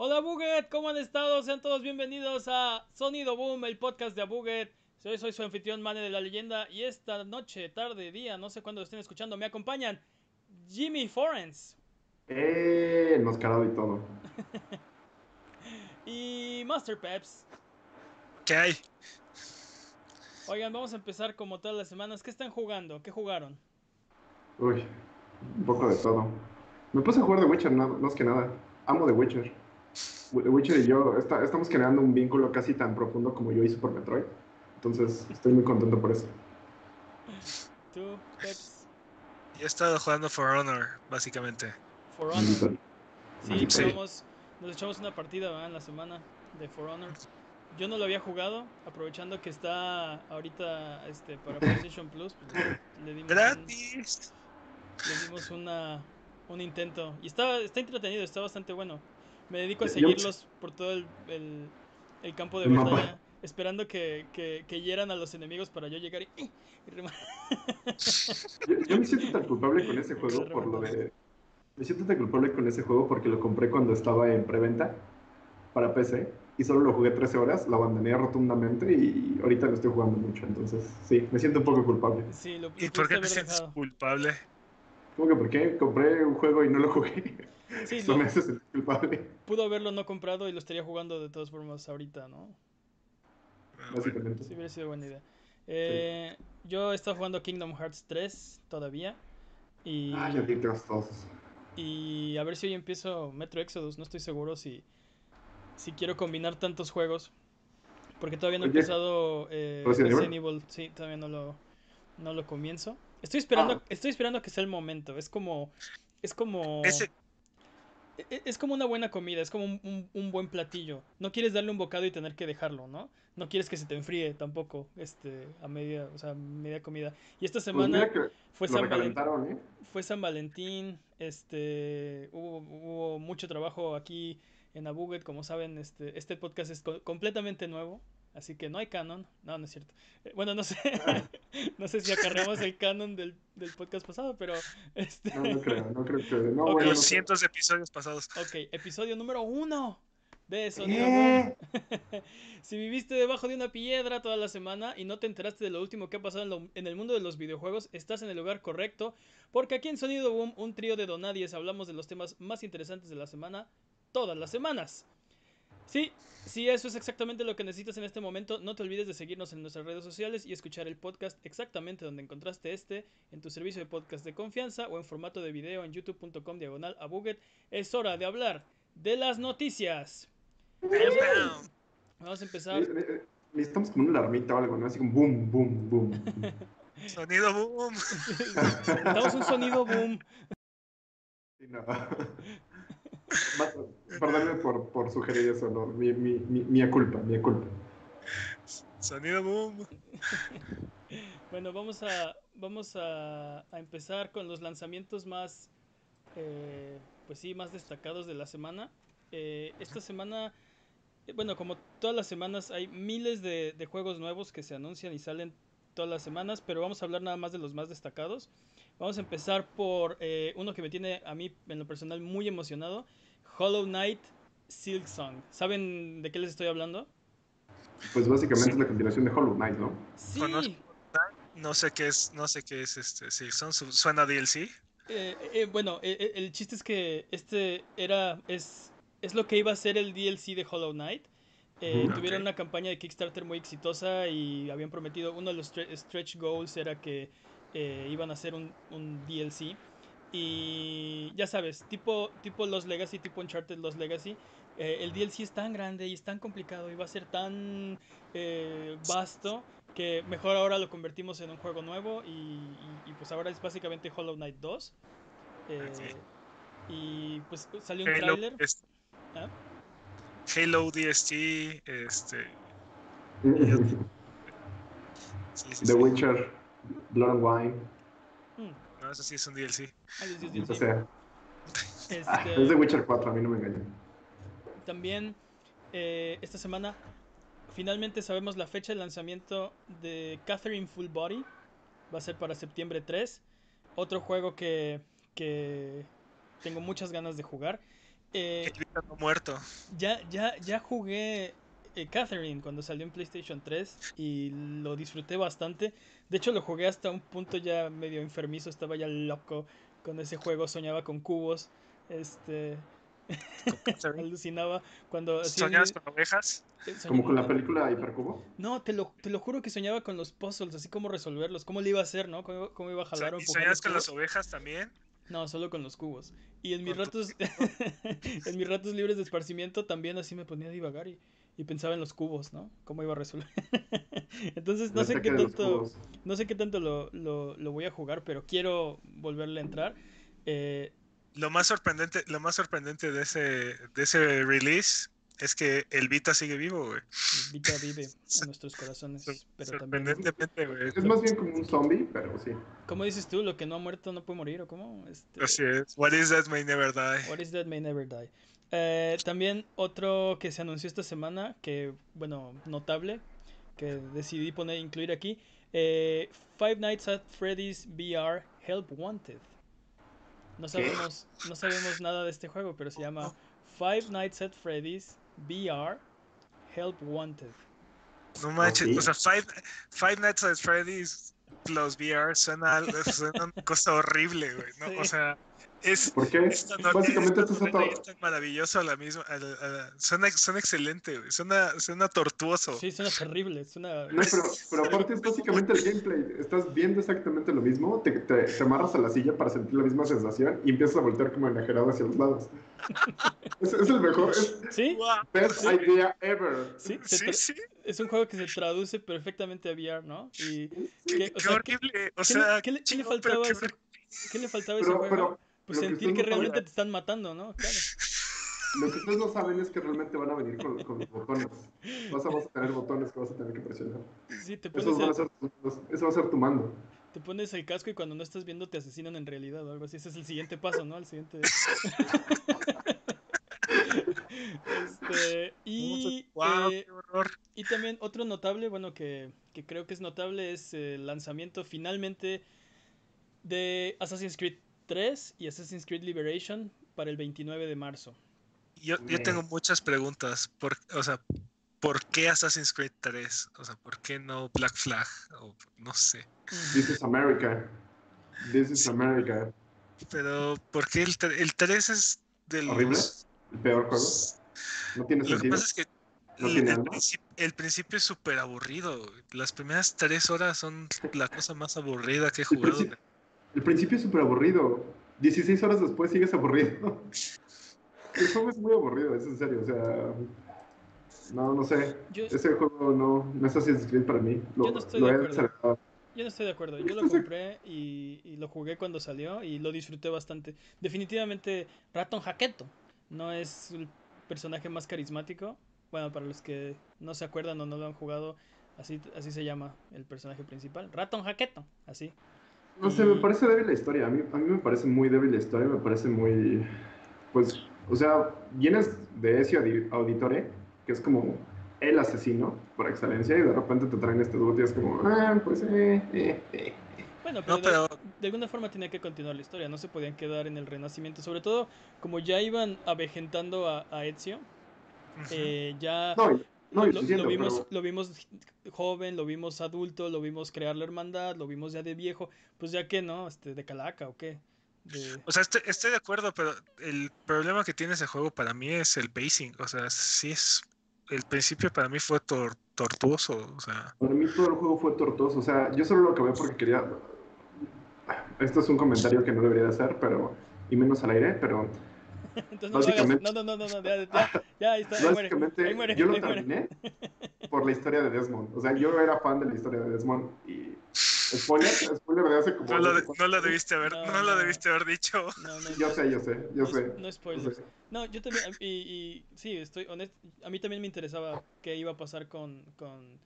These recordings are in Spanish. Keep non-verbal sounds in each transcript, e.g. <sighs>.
Hola Buget, ¿cómo han estado? Sean todos bienvenidos a Sonido Boom, el podcast de Abuget. Soy, soy su anfitrión Mane de la Leyenda y esta noche, tarde, día, no sé cuándo lo estén escuchando, me acompañan Jimmy Forens. Eh, enmascarado y todo. <laughs> y Master Peps. ¿Qué hay? Oigan, vamos a empezar como todas las semanas. ¿Qué están jugando? ¿Qué jugaron? Uy, un poco de todo. Me puse a jugar The Witcher, no, más que nada. Amo The Witcher. Witcher y yo está- estamos creando un vínculo casi tan profundo como yo y Super Metroid. Entonces, estoy muy contento por eso. ¿Tú, Peps? Yo he estado jugando For Honor, básicamente. For Honor. Sí, Sí. probamos- nos echamos una partida ¿verdad? en la semana de For Honor. Yo no lo había jugado, aprovechando que está ahorita este, para PlayStation Plus. pues, le- dimos un- ¡Gratis! le dimos una, un intento. Y está, está entretenido, está bastante bueno. Me dedico a seguirlos por todo el, el, el campo de El mapa. batalla, esperando que, que, que hieran a los enemigos para yo llegar y... y Yo, yo me siento tan culpable con ese <laughs> juego por lo de... Me siento tan culpable con ese juego porque lo compré cuando estaba en preventa para PC y solo lo jugué 13 horas, lo abandoné rotundamente y ahorita lo estoy jugando mucho. Entonces, sí, me siento un poco culpable. Sí, lo, lo ¿Y por qué te sientes dejado. culpable? ¿Cómo que por qué? Compré un juego y no lo jugué. Sí, Eso no, me hace sentir culpable, pudo haberlo no comprado y lo estaría jugando de todas formas ahorita, ¿no? Ah, básicamente. Sí, hubiera sido buena idea. Eh, Yo he estado jugando Kingdom Hearts 3 todavía. Y, Ah, ya vi todos. y a ver si hoy empiezo Metro Exodus. No estoy seguro si, si quiero combinar tantos juegos. Porque todavía no he Oye, empezado eh, ¿Resident Evil. Sí, todavía no lo, no lo comienzo. Estoy esperando, Ah. estoy esperando a que sea el momento. Es como. Es como. Ese, Es como una buena comida, es como un, un- un buen platillo. No quieres darle un bocado y tener que dejarlo, ¿no? No quieres que se te enfríe tampoco, este, a media, o sea, media comida. Y esta Pues semana fue San, Valen- recalentaron, ¿eh? fue San Valentín, este, hubo, hubo mucho trabajo aquí en Abuget, como saben, este, este podcast es co- completamente nuevo, así que no hay canon, no, no es cierto. Eh, bueno, no sé, <laughs> no sé si acarreamos el canon del, del podcast pasado, pero, <laughs> este, No, no creo, no creo que... No, Ok. bueno, no cientos de episodios pasados. ok, episodio número uno de Sonido. Boom. <laughs> si viviste debajo de una piedra toda la semana y no te enteraste de lo último que ha pasado en, lo- en el mundo de los videojuegos, estás en el lugar correcto, porque aquí en Sonido Boom, un trío de donadies, hablamos de los temas más interesantes de la semana, todas las semanas. Sí, si eso es exactamente lo que necesitas en este momento, no te olvides de seguirnos en nuestras redes sociales y escuchar el podcast exactamente donde encontraste este, en tu servicio de podcast de confianza o en formato de video en youtube.com diagonal a Buget. Es hora de hablar de las noticias. Vamos a empezar. Eh, eh, Necesitamos como una alarmita o algo, ¿no? Así como boom, boom, boom. <laughs> Sonido boom. Necesitamos un sonido boom. Sí, no. <laughs> Perdóname por, por sugerir eso, ¿no? Mi, mi, mi, mía culpa, mía culpa. Sonido boom. <laughs> Bueno, vamos a, vamos a, a empezar con los lanzamientos más, eh, pues sí, más destacados de la semana. Eh, esta semana, eh, bueno, como todas las semanas, hay miles de, de juegos nuevos que se anuncian y salen todas las semanas, pero vamos a hablar nada más de los más destacados. Vamos a empezar por eh, uno que me tiene a mí, en lo personal, muy emocionado. Hollow Knight Silk Song. ¿Saben de qué les estoy hablando? Pues básicamente Sí. es la continuación de Hollow Knight, ¿no? Sí. No sé qué es, no sé qué es este. Su- suena DLC. Eh, eh, bueno, el chiste es que este era es es lo que iba a ser el DLC de Hollow Knight. Eh. Tuvieron una campaña de Kickstarter muy exitosa y habían prometido uno de los stre- stretch goals era que eh, iban a hacer un, un DLC y ya sabes tipo tipo los Legacy tipo Uncharted los Legacy eh, el DLC es tan grande y es tan complicado y va a ser tan eh, vasto que mejor ahora lo convertimos en un juego nuevo y, y- y pues ahora es básicamente Hollow Knight 2. Eh, Y pues salió un ¿Ah? Halo DST. Este. <laughs> Sí, sí, The sí. Witcher, Blood and Wine, Mm, No, eso sí es un DLC. ay, Dios, Dios, Dios, sea, <laughs> Este, ah, es The Witcher 4, a mí no me engañan. También eh, esta semana finalmente sabemos la fecha de lanzamiento de Catherine Full Body. Va a ser para septiembre 3. Otro juego que, que tengo muchas ganas de jugar. Eh, no muerto. ya, ya, ya jugué eh, Catherine cuando salió en PlayStation 3 y lo disfruté bastante. De hecho, lo jugué hasta un punto ya medio enfermizo, estaba ya loco con ese juego, soñaba con cubos. Este. <laughs> alucinaba cuando un- ¿Soñabas con ovejas? eh, Como con la película Hipercubo. No, te lo, te lo juro que soñaba con los puzzles, así como resolverlos, cómo le iba a hacer, ¿no? ¿Cómo, cómo iba a jalar o ¿Y empujar soñabas los con las ovejas también? No, solo con los cubos. Y en mis ratos, <laughs> <laughs> en mis ratos libres de esparcimiento también así me ponía a divagar y, y pensaba en los cubos, ¿no? Cómo iba a resolver. <laughs> Entonces no sé qué tanto, no sé qué tanto lo, lo, lo voy a jugar, pero quiero volverle a entrar. Eh, Lo más sorprendente, lo más sorprendente de ese, de ese release es que el Vita sigue vivo, güey. Vita vive <laughs> en nuestros corazones, pero también, güey. Es más bien como un zombie, pero sí. ¿cómo dices tú? Lo que no ha muerto no puede morir, ¿o cómo? Este, Así es. What is that may never die. What is Dead May Never Die. Eh, también otro que se anunció esta semana, que, bueno, notable, que decidí poner, incluir aquí, eh, Five Nights at Freddy's VR Help Wanted. No sabemos, no sabemos nada de este juego, pero se llama Five Nights at Freddy's VR Help Wanted. No manches, sí? o sea, Five, Five Nights at Freddy's plus VR suena, al- suena una cosa horrible, güey, ¿no? <laughs> Sí. O sea, es, ¿Por qué? es tan, hor- Básicamente es esto tan es tan maravilloso a la misma, a la- a la- suena, suena excelente, güey, suena, suena tortuoso. Sí, suena terrible, suena... No, pero, pero aparte es básicamente el gameplay. Estás viendo exactamente lo mismo, te, te, te amarras a la silla para sentir la misma sensación y empiezas a voltear como enajerado hacia los lados. <laughs> Es, es el mejor, es ¿Sí? Best Sí. idea ever. Sí, Sí, sí, es un juego que se traduce perfectamente a VR, ¿no? Y qué, o qué sea, horrible, o ¿qué le- sea, qué le- qué faltaba pero qué. ¿Qué le faltaba a ese Pero, juego? pero Pues lo que sentir que no realmente saben- te están matando, ¿no? Claro. Lo que ustedes no saben es que realmente van a venir con, con los botones. Vas a, vas a tener botones que vas a tener que presionar. Sí, te pones, a el, ser tus mandos. Eso va a ser tu mando. te pones el casco y cuando no estás viendo te asesinan en realidad o algo así. Ese es el siguiente paso, ¿no? El siguiente. <laughs> este, y, Guau, eh, qué horror. y también otro notable, bueno, que, que creo que es notable, es el lanzamiento finalmente de Assassin's Creed 3 y Assassin's Creed Liberation para el 29 de marzo. Yo, yo tengo muchas preguntas. Por, o sea, ¿por qué Assassin's Creed 3? O sea, ¿por qué no Black Flag? O no sé. This is America. This is America. Pero, ¿por qué el, el 3 es de los... ¿Horrible? El peor juego. No tiene Lo que pasa es que ¿No el, principio, el principio es súper aburrido. Las primeras tres horas son la cosa más aburrida que he El jugado. El principio es súper aburrido. 16 horas después sigues aburrido. <laughs> El juego es muy aburrido, es en serio. O sea, no, no sé. Yo, Ese juego no, no es Assassin's Creed para mí. Lo, Yo no estoy de acuerdo. yo no estoy de acuerdo. Yo lo compré y, y lo jugué cuando salió y lo disfruté bastante. Definitivamente, Raton Haketo no es el personaje más carismático. Bueno, para los que no se acuerdan o no lo han jugado, así, así se llama el personaje principal. Raton Haketo, así. No sé, me parece débil la historia. A mí, a mí me parece muy débil la historia. Me parece muy. Pues, o sea, vienes de ese audi- Auditore, que es como el asesino por excelencia, y de repente te traen este dude y es como, ah, pues, eh, eh, eh. Bueno, pero, No, de- pero de, alguna forma tenía que continuar la historia. No se podían quedar en el renacimiento. Sobre todo, como ya iban avejentando a, a Ezio, eh, ya. No, no, lo, vimos, pero- lo vimos joven, lo vimos adulto, lo vimos crear la hermandad, lo vimos ya de viejo, pues ya que no, este, de calaca o qué. De- O sea, estoy, estoy de acuerdo, pero el problema que tiene ese juego para mí es el pacing. O sea, sí es. El principio para mí fue tor- tortuoso. O sea, Para mí todo el juego fue tortuoso. O sea, yo solo lo acabé porque quería. Esto es un comentario que no debería de hacer, pero. Y menos al aire, pero. <laughs> Entonces no básicamente- No, no, no, no, ya, ya, ya, ahí está, ahí muere, Básicamente, ahí muere, yo lo muere. terminé <laughs> por la historia de Desmond. O sea, yo era fan de la historia de Desmond. Y. Spoiler, spoiler de hace como. no lo, no debiste haber, No, no, lo no. debiste haber dicho. No, no, Yo no, sé, yo sé, yo no, sé. no yo spoilers. sé. No, yo también, y, y sí, estoy honesto, a mí también me interesaba qué iba a pasar con, con,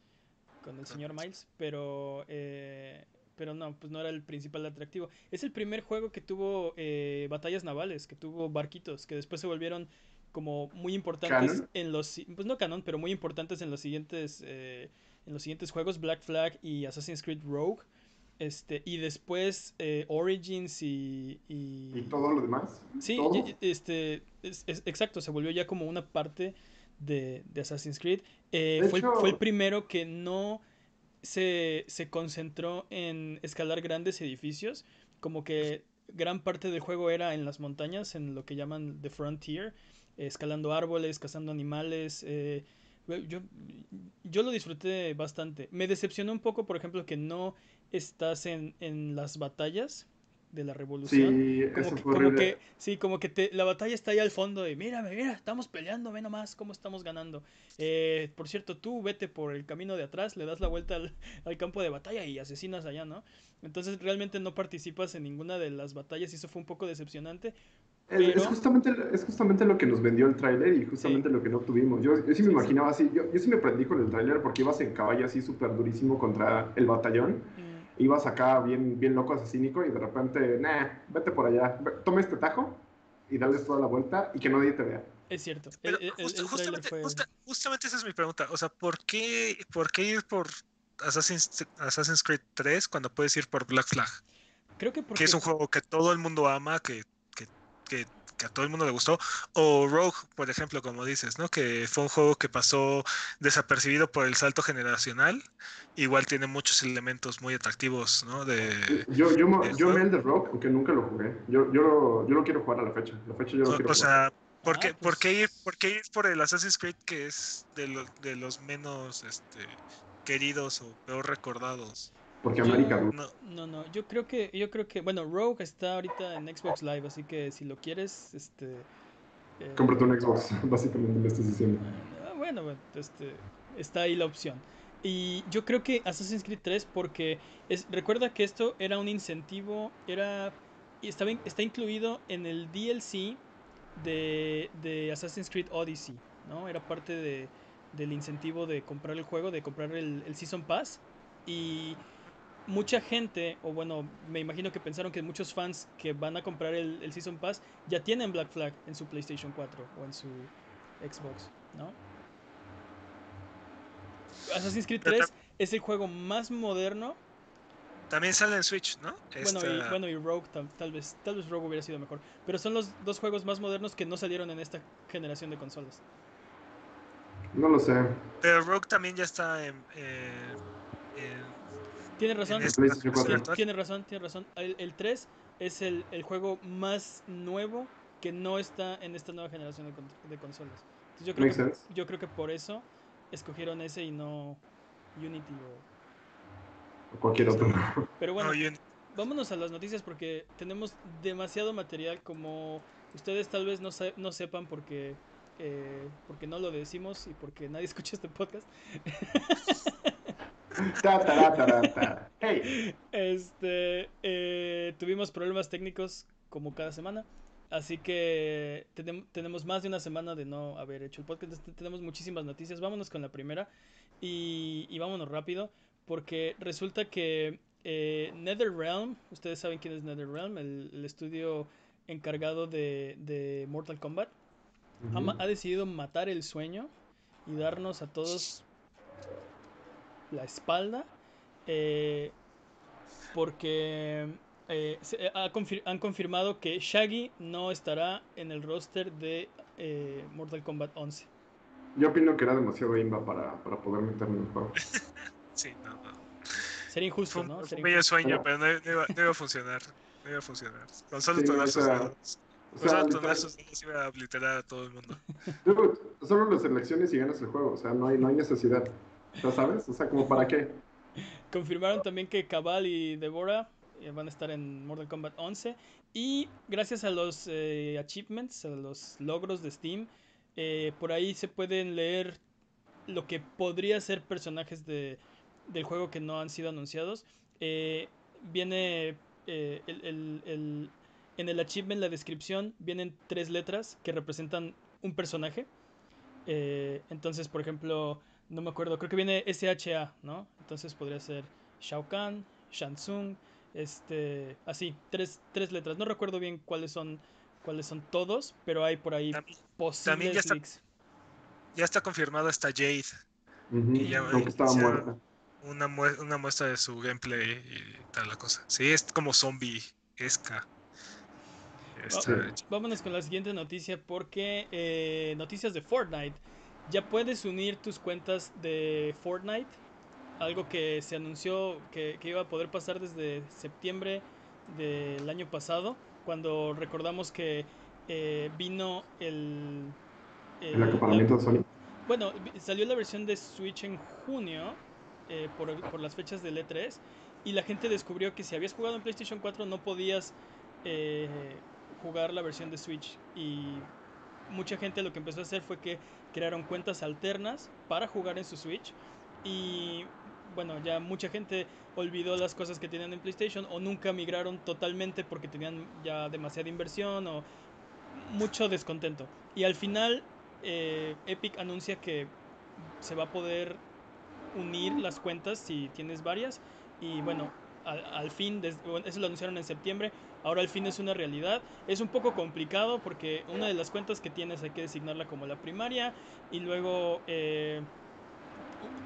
con el señor Miles, pero, eh, pero no, pues no era el principal atractivo. Es el primer juego que tuvo eh, batallas navales, que tuvo barquitos, que después se volvieron como muy importantes ¿Canon? en los, pues no canon, pero muy importantes en los siguientes, eh, en los siguientes juegos, Black Flag y Assassin's Creed Rogue. Este, y después eh, Origins y, y... ¿Y todo lo demás? Sí, este, es- es- exacto, se volvió ya como una parte de, de Assassin's Creed. Eh, De fue, hecho- fue el primero que no se, se concentró en escalar grandes edificios, como que gran parte del juego era en las montañas, en lo que llaman The Frontier, escalando árboles, cazando animales. eh, yo, yo lo disfruté bastante. Me decepcionó un poco, por ejemplo, que no estás en, en las batallas de la revolución. Sí, Como eso que, fue como que, sí, como que te- la batalla está ahí al fondo y mírame, mira, estamos peleando, ve nomás cómo estamos ganando. Eh, por cierto, tú vete por el camino de atrás, le das la vuelta al, al campo de batalla y asesinas allá, ¿no? Entonces realmente no participas en ninguna de las batallas y eso fue un poco decepcionante. Es, justamente, es justamente lo que nos vendió el tráiler y justamente lo que no tuvimos. Yo, yo sí me Sí, sí. imaginaba así, yo, yo sí me prendí con el tráiler porque ibas en caballo así súper durísimo contra el batallón. Mm, Ibas acá bien, bien loco, asesínico y de repente, nah, vete por allá, toma este tajo y dales toda la vuelta y que nadie te vea. es cierto. Pero el, el- justo- el justamente, fue- justa- justamente esa es mi pregunta. O sea, ¿por qué, por qué ir por Assassin's, Assassin's Creed 3 cuando puedes ir por Black Flag? Creo que porque Que es un juego que todo el mundo ama, que, que, que- que a todo el mundo le gustó. O Rogue, por ejemplo, como dices, ¿no? Que fue un juego que pasó desapercibido por el salto generacional. Igual tiene muchos elementos muy atractivos, ¿no? De, Yo, yo, mo- ¿El yo amé el de Rock, aunque nunca lo jugué. Yo, yo, lo, yo lo quiero jugar a la fecha. La fecha yo lo o, quiero o jugar. sea, ¿por qué, Ah, por, qué pues- ir, por qué ir por el Assassin's Creed que es de, lo- de los menos este, queridos o peor recordados? Porque yo- América No, No, no, yo creo que, yo creo que, bueno, Rogue está ahorita en Xbox Live, así que si lo quieres, este... eh, Cómprate un Xbox, <laughs> básicamente me estás diciendo. Ah, bueno, este, está ahí la opción. Y yo creo que Assassin's Creed 3 porque es, recuerda que esto era un incentivo, era in- está incluido en el DLC de, de Assassin's Creed Odyssey, ¿no? Era parte de, del incentivo de comprar el juego, de comprar el, el Season Pass y mucha gente, o bueno, me imagino que pensaron que muchos fans que van a comprar el, el Season Pass ya tienen Black Flag en su PlayStation 4 o en su Xbox, ¿no? Assassin's Creed Pero 3 es el juego más moderno. también sale en Switch, ¿no? Bueno, y, bueno, y Rogue tal, tal vez, tal vez Rogue hubiera sido mejor. Pero son los dos juegos más modernos que no salieron en esta generación de consolas. No lo sé. Pero Rogue también ya está en. eh, en- Tiene razón, en esta PlayStation generación 4. actual. tiene razón, tiene razón. El, el 3 es el, el juego más nuevo que no está en esta nueva generación de, con- de consolas. Entonces yo, creo que, sense. yo creo que por eso escogieron ese y no Unity. o- O cualquier otro. Pero bueno, No, vámonos a las noticias porque tenemos demasiado material como ustedes tal vez no, se- no sepan porque, eh, porque no lo decimos y porque nadie <laughs> escucha este podcast. <laughs> Hey. Este, eh, tuvimos problemas técnicos como cada semana, así que tenem- tenemos más de una semana de no haber hecho el podcast. Tenemos muchísimas noticias. Vámonos con la primera y, y vámonos rápido porque resulta que eh, NetherRealm, ustedes saben quién es NetherRealm, el, el estudio encargado de, de Mortal Kombat, ha decidido matar el sueño y darnos a todos la espalda eh, porque eh, se- ha confir- han confirmado que Shaggy no estará en el roster de eh, Mortal Kombat 11. Yo opino que era demasiado imba para, para poder meterme en el juego. <laughs> sí, no, no. Sería injusto, Fue, ¿no? fue un Sería bello sueño, No. pero no, no iba, no iba a funcionar. No iba a funcionar. Con solo Sí, dedos. O Con solo sus dedos iba a obliterar a todo el mundo. dude, solo las elecciones y ganas el juego. O sea, no hay, no hay necesidad. ¿Ya sabes? O sea, como para qué. Confirmaron también que Cabal y Deborah eh, van a estar en Mortal Kombat 11. Y gracias a los eh, achievements, a los logros de Steam, eh, por ahí se pueden leer lo que podría ser personajes de, del juego que no han sido anunciados. Eh, viene el, el- el- en el achievement, la descripción, vienen tres letras que representan un personaje. Entonces, por ejemplo, no me acuerdo, creo que viene SHA, ¿no? Entonces podría ser Shao Kahn, Shansung, este, así, tres, tres letras. No recuerdo bien cuáles son, cuáles son todos, pero hay por ahí También, posibles ya está- leaks. ya está confirmado hasta Jade. Y ya- estaba muerta. una, una muestra de su gameplay y tal la cosa. Sí, es como zombie esca. Vámonos con la siguiente noticia porque eh, noticias de Fortnite. Ya puedes unir tus cuentas de Fortnite, algo que se anunció que, iba a poder pasar desde septiembre del año pasado, cuando recordamos que eh, vino el... ¿El de Sony? Bueno, salió la versión de Switch en junio eh, por, por, las fechas del E3 y la gente descubrió que si habías jugado en PlayStation 4 no podías eh, jugar la versión de Switch y mucha gente lo que empezó a hacer fue que crearon cuentas alternas para jugar en su Switch y bueno, ya mucha gente olvidó las cosas que tenían en PlayStation o nunca migraron totalmente porque tenían ya demasiada inversión o mucho descontento. Y al final eh, Epic anuncia que se va a poder unir las cuentas si tienes varias y bueno, al, fin, eso lo anunciaron en septiembre, ahora al fin es una realidad. Es un poco complicado porque una de las cuentas que tienes hay que designarla como la primaria y luego eh,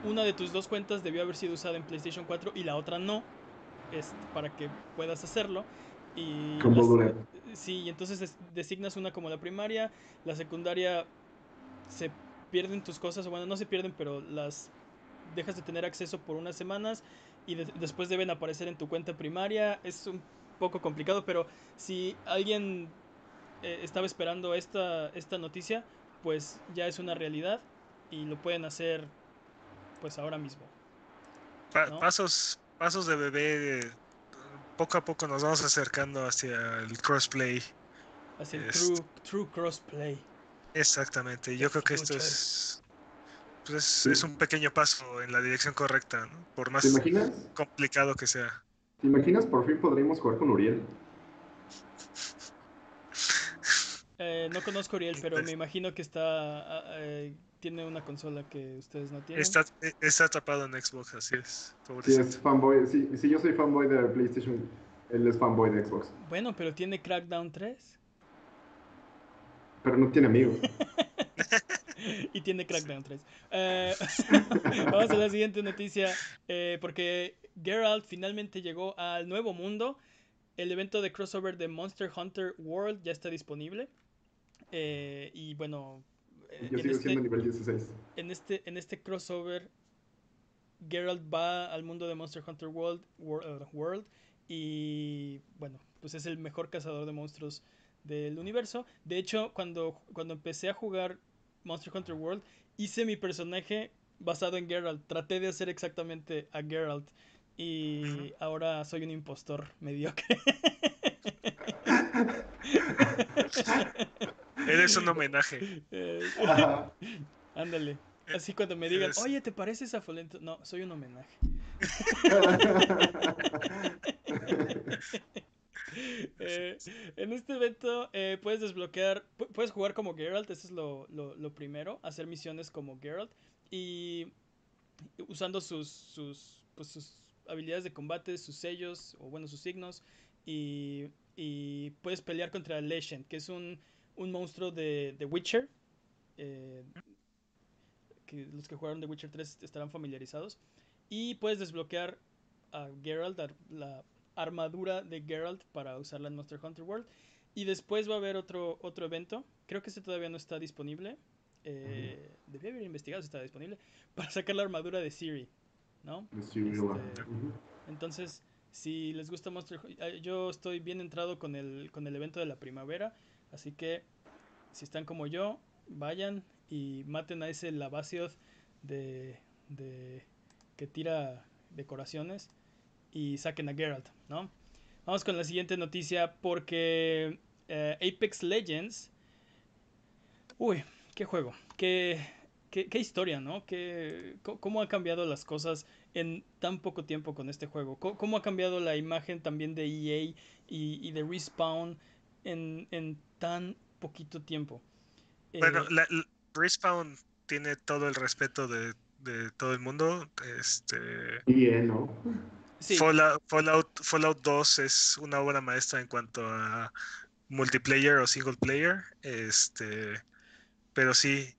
una de tus dos cuentas debió haber sido usada en PlayStation 4 y la otra no, es para que puedas hacerlo. Y sí, entonces designas una como la primaria, la secundaria se pierden tus cosas, bueno, no se pierden, pero las dejas de tener acceso por unas semanas y después deben aparecer en tu cuenta primaria. Es un poco complicado, pero si alguien eh, estaba esperando esta, esta noticia, pues ya es una realidad y lo pueden hacer pues ahora mismo. Pasos, pasos de bebé, poco a poco nos vamos acercando hacia el crossplay. Hacia el true, true crossplay. Exactamente, yo creo que esto es pues es, un pequeño paso en la dirección correcta, por más complicado que sea. ¿Te imaginas por fin podríamos jugar con Uriel? Eh, no conozco Uriel, pero me imagino que está ah, eh, tiene una consola que ustedes no tienen. Está, eh, está atrapado en Xbox, así es. Sí, es fanboy. Sí, si yo soy fanboy de PlayStation, él es fanboy de Xbox. Bueno, pero tiene Crackdown 3. Pero no tiene amigos. <laughs> <laughs> y tiene Crackdown 3. Eh, <laughs> vamos a la siguiente noticia. Eh, porque Geralt finalmente llegó al nuevo mundo. El evento de crossover de Monster Hunter World ya está disponible. Eh, y bueno. Yo sigo este, siendo nivel 16. En este, en este crossover, Geralt va al mundo de Monster Hunter World, World y bueno, pues es el mejor cazador de monstruos del universo. De hecho, cuando, cuando empecé a jugar Monster Hunter World, hice mi personaje basado en Geralt. Traté de hacer exactamente a Geralt. Y ahora soy un impostor mediocre. <laughs> Eres un homenaje. Eh, <laughs> ándale. Así cuando me digan, oye, ¿te pareces a Folento? No, soy un homenaje. <laughs> Eh, en este evento eh, puedes desbloquear, puedes jugar como Geralt, eso es lo, lo, primero, hacer misiones como Geralt y usando sus, sus, pues, sus habilidades de combate, sus sellos o bueno, sus signos y, puedes pelear contra Legend, que es un, un monstruo de, de Witcher. Eh, que los que jugaron The Witcher 3 estarán familiarizados. Y puedes desbloquear a Geralt, la armadura de Geralt para usarla en Monster Hunter World. Y después va a haber otro, otro evento. Creo que este todavía no está disponible. Eh, debía haber investigado si está disponible. <laughs> Para sacar la armadura de Siri. ¿No? Este, entonces, si les gusta Monster Hunter. Yo estoy bien entrado con el, con el evento de la primavera. Así que, si están como yo, vayan y maten a ese Lavacioth de, de que tira decoraciones y saquen a Geralt, ¿no? Vamos con la siguiente noticia porque eh, Apex Legends... Uy, qué juego, qué, qué, historia, ¿no? Qué, ¿Cómo ha cambiado las cosas en tan poco tiempo con este juego? ¿Cómo, ha cambiado la imagen también de EA y, de Respawn en, en, tan poquito tiempo? Bueno, eh, la, Respawn tiene todo el respeto de, de todo el mundo. Este... Bien, ¿no? Fallout, Fallout, 2 es una obra maestra en cuanto a multiplayer o single player. Este, pero sí,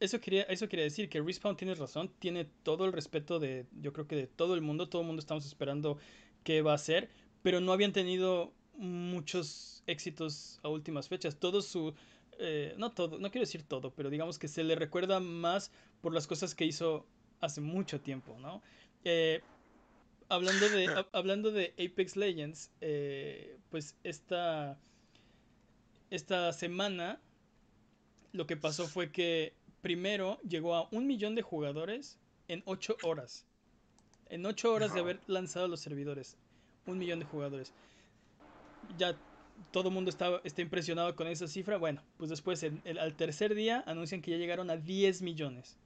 eso quería, eso quería decir que Respawn tiene razón, tiene todo el respeto de, yo creo que de todo el mundo, todo el mundo estamos esperando qué va a ser, pero no habían tenido muchos éxitos a últimas fechas. Todo su, eh, no todo, no quiero decir todo, pero digamos que se le recuerda más por las cosas que hizo hace mucho tiempo, ¿no? Eh, hablando de, hablando de Apex Legends, eh, pues esta, esta semana lo que pasó fue que primero llegó a un millón de jugadores en ocho horas. En ocho horas de haber lanzado los servidores. Un millón de jugadores. Ya todo el mundo está, está impresionado con esa cifra. Bueno, pues después al tercer día anuncian que ya llegaron a 10 millones.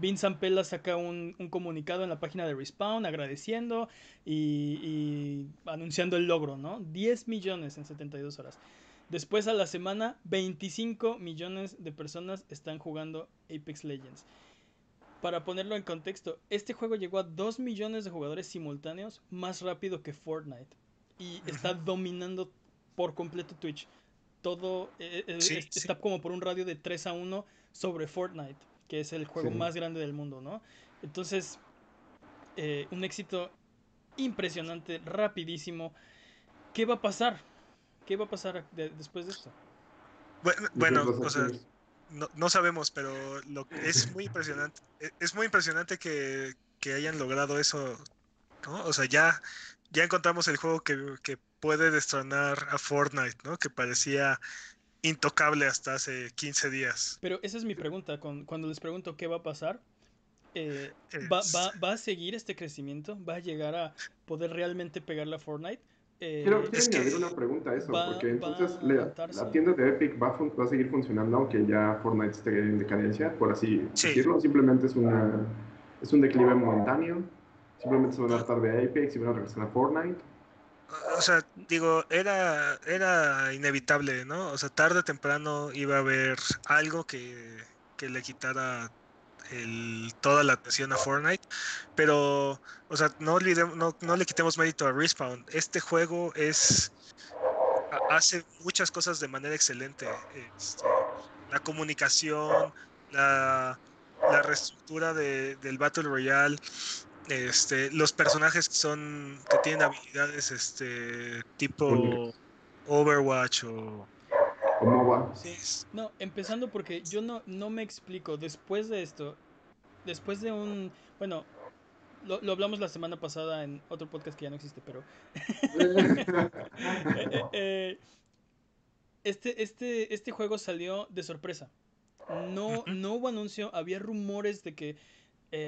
Vince Ampella saca un, comunicado en la página de Respawn agradeciendo y, y, anunciando el logro, ¿no? 10 millones en 72 horas. Después a la semana, 25 millones de personas están jugando Apex Legends. Para ponerlo en contexto, este juego llegó a 2 millones de jugadores simultáneos más rápido que Fortnite. Y está dominando por completo Twitch. Todo eh, eh, está como por un radio de 3 a 1 sobre Fortnite, que es el juego más grande del mundo, ¿no? Entonces, eh, un éxito impresionante, rapidísimo. ¿Qué va a pasar? ¿Qué va a pasar después de esto? Bueno, o sea, no, sabemos, pero lo es muy impresionante. E, es muy impresionante que, hayan logrado eso, ¿no? O sea, ya, ya encontramos el juego que, puede destronar a Fortnite, ¿no? Que parecía intocable hasta hace 15 días. Pero esa es mi pregunta. Cuando les pregunto qué va a pasar, eh, ¿va, va, ¿va, a seguir este crecimiento? ¿Va a llegar a poder realmente pegarle a Fortnite? Eh, quiero, añadir una pregunta a eso, porque entonces la, tienda de Epic va a, a, seguir funcionando aunque ya Fortnite esté en decadencia, por así decirlo. Simplemente es, una, es un declive momentáneo. Simplemente se van a tratar de Epic y van a regresar a Fortnite. O sea, digo, era, era inevitable, ¿no? O sea, tarde o temprano iba a haber algo que, que le quitara el, toda la atención a Fortnite, pero, o sea, no, no, no le quitemos mérito a Respawn. Este juego es hace muchas cosas de manera excelente. Este, la comunicación, la, la reestructura de, del Battle Royale, este, los personajes que son que tienen habilidades este tipo Overwatch o ¿Cómo va? No, empezando porque yo no, no me explico. Después de esto, después de un. Bueno, lo, hablamos la semana pasada en otro podcast que ya no existe, pero. <laughs> <laughs> Eh, eh, eh, este, este, este juego salió de sorpresa. No, no hubo anuncio, había rumores de que.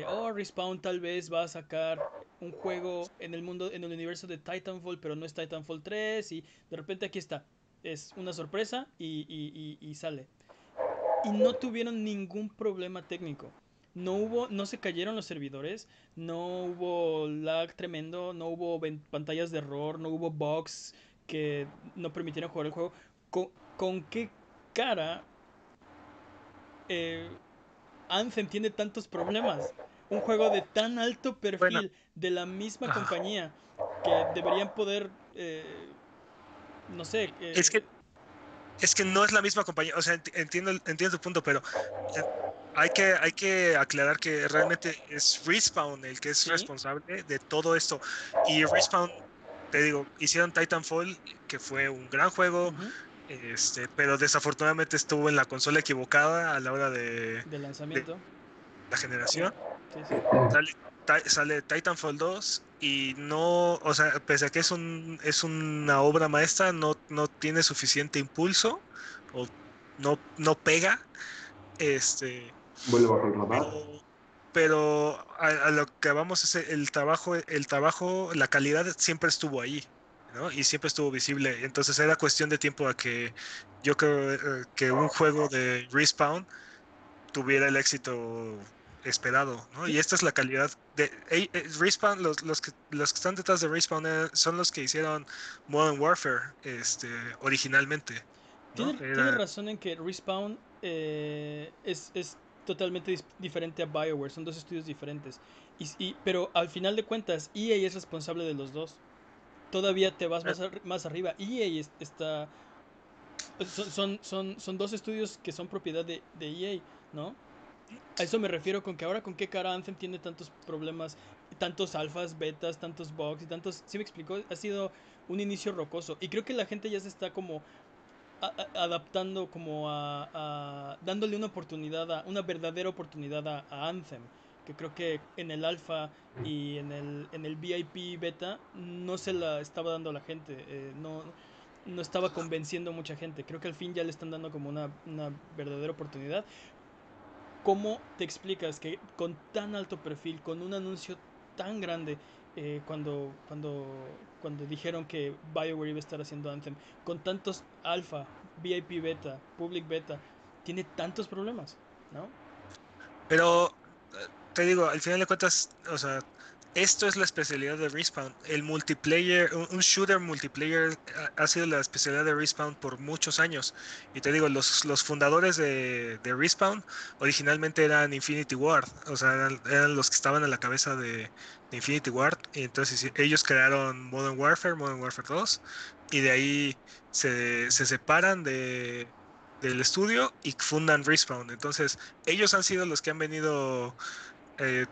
Oh, Respawn tal vez va a sacar un juego en el mundo, en el universo de Titanfall, pero no es Titanfall 3. Y de repente aquí está es una sorpresa y, sale. Y no tuvieron ningún problema técnico. No hubo, no se cayeron los servidores, no hubo lag tremendo, no hubo pantallas de error, no hubo bugs que no permitieron jugar el juego. ¿Con, qué cara eh, Anthem tiene tantos problemas? Un juego de tan alto perfil de la misma compañía que deberían poder eh, no sé. Es que es que no es la misma compañía. O sea, entiendo, entiendo tu punto, pero eh, hay que, hay que aclarar que realmente es Respawn el que es responsable de todo esto. Y Respawn, te digo, hicieron Titanfall, que fue un gran juego. Este, pero desafortunadamente estuvo en la consola equivocada a la hora de, de lanzamiento. la generación. Sale, Titanfall 2 y no, o sea, pese a que es un es una obra maestra, no, no tiene suficiente impulso o no, no pega. Este vuelve bajo el radar. Pero, a, lo que vamos es el trabajo, el trabajo, la calidad siempre estuvo ahí, ¿no? Y siempre estuvo visible. Entonces era cuestión de tiempo a que yo creo eh, que un juego de Respawn tuviera el éxito esperado, ¿no? Y esta es la calidad de eh, Respawn, los, los, que, los que están detrás de Respawn eh, son los que hicieron Modern Warfare este, originalmente. Tiene, razón en que Respawn eh, es, es, totalmente diferente a BioWare, son dos estudios diferentes. Y, pero al final de cuentas, EA es responsable de los dos. Todavía te vas más, más arriba. EA está... Son, son, son, son dos estudios que son propiedad de, de EA, ¿no? A eso me refiero con que ahora con qué cara Anthem tiene tantos problemas, tantos alfas, betas, tantos bugs y tantos... ¿Sí me explicó? Ha sido un inicio rocoso. Y creo que la gente ya se está como adaptando, como a, dándole una oportunidad, a, una verdadera oportunidad a, Anthem. Que creo que en el alfa y en el, en el VIP beta no se la estaba dando a la gente. Eh, no, no estaba convenciendo a mucha gente. Creo que al fin ya le están dando como una, una verdadera oportunidad. ¿Cómo te explicas que con tan alto perfil, con un anuncio tan grande, eh, cuando, cuando, cuando dijeron que BioWare iba a estar haciendo Anthem, con tantos alfa, VIP beta, public beta, tiene tantos problemas, ¿no? Pero eh, te digo, al final de cuentas, o sea, esto es la especialidad de Respawn. El multiplayer, un shooter multiplayer ha sido la especialidad de Respawn por muchos años. Y te digo, los, los fundadores de, de Respawn originalmente eran Infinity Ward, o sea, eran, los que estaban a la cabeza de, Infinity Ward. Y entonces ellos crearon Modern Warfare, Modern Warfare 2, y de ahí se, se separan de, del estudio y fundan Respawn. Entonces, ellos han sido los que han venido, eh,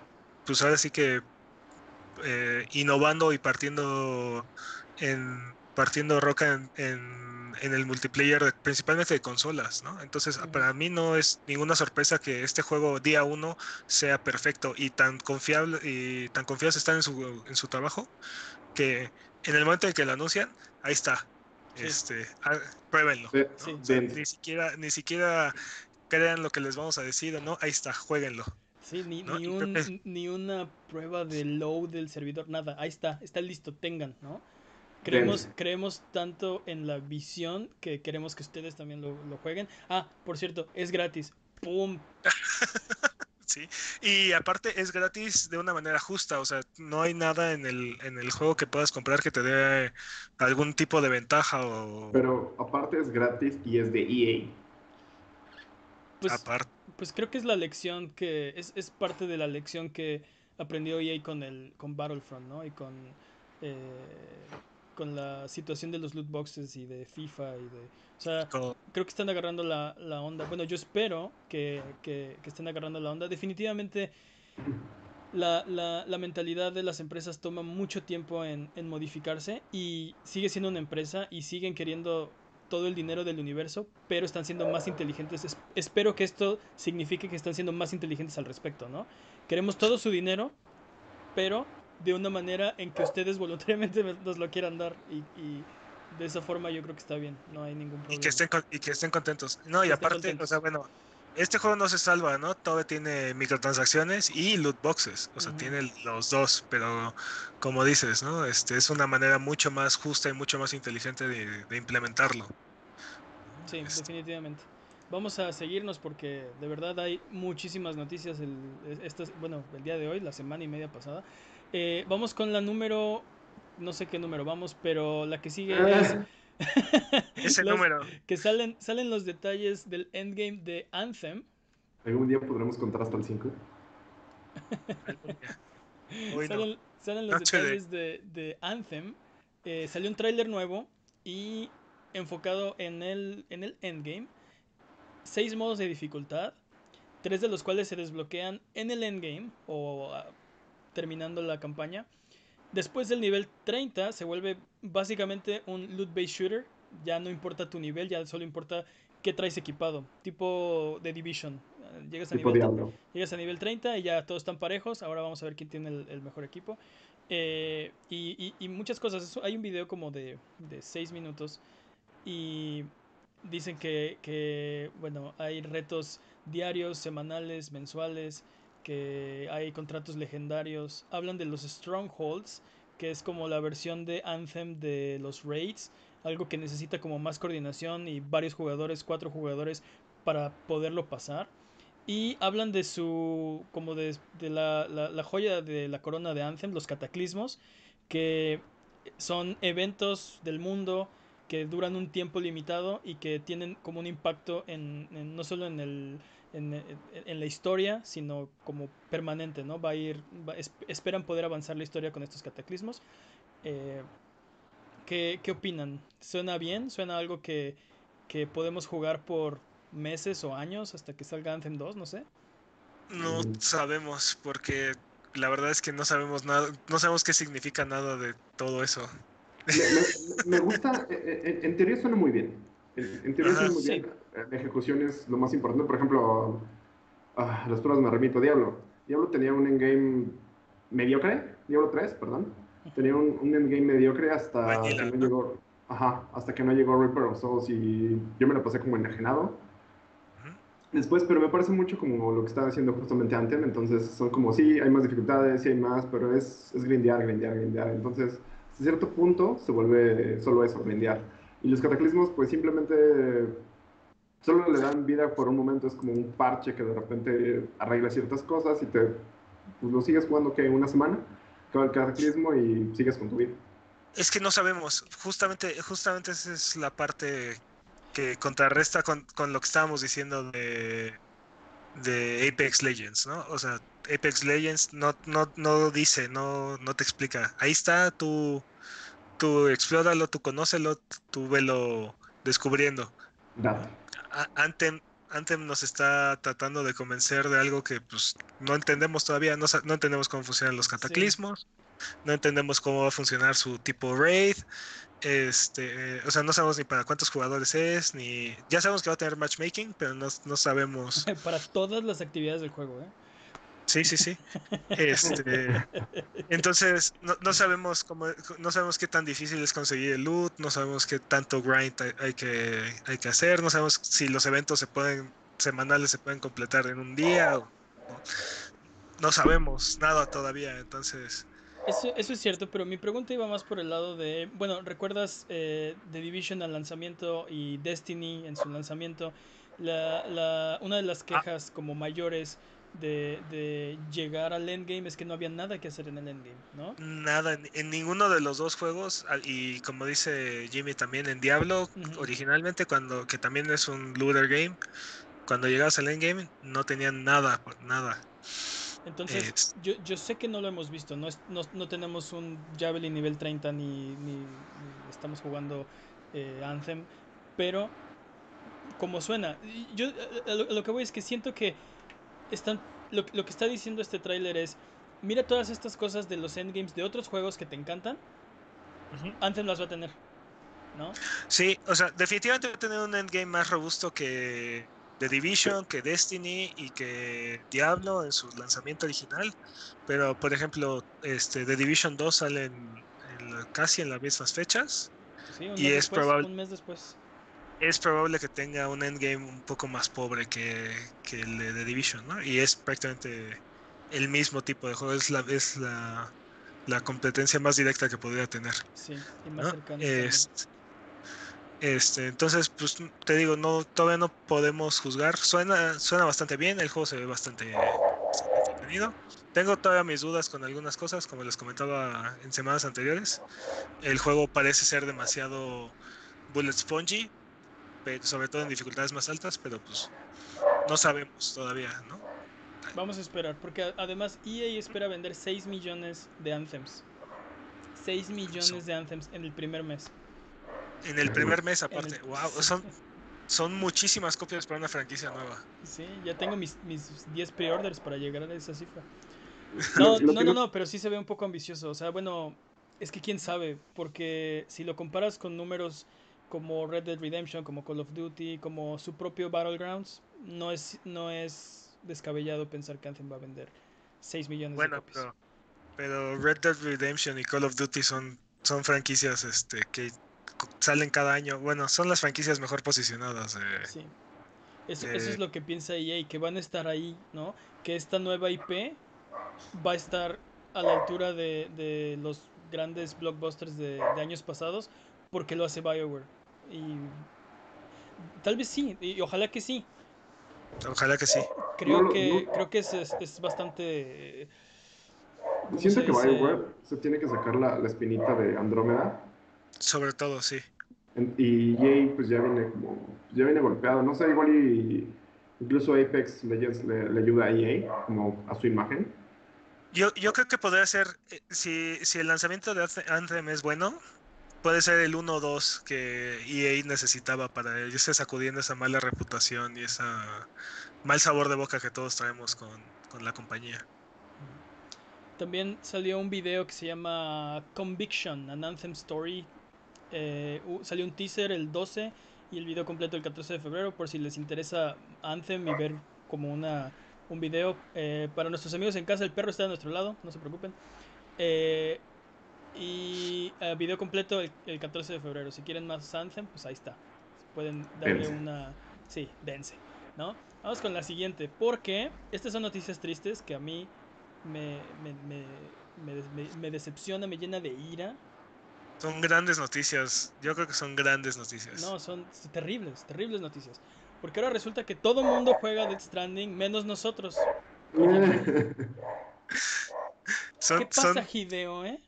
pues ahora sí que eh, innovando y partiendo en partiendo roca en, en, el multiplayer principalmente de consolas, ¿no? Entonces para mí no es ninguna sorpresa que este juego día uno sea perfecto y tan confiable y tan confiados están en su, en su trabajo que en el momento en que lo anuncian, ahí está. Este, ah, pruébenlo. ni siquiera, ni siquiera crean lo que les vamos a decir, ¿no? Ahí está, jueguenlo. Sí, ni, ni, un, ni, una prueba de load del servidor, nada. Ahí está, está listo, tengan, ¿no? Creemos, creemos tanto en la visión que queremos que ustedes también lo, lo jueguen. Ah, por cierto, es gratis. ¡Pum! <laughs> sí, y aparte es gratis de una manera justa, o sea, no hay nada en el, en el juego que puedas comprar que te dé algún tipo de ventaja o... Pero aparte es gratis y es de EA. Pues, aparte pues creo que es la lección que es, es, parte de la lección que aprendió EA con el con Battlefront, ¿no? Y con eh, con la situación de los loot boxes y de FIFA y de o sea, creo que están agarrando la, la onda. Bueno, yo espero que, que, que, estén agarrando la onda. Definitivamente la, la, la, mentalidad de las empresas toma mucho tiempo en, en modificarse y sigue siendo una empresa y siguen queriendo todo el dinero del universo, pero están siendo más inteligentes. espero que esto signifique que están siendo más inteligentes al respecto, ¿no? Queremos todo su dinero, pero de una manera en que ustedes <laughs> voluntariamente nos lo quieran dar y, de esa forma yo creo que está bien, no hay ningún problema. Y que estén, y que estén contentos. No, y aparte, o sea, bueno, este juego no se salva, ¿no? Todo tiene microtransacciones y loot boxes, o sea, tiene los dos, pero como dices, ¿no? Este es una manera mucho más justa y mucho más inteligente de, implementarlo. Sí, este. definitivamente. Vamos a seguirnos porque de verdad hay muchísimas noticias el, bueno, el día de hoy, la semana y media pasada. Eh, vamos con la número, no sé qué número vamos, pero la que sigue es Ese <laughs> número. Que salen, salen los detalles del endgame de Anthem. ¿Algún día podremos contar hasta el 5? <laughs> salen, los detalles de, Anthem. Eh, salió un tráiler nuevo y enfocado en el, en el endgame. Seis modos de dificultad, tres de los cuales se desbloquean en el endgame o ah, terminando la campaña. Después del nivel 30 se vuelve básicamente un loot-based shooter. Ya no importa tu nivel, ya solo importa qué traes equipado. Tipo de Division. Llegas a, nivel, llegas a nivel 30 y ya todos están parejos. Ahora vamos a ver quién tiene el, mejor equipo. Eh, y, muchas cosas. Hay un video como de, de 6 minutos. Y dicen que, que, bueno, hay retos diarios, semanales, mensuales que hay contratos legendarios. Hablan de los Strongholds, que es como la versión de Anthem de los Raids, algo que necesita como más coordinación y varios jugadores, cuatro jugadores para poderlo pasar. Y hablan de su, como de, la, la, joya de la corona de Anthem, los cataclismos, que son eventos del mundo que duran un tiempo limitado y que tienen como un impacto en no solo en el en, la historia, sino como permanente, ¿no? Va a ir, esperan poder avanzar la historia con estos cataclismos. Eh, ¿qué, opinan? ¿Suena bien? ¿Suena algo que, podemos jugar por meses o años hasta que salga Anthem 2? No sé. No sabemos, porque la verdad es que no sabemos nada, no sabemos qué significa nada de todo eso. Me, gusta, eh, eh, en, teoría suena muy bien. En, teoría suena muy bien. La ejecución es lo más importante. Por ejemplo, ah, las pruebas me remito. Diablo. Diablo tenía un endgame mediocre. Diablo 3, perdón. Tenía un, endgame mediocre hasta que no llegó. Ajá, hasta que no llegó Reaper of Souls y yo me lo pasé como enajenado. Después, pero me parece mucho como lo que estaba haciendo justamente Anthem, entonces son como, sí, hay más dificultades, sí hay más, pero es, es grindear, grindear, grindear. Entonces, a cierto punto se vuelve solo eso, grindear. Y los cataclismos, pues simplemente solo le dan vida por un momento, es como un parche que de repente arregla ciertas cosas y te pues, lo sigues jugando que una semana, acaba el cataclismo y sigues con tu vida. Es que no sabemos, justamente, justamente esa es la parte que contrarresta con, lo que estábamos diciendo de, de Apex Legends, ¿no? O sea, Apex Legends no, no, no dice, no, no te explica. Ahí está, tú, tú explóralo, tú conócelo, tú velo descubriendo. Anthem, Anthem nos está tratando de convencer de algo que pues no entendemos todavía, no, no entendemos cómo funcionan los cataclismos, no entendemos cómo va a funcionar su tipo raid, este, o sea, no sabemos ni para cuántos jugadores es, ni ya sabemos que va a tener matchmaking, pero no, no sabemos. <laughs> para todas las actividades del juego, ¿eh? Sí, sí, sí. Este, entonces, no, no, sabemos cómo, no sabemos qué tan difícil es conseguir el loot, no sabemos qué tanto grind hay, que, hay que hacer, no sabemos si los eventos se pueden, semanales se pueden completar en un día. no, sabemos nada todavía, entonces. Eso, eso, es cierto, pero mi pregunta iba más por el lado de, bueno, ¿recuerdas eh, The Division al lanzamiento y Destiny en su lanzamiento? La, la, una de las ah. quejas como mayores de, llegar al endgame es que no había nada que hacer en el endgame, ¿no? Nada, en, ninguno de los dos juegos, y como dice Jimmy también en Diablo, originalmente cuando, que también es un looter game, cuando llegabas al endgame no tenían nada, nada. Entonces, yo, yo, sé que no lo hemos visto, no, no, tenemos un Javelin nivel 30 ni, ni, estamos jugando eh, Anthem, pero como suena, yo lo que voy es que siento que están, lo, lo que está diciendo este tráiler es, mira todas estas cosas de los endgames de otros juegos que te encantan, antes las va a tener, ¿no? Sí, o sea, definitivamente va a tener un endgame más robusto que The Division, que Destiny y que Diablo en su lanzamiento original, pero por ejemplo, este The Division 2 sale en, casi en las mismas fechas y es probable un mes después es probable que tenga un endgame un poco más pobre que, el de The Division, ¿no? Y es prácticamente el mismo tipo de juego, es la, es la, competencia más directa que podría tener. Sí, y más cercana. Este, entonces, pues te digo, no, todavía no podemos juzgar. Suena, suena bastante bien, el juego se ve bastante, bastante entretenido. Tengo todavía mis dudas con algunas cosas, como les comentaba en semanas anteriores. El juego parece ser demasiado bullet spongy, sobre todo en dificultades más altas, pero pues no sabemos todavía, ¿no? Vamos a esperar, porque además EA espera vender 6 millones de Anthems. 6 millones de Anthems en el primer mes. En el primer mes aparte, <laughs> wow, son, son muchísimas copias para una franquicia nueva. Sí, ya tengo mis, mis 10 pre-orders para llegar a esa cifra. <laughs> No, no, no, no, pero sí se ve un poco ambicioso. O sea, bueno, es que quién sabe, porque si lo comparas con números como Red Dead Redemption, como Call of Duty, como su propio Battlegrounds, no es, no es descabellado pensar que Anthem va a vender 6 millones de copias. Pero, pero Red Dead Redemption y Call of Duty son, son franquicias este, que salen cada año. Bueno, son las franquicias mejor posicionadas. sí. Eso, eso, es lo que piensa EA, que van a estar ahí, ¿no? Que esta nueva IP va a estar a la altura de, de los grandes blockbusters de, de años pasados porque lo hace BioWare. Y tal vez sí, y ojalá que sí. Ojalá que sí. Creo que, creo que es, es, bastante... Siento que BioWare se tiene que sacar la, la, espinita de Andrómeda. Sobre todo, sí. Y Jay pues ya viene como, ya viene golpeado, no sé, igual y incluso Apex Legends le, le ayuda a EA como a su imagen. Yo, yo creo que podría ser, eh, si, si el lanzamiento de Anthem es bueno, puede ser el 1 o 2 que EA necesitaba para irse sacudiendo esa mala reputación y ese mal sabor de boca que todos traemos con, con la compañía. También salió un video que se llama Conviction, an Anthem Story. Eh, salió un teaser el 12 y el video completo el 14 de febrero por si les interesa Anthem y ver como una, un video. Eh, para nuestros amigos en casa, el perro está a nuestro lado, no se preocupen. Eh, y video completo el, 14 de febrero. Si quieren más Anthem, pues ahí está. Pueden darle una... Sí, dense. ¿no? Vamos con la siguiente, porque estas son noticias tristes que a mí me, me, me, me, decepciona, me llena de ira. Son grandes noticias, yo creo que son grandes noticias. No, son terribles, terribles noticias. Porque ahora resulta que todo mundo juega Death Stranding menos nosotros. <laughs> ¿Qué pasa, Hideo, eh?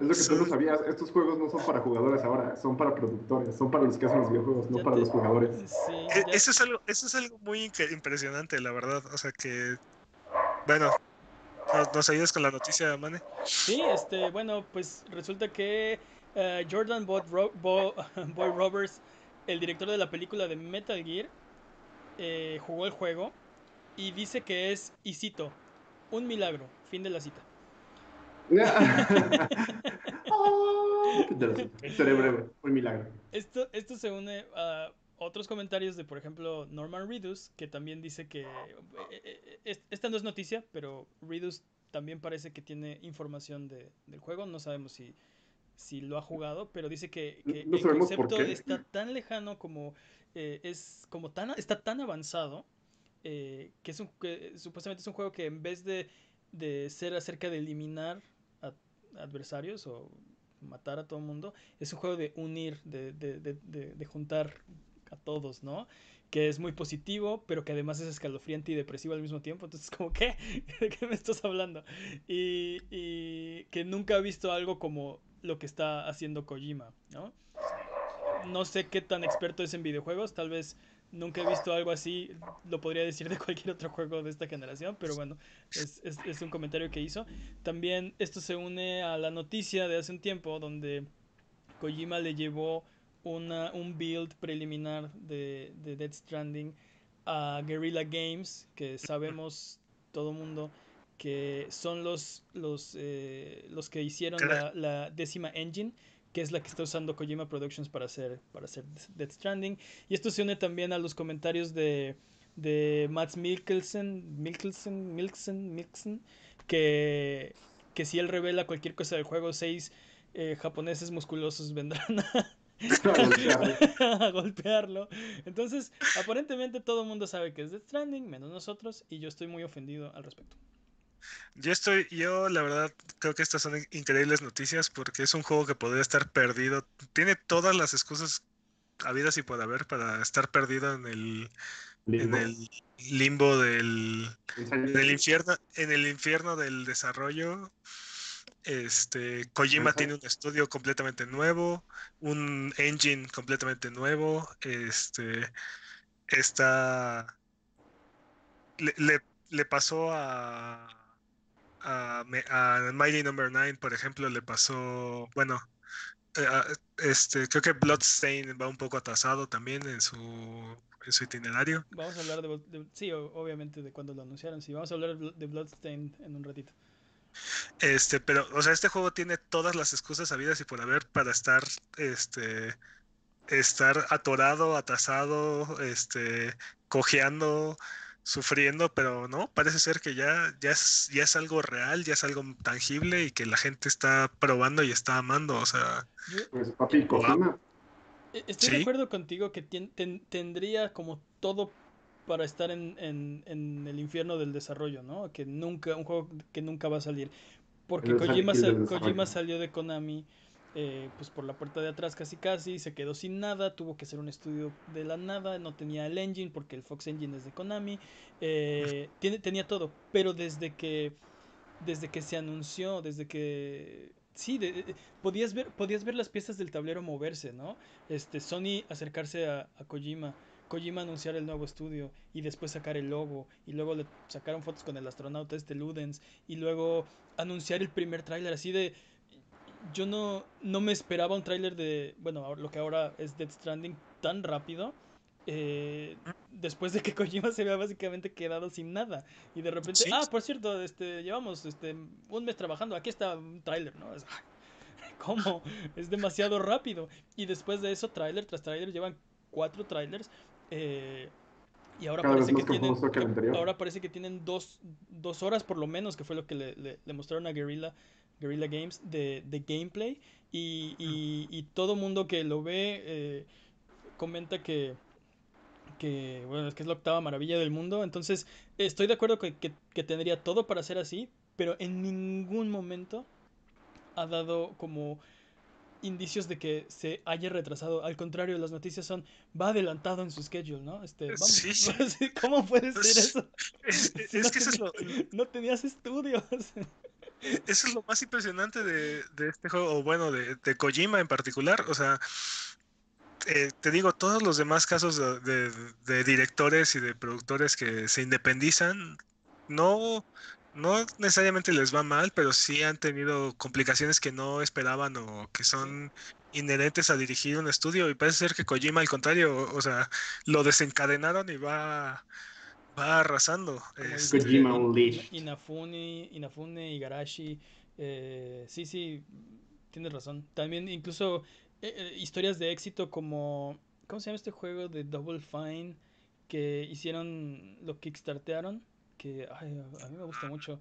Es lo que tú no sabías, estos juegos no son para jugadores ahora, son para productores, son para los que hacen los videojuegos, no para los jugadores. E, eso, es algo, eso es algo muy impresionante, la verdad. O sea que, bueno, ¿nos, ayudas con la noticia, Mane? Sí, este, bueno, pues resulta que eh, Jordan <laughs> Boy, Roberts, el director de la película de Metal Gear, eh, jugó el juego y dice que es, y cito, un milagro, fin de la cita. <laughs> <laughs> Cerebro, un milagro. Esto, esto se une a otros comentarios de, por ejemplo, Norman Reedus, que también dice que. Eh, eh, esta no es noticia, pero Reedus también parece que tiene información de, del juego. No sabemos si, si lo ha jugado, pero dice que, el concepto está tan lejano como. Eh, es como tan está tan avanzado que es un que supuestamente es un juego que en vez de, de ser acerca de eliminar adversarios o matar a todo el mundo, es un juego de unir, de, de, de, de, juntar a todos, ¿no? Que es muy positivo, pero que además es escalofriante y depresivo al mismo tiempo. Entonces, como, ¿qué? <laughs> ¿De qué me estás hablando? Y, y que nunca ha visto algo como lo que está haciendo Kojima, ¿no? No sé qué tan experto es en videojuegos, tal vez Nunca he visto algo así, lo podría decir de <laughs> cualquier otro juego de esta generación, pero bueno, es, es, un comentario que hizo. También esto se une a la noticia de hace un tiempo donde Kojima le llevó una, un build preliminar de, de Dead Stranding a Guerrilla Games, que sabemos todo mundo que son los, los, eh, los que hicieron la, la décima engine que es la que está usando Kojima Productions para hacer, para hacer Death Stranding. Y esto se une también a los comentarios de, de Mats Mikkelsen, Mikkelsen, Mikkelsen, Mikkelsen que, que si él revela cualquier cosa del juego, seis eh, japoneses musculosos vendrán <laughs> <laughs> a, golpearlo. Entonces, aparentemente todo el mundo sabe que es Death Stranding, menos nosotros, y yo estoy muy ofendido al respecto. Yo estoy, yo la verdad creo que estas son increíbles noticias porque es un juego que podría estar perdido. Tiene todas las excusas habidas y por haber para estar perdido en el limbo, en el limbo del, del infierno, en el infierno del desarrollo. Este, Kojima tiene un estudio completamente nuevo, un engine completamente nuevo. Este, está le, le pasó a a, a Mighty Number no. 9, por ejemplo, le pasó, bueno, eh, este, creo que Bloodstain va un poco atrasado también en su, en su itinerario. Vamos a hablar de, sí, obviamente de cuando lo anunciaron, sí, vamos a hablar de Bloodstain en un ratito. Este, pero, o sea, este juego tiene todas las excusas habidas y por haber para estar, este, estar atorado, atrasado, este, cojeando, sufriendo, pero no, parece ser que ya, ya, es, ya es algo real, ya es algo tangible y que la gente está probando y está amando, o sea... Pues papi, e, Estoy de acuerdo contigo que tendría como todo para estar en, en, el infierno del desarrollo, ¿no? Que nunca, un juego que nunca va a salir. Porque Kojima, Kojima salió de Konami eh, pues por la puerta de atrás casi casi, se quedó sin nada, tuvo que hacer un estudio de la nada, no tenía el engine porque el Fox Engine es de Konami, eh, <laughs> tiene, tenía todo, pero desde que, desde que se anunció, desde que... Sí, podías, ver, podías ver las piezas del tablero moverse, ¿no? Este, Sony acercarse a, a Kojima, Kojima anunciar el nuevo estudio y después sacar el logo y luego le sacaron fotos con el astronauta este Ludens y luego anunciar el primer tráiler así de yo no, no me esperaba un tráiler de, bueno, lo que ahora es Death Stranding tan rápido. Eh, después de que <laughs> Kojima se había básicamente quedado sin nada y de repente, ah, por cierto, este, llevamos este, un mes trabajando, aquí está un tráiler, ¿no? Es, ¿Cómo? Es demasiado rápido. Y después de eso, tráiler tras tráiler, llevan cuatro trailers. Eh, y ahora parece, que tienen, ahora parece que tienen dos, dos, horas por lo menos, que fue lo que le, le, mostraron a Guerrilla, Guerrilla Games de, de gameplay. Y, y, y, todo mundo que lo ve eh, comenta que, que, bueno, es que es la octava maravilla del mundo. Entonces, estoy de acuerdo que, que, que tendría todo para ser así, pero en ningún momento ha dado como indicios de que se haya retrasado. Al contrario, las noticias son, va adelantado en su schedule, ¿no? Este, vamos, <laughs> ¿Cómo puede ser eso? <laughs> Es, que eso es lo... No tenías estudios. <laughs> Eso es lo más impresionante de, de este juego, o bueno, de, de, Kojima en particular. O sea, eh, te digo, todos los demás casos de, directores y de productores que se independizan, no, no necesariamente les va mal, pero sí han tenido complicaciones que no esperaban o que son inherentes a dirigir un estudio. Y parece ser que Kojima, al contrario, o, sea, lo desencadenaron y va, va arrasando. Este, Kojima Inafune, Inafune, Igarashi. Eh, sí, sí, tienes razón. También incluso eh, eh, historias de éxito como... ¿Cómo se llama este juego de Double Fine? Que hicieron, lo kickstartearon que a mí me gusta mucho.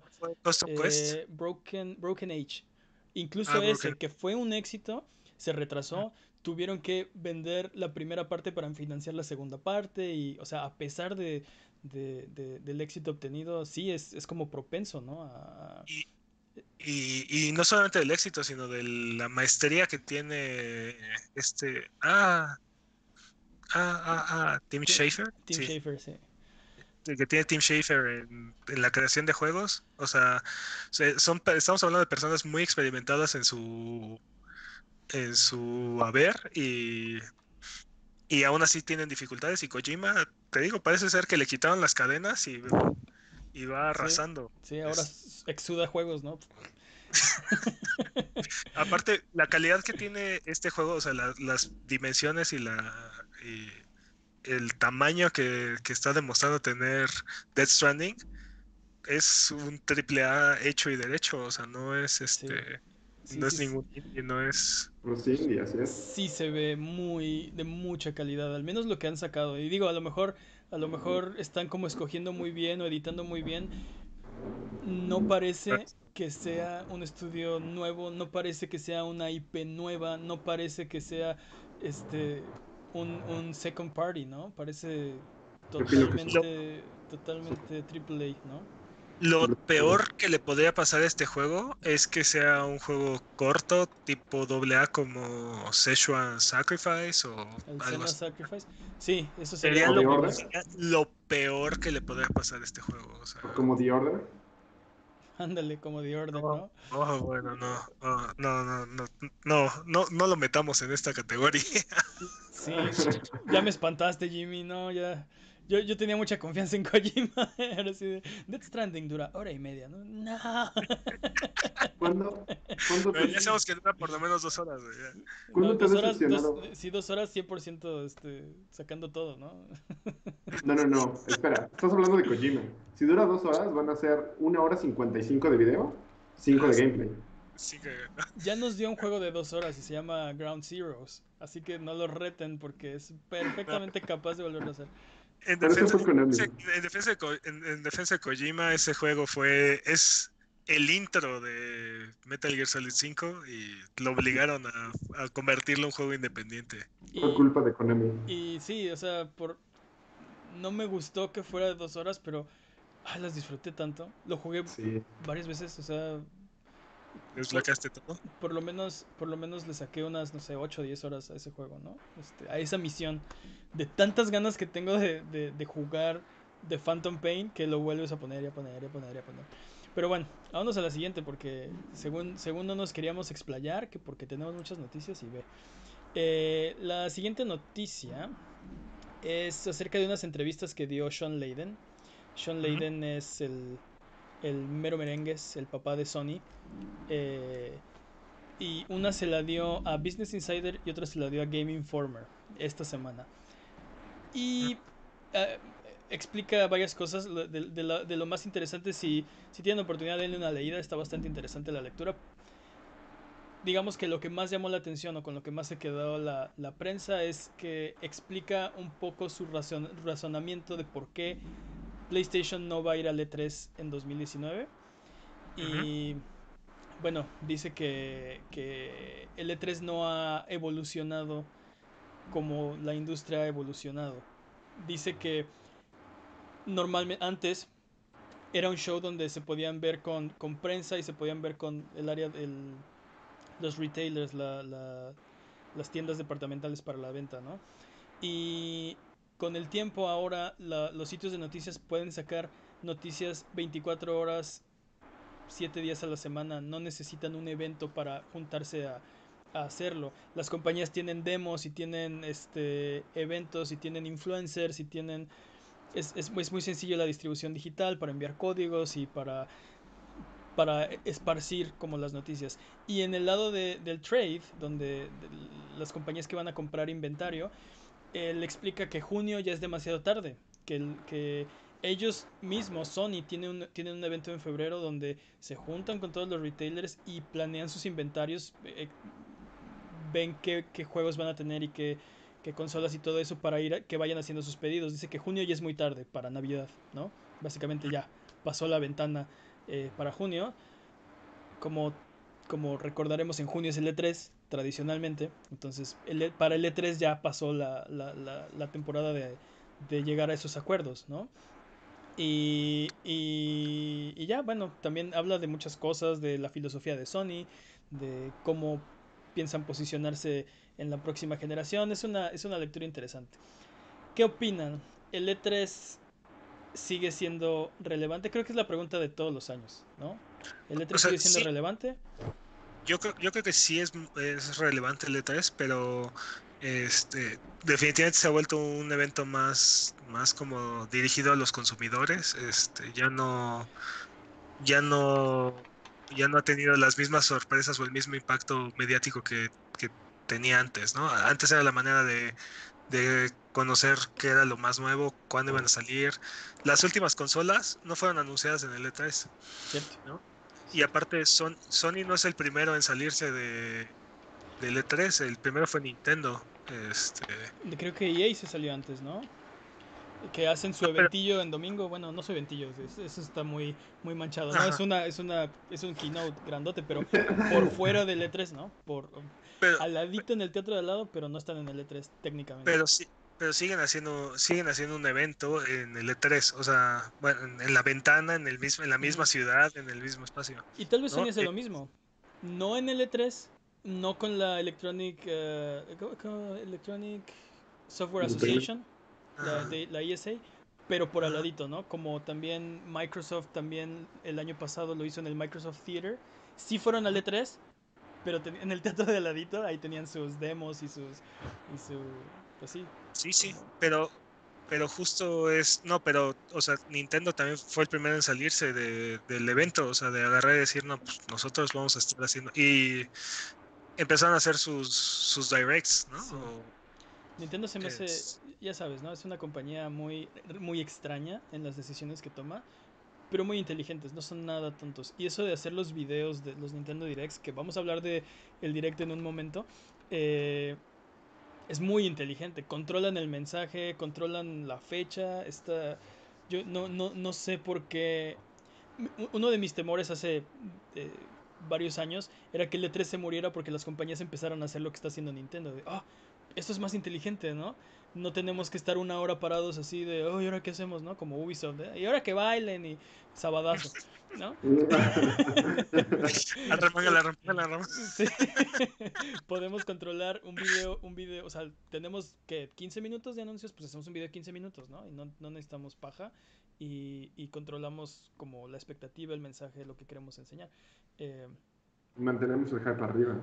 Eh, Broken, Broken Age. Incluso ah, ese, que fue un éxito, se retrasó. Tuvieron que vender la primera parte para financiar la segunda parte. Y, o sea, a pesar de, del éxito obtenido, sí es, es como propenso, ¿no? Y, y, no solamente del éxito, sino de la maestría que tiene este. Ah. Ah, ah, ah. Tim Schafer. Tim Schafer, sí que tiene Tim Schafer en, la creación de juegos. O sea, son, estamos hablando de personas muy experimentadas en su en su haber y, y aún así tienen dificultades. Y Kojima, te digo, parece ser que le quitaron las cadenas y, y va arrasando. Sí, ahora exuda juegos, ¿no? <laughs> Aparte, la calidad que tiene este juego, o sea, las dimensiones y la el tamaño que, está demostrando tener Death Stranding es un triple A hecho y derecho, o sea, no es este no es ningún no es sí, así es. Sí se ve muy de mucha calidad, al menos lo que han sacado. Y digo, a lo mejor a lo mejor están como escogiendo muy bien o editando muy bien. No parece que sea un estudio nuevo, no parece que sea una IP nueva, no parece que sea este un, un second party, ¿no? Parece totalmente, totalmente triple A, ¿no? Lo peor que le podría pasar a este juego es que sea un juego corto, tipo AA como Szechuan Sacrifice o algo así. Sacrifice? Sí, eso sería, lo, lo, peor que le podría pasar a este juego. O sea, ¿Como The Order? Ándale, como The Order, ¿no? Oh, bueno, no, no, no, no, no, no, no lo metamos en esta categoría. Sí, ya me espantaste, Jimmy, no, ya. Yo, yo tenía mucha confianza en Kojima. <laughs> Ahora sí, Death Stranding dura hora y media, ¿no? No. <laughs> ¿Cuándo? ya sabemos que dura por lo menos dos horas, güey. ¿Cuándo te dos horas, dos, Sí, dos horas, 100% este, sacando todo, ¿no? No, no, no. Espera, estás hablando de Kojima. Si dura dos horas, van a ser una hora 55 de video, cinco de gameplay. Ya nos dio un juego de dos horas y se llama Ground Zeroes. Así que no lo reten porque es perfectamente capaz de volverlo a hacer. En defensa, en, defensa, de Kojima, ese juego fue. Es el intro de Metal Gear Solid 5 y lo obligaron a, convertirlo en un juego independiente. Por culpa de Konami. Y sí, o sea, por. No me gustó que fuera de dos horas, pero. Ah, las disfruté tanto. Lo jugué varias veces, o sea, ¿Desbloqueaste todo? Por lo menos, por lo menos le saqué unas, no sé, 8 o 10 horas a ese juego, ¿no? Este, a esa misión. De tantas ganas que tengo de, de, jugar de Phantom Pain que lo vuelves a poner y a poner y a poner y a poner. Pero bueno, vámonos a la siguiente porque según, según no nos queríamos explayar, que porque tenemos muchas noticias y ve. Eh, la siguiente noticia es acerca de unas entrevistas que dio Sean Layden. Sean Layden es el, el mero merengues, el papá de Sony. Eh, y una se la dio a Business Insider y otra se la dio a Game Informer esta semana. Y eh, explica varias cosas. De, lo más interesante, si, si tienen oportunidad de darle una leída, está bastante interesante la lectura. Digamos que lo que más llamó la atención o con lo que más se quedó la, la prensa es que explica un poco su razonamiento de por qué PlayStation no va a ir al E3 en 2019. Y bueno, dice que, que el E3 no ha evolucionado como la industria ha evolucionado. Dice que normalmente antes era un show donde se podían ver con, con prensa y se podían ver con el área de los retailers, las tiendas departamentales para la venta, ¿no? Y con el tiempo ahora los sitios de noticias pueden sacar noticias 24 horas, 7 días a la semana, no necesitan un evento para juntarse a, hacerlo. Las compañías tienen demos y tienen este eventos y tienen influencers y tienen es, es, muy sencillo la distribución digital para enviar códigos y para, para esparcir como las noticias. Y en el lado de, del trade, donde las compañías que van a comprar inventario, él explica que junio ya es demasiado tarde, que, que ellos mismos, Sony, tiene un, tienen un evento en febrero donde se juntan con todos los retailers y planean sus inventarios, eh, ven qué, qué, juegos van a tener y qué, que consolas y todo eso para ir que vayan haciendo sus pedidos. Dice que junio ya es muy tarde para Navidad, ¿no? Básicamente ya pasó la ventana eh, para junio. Como, como recordaremos, en junio es el E3 tradicionalmente. Entonces, el, e, para el E3 ya pasó la, la, la, temporada de, de, llegar a esos acuerdos, ¿no? Y, y, y ya, bueno, también habla de muchas cosas, de la filosofía de Sony, de cómo piensan posicionarse en la próxima generación. Es una, es una lectura interesante. ¿Qué opinan? ¿El E3 sigue siendo relevante? Creo que es la pregunta de todos los años, ¿no? ¿El E3 sigue siendo relevante? Yo creo, yo creo que sí es, es relevante el E3, pero este, definitivamente se ha vuelto un evento más, más como dirigido a los consumidores. Este, ya no, ya no, ya no ha tenido las mismas sorpresas o el mismo impacto mediático que, que tenía antes, ¿no? Antes era la manera de, conocer qué era lo más nuevo, cuándo iban a salir. Las últimas consolas no fueron anunciadas en el E3. ¿no? Y aparte, Son, Sony no es el primero en salirse de, del E3, el primero fue Nintendo. Este... Creo que EA se salió antes, ¿no? Que hacen su eventillo en domingo, bueno, no su eventillo, eso está muy, muy manchado, ¿no? Es una, es una, es un keynote grandote, pero por fuera del E3, ¿no? Por, al ladito en el teatro de al lado, pero no están en el E3 técnicamente. Pero sí, pero siguen haciendo, siguen haciendo un evento en el E3, o sea, bueno, en la ventana, en el mismo, en la misma ciudad, en el mismo espacio. Y tal vez Sony hace lo eh, mismo. No en el E3, no con la Electronic, uh, Electronic Software Association, la, de, la ESA, pero por al ladito, ¿no? Como también Microsoft también el año pasado lo hizo en el Microsoft Theater. Sí fueron al E3, pero en el teatro de ladito, ahí tenían sus demos y sus. Y su, pues sí. Sí, sí, pero. Pero justo es. No, pero. O sea, Nintendo también fue el primero en salirse de, del evento. O sea, de agarrar y decir, no, pues nosotros vamos a estar haciendo. Y empezaron a hacer sus, sus directs, ¿no? Nintendo se me hace. Ya sabes, ¿no? Es una compañía muy, muy extraña en las decisiones que toma pero muy inteligentes, no son nada tontos. Y eso de hacer los videos de los Nintendo Directs, que vamos a hablar de el Direct en un momento, eh, es muy inteligente. Controlan el mensaje, controlan la fecha. Está, yo no, no, no sé por qué. Uno de mis temores hace eh, varios años era que el E3 se muriera porque las compañías empezaron a hacer lo que está haciendo Nintendo. De, ah, esto es más inteligente, ¿no? No tenemos que estar una hora parados así de, oh, ¿y ahora qué hacemos, no? Como Ubisoft, ¿eh? y ahora que bailen y sabadazo, ¿no? <laughs> sí. <laughs> Podemos controlar un video, un video, o sea, tenemos que 15 minutos de anuncios, pues hacemos un video de 15 minutos, ¿no? Y no, no necesitamos paja y, y, controlamos como la expectativa, el mensaje, lo que queremos enseñar. Eh, Mantenemos el hype arriba.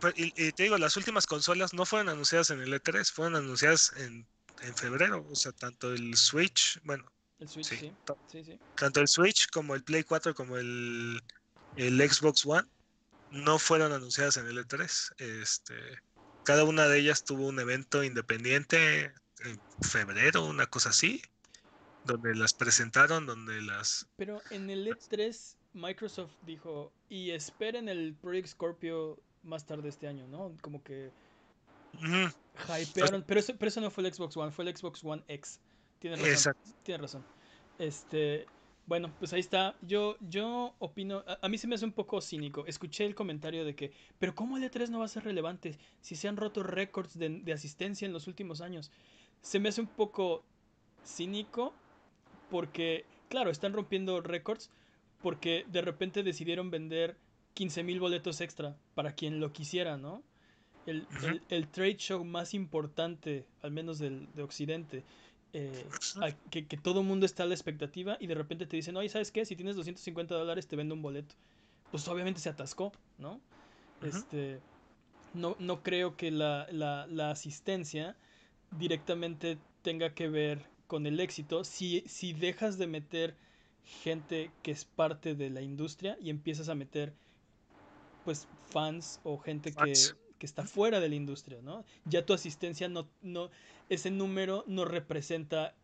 Pues, y, te digo, las últimas consolas no fueron anunciadas en el E3, fueron anunciadas en, en febrero. O sea, tanto el Switch, bueno. El Switch, sí. Tanto el Switch como el Play 4 como el, el Xbox One no fueron anunciadas en el E3. Este, cada una de ellas tuvo un evento independiente en febrero, una cosa así, donde las presentaron, donde las... Pero en el E3 Microsoft dijo, y esperen el Project Scorpio más tarde este año, ¿no? Como que... Hypearon, pero eso, pero eso no fue el Xbox One, fue el Xbox One X. Tienes razón. Tienes razón. Este, bueno, pues ahí está. Yo, yo opino, a, mí se me hace un poco cínico. Escuché el comentario de que, pero ¿cómo el E3 no va a ser relevante si se han roto récords de, de asistencia en los últimos años? Se me hace un poco cínico porque, claro, están rompiendo récords porque de repente decidieron vender 15.000 boletos extra para quien lo quisiera, ¿no? El, el, trade show más importante, al menos del, de Occidente, eh, que, que, todo el mundo está a la expectativa y de repente te dicen, oye, ¿sabes qué? Si tienes 250 dólares te vendo un boleto. Pues obviamente se atascó, ¿no? Este, no, no creo que la, la, la, asistencia directamente tenga que ver con el éxito si, si dejas de meter gente que es parte de la industria y empiezas a meter pues fans o gente que, que está fuera de la industria, ¿no? Ya tu asistencia no, no, ese número no representa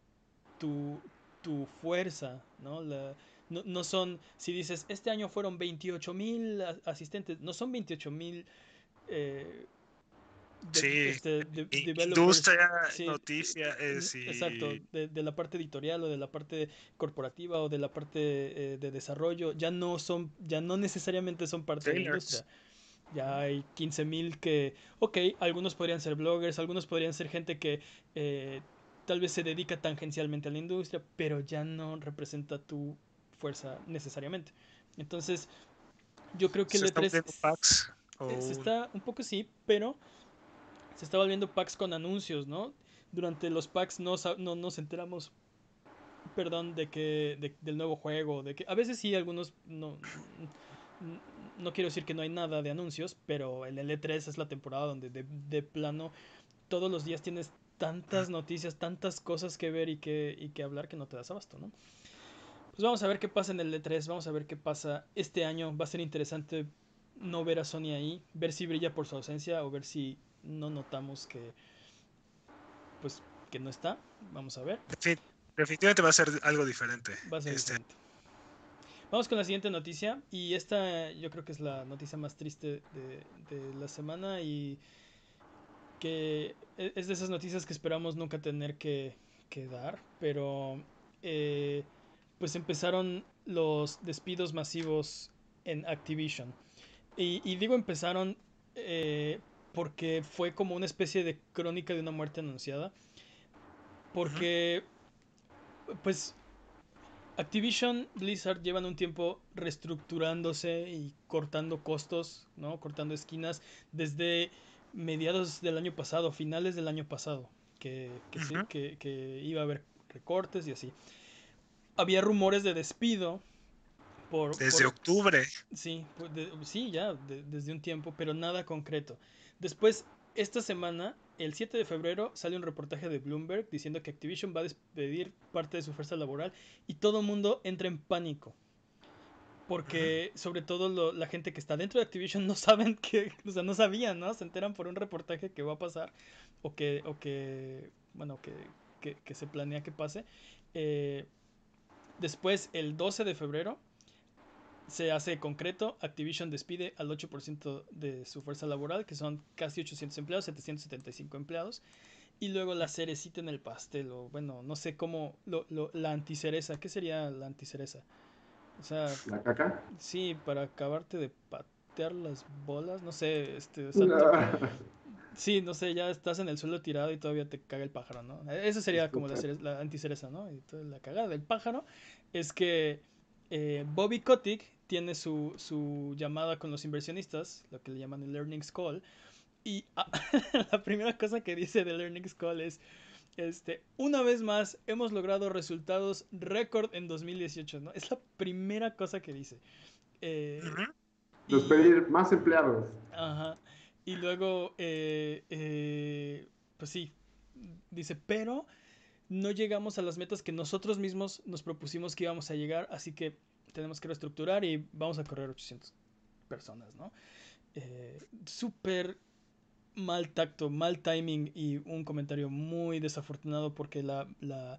tu, tu fuerza, ¿no? La, no, no, son, si dices, este año fueron 28 mil asistentes, no son 28 mil... Eh, sí, este, industria, noticia, exacto, de, de, la parte editorial o de la parte corporativa o de la parte eh, de desarrollo, ya no son, ya no necesariamente son parte de la industria. Ya hay 15.000 que, ok, algunos podrían ser bloggers, algunos podrían ser gente que eh, tal vez se dedica tangencialmente a la industria, pero ya no representa tu fuerza necesariamente. Entonces, yo creo que el E3 packs, eh, se está un poco sí, pero se está volviendo packs con anuncios, ¿no? Durante los packs no, no nos enteramos, perdón, de que del nuevo juego, de que a veces sí algunos no no quiero decir que no hay nada de anuncios, pero el L3 es la temporada donde de, plano todos los días tienes tantas noticias, tantas cosas que ver y que, y que hablar que no te das abasto, ¿no? Pues vamos a ver qué pasa en el L3, vamos a ver qué pasa este año. Va a ser interesante no ver a Sony ahí, ver si brilla por su ausencia o ver si no notamos que pues que no está. Vamos a ver. definitivamente va a ser algo diferente. Va a ser este, diferente. Vamos con la siguiente noticia. Y esta yo creo que es la noticia más triste de, la semana y que e, es de esas noticias que esperamos nunca tener que, dar. Pero eh, pues empezaron los despidos masivos en Activision. Y, digo empezaron eh, porque fue como una especie de crónica de una muerte anunciada. Porque, pues, Activision Blizzard llevan un tiempo reestructurándose y cortando costos, ¿no? Cortando esquinas desde mediados del año pasado, finales del año pasado, que, que, iba a haber recortes y así. Había rumores de despido. Por, desde octubre. Sí, sí, ya, desde un tiempo, pero nada concreto. Después, esta semana el 7 de febrero sale un reportaje de Bloomberg diciendo que Activision va a despedir parte de su fuerza laboral y todo el mundo entra en pánico. Porque sobre todo la gente que está dentro de Activision <laughs> no saben que, o sea, no sabían, ¿no? Se enteran por un reportaje que va a pasar o que, o que bueno, que, que, se planea que pase. Eh, después, el 12 de febrero, se hace concreto, Activision despide al 8% de su fuerza laboral, que son casi 800 empleados, 775 empleados. Y luego la cerecita en el pastel, o bueno, no sé cómo, lo, lo, la anticereza, ¿qué sería la anticereza? O sea... ¿La caca? Sí, para acabarte de patear las bolas, no sé, este... <laughs> sí, no sé, ya estás en el suelo tirado y todavía te caga el pájaro, ¿no? Esa sería como la, la anticereza, ¿no? Y la cagada del pájaro es que eh, Bobby Kotick tiene su, su, llamada con los inversionistas, lo que le llaman el Learnings Call. Y ah, <laughs> la primera cosa que dice de Learnings Call es, este, una vez más, hemos logrado resultados récord en 2018, ¿no? Es la primera cosa que dice. Eh, Despedir más empleados. Ajá. Y luego, eh, eh, pues sí, dice, pero no llegamos a las metas que nosotros mismos nos propusimos que íbamos a llegar, así que tenemos que reestructurar y vamos a correr 800. personas, ¿no? Eh, súper mal tacto, mal timing y un comentario muy desafortunado porque la, la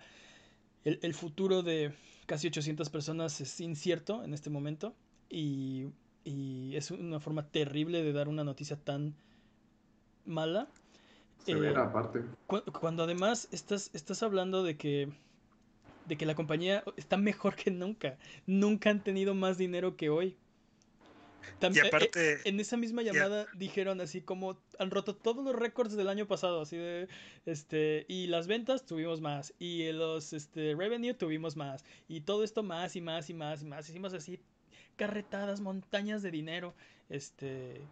el, el, futuro de casi 800 personas es incierto en este momento y, y, es una forma terrible de dar una noticia tan mala. Severa, eh, aparte. Cu cuando además estás, estás hablando de que de que la compañía está mejor que nunca. Nunca han tenido más dinero que hoy. También, y aparte, eh, en esa misma llamada yeah. dijeron así como han roto todos los récords del año pasado, así de este y las ventas tuvimos más y los este revenue tuvimos más y todo esto más y más y más y más. Hicimos así carretadas, montañas de dinero, este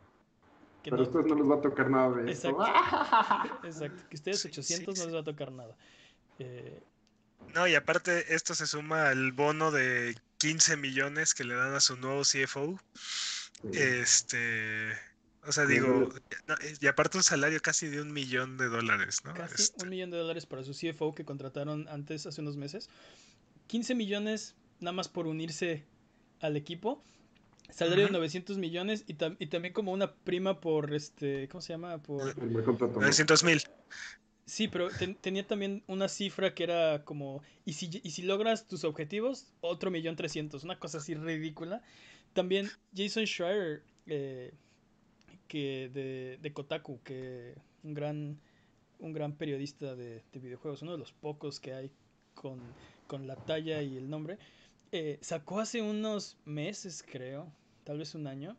que Pero no, a ustedes no les va a tocar nada de exacto, eso. <laughs> exacto, que ustedes 800 sí, sí, no les va a tocar nada. Eh, no, y aparte esto se suma al bono de 15 millones que le dan a su nuevo CFO. Sí. Este, o sea, digo, y aparte un salario casi de un millón de dólares, ¿no? Casi este... un millón de dólares para su CFO que contrataron antes, hace unos meses. 15 millones nada más por unirse al equipo. Salario uh -huh. de 900 millones y, tam y, también como una prima por, este, ¿cómo se llama? Por... 900 mil. Sí, pero ten, tenía también una cifra que era como, y si, y si logras tus objetivos, otro millón trescientos, una cosa así ridícula. También Jason Schreier, eh, que de, de, Kotaku, que un gran, un gran periodista de, de, videojuegos, uno de los pocos que hay con, con la talla y el nombre, eh, sacó hace unos meses, creo, tal vez un año,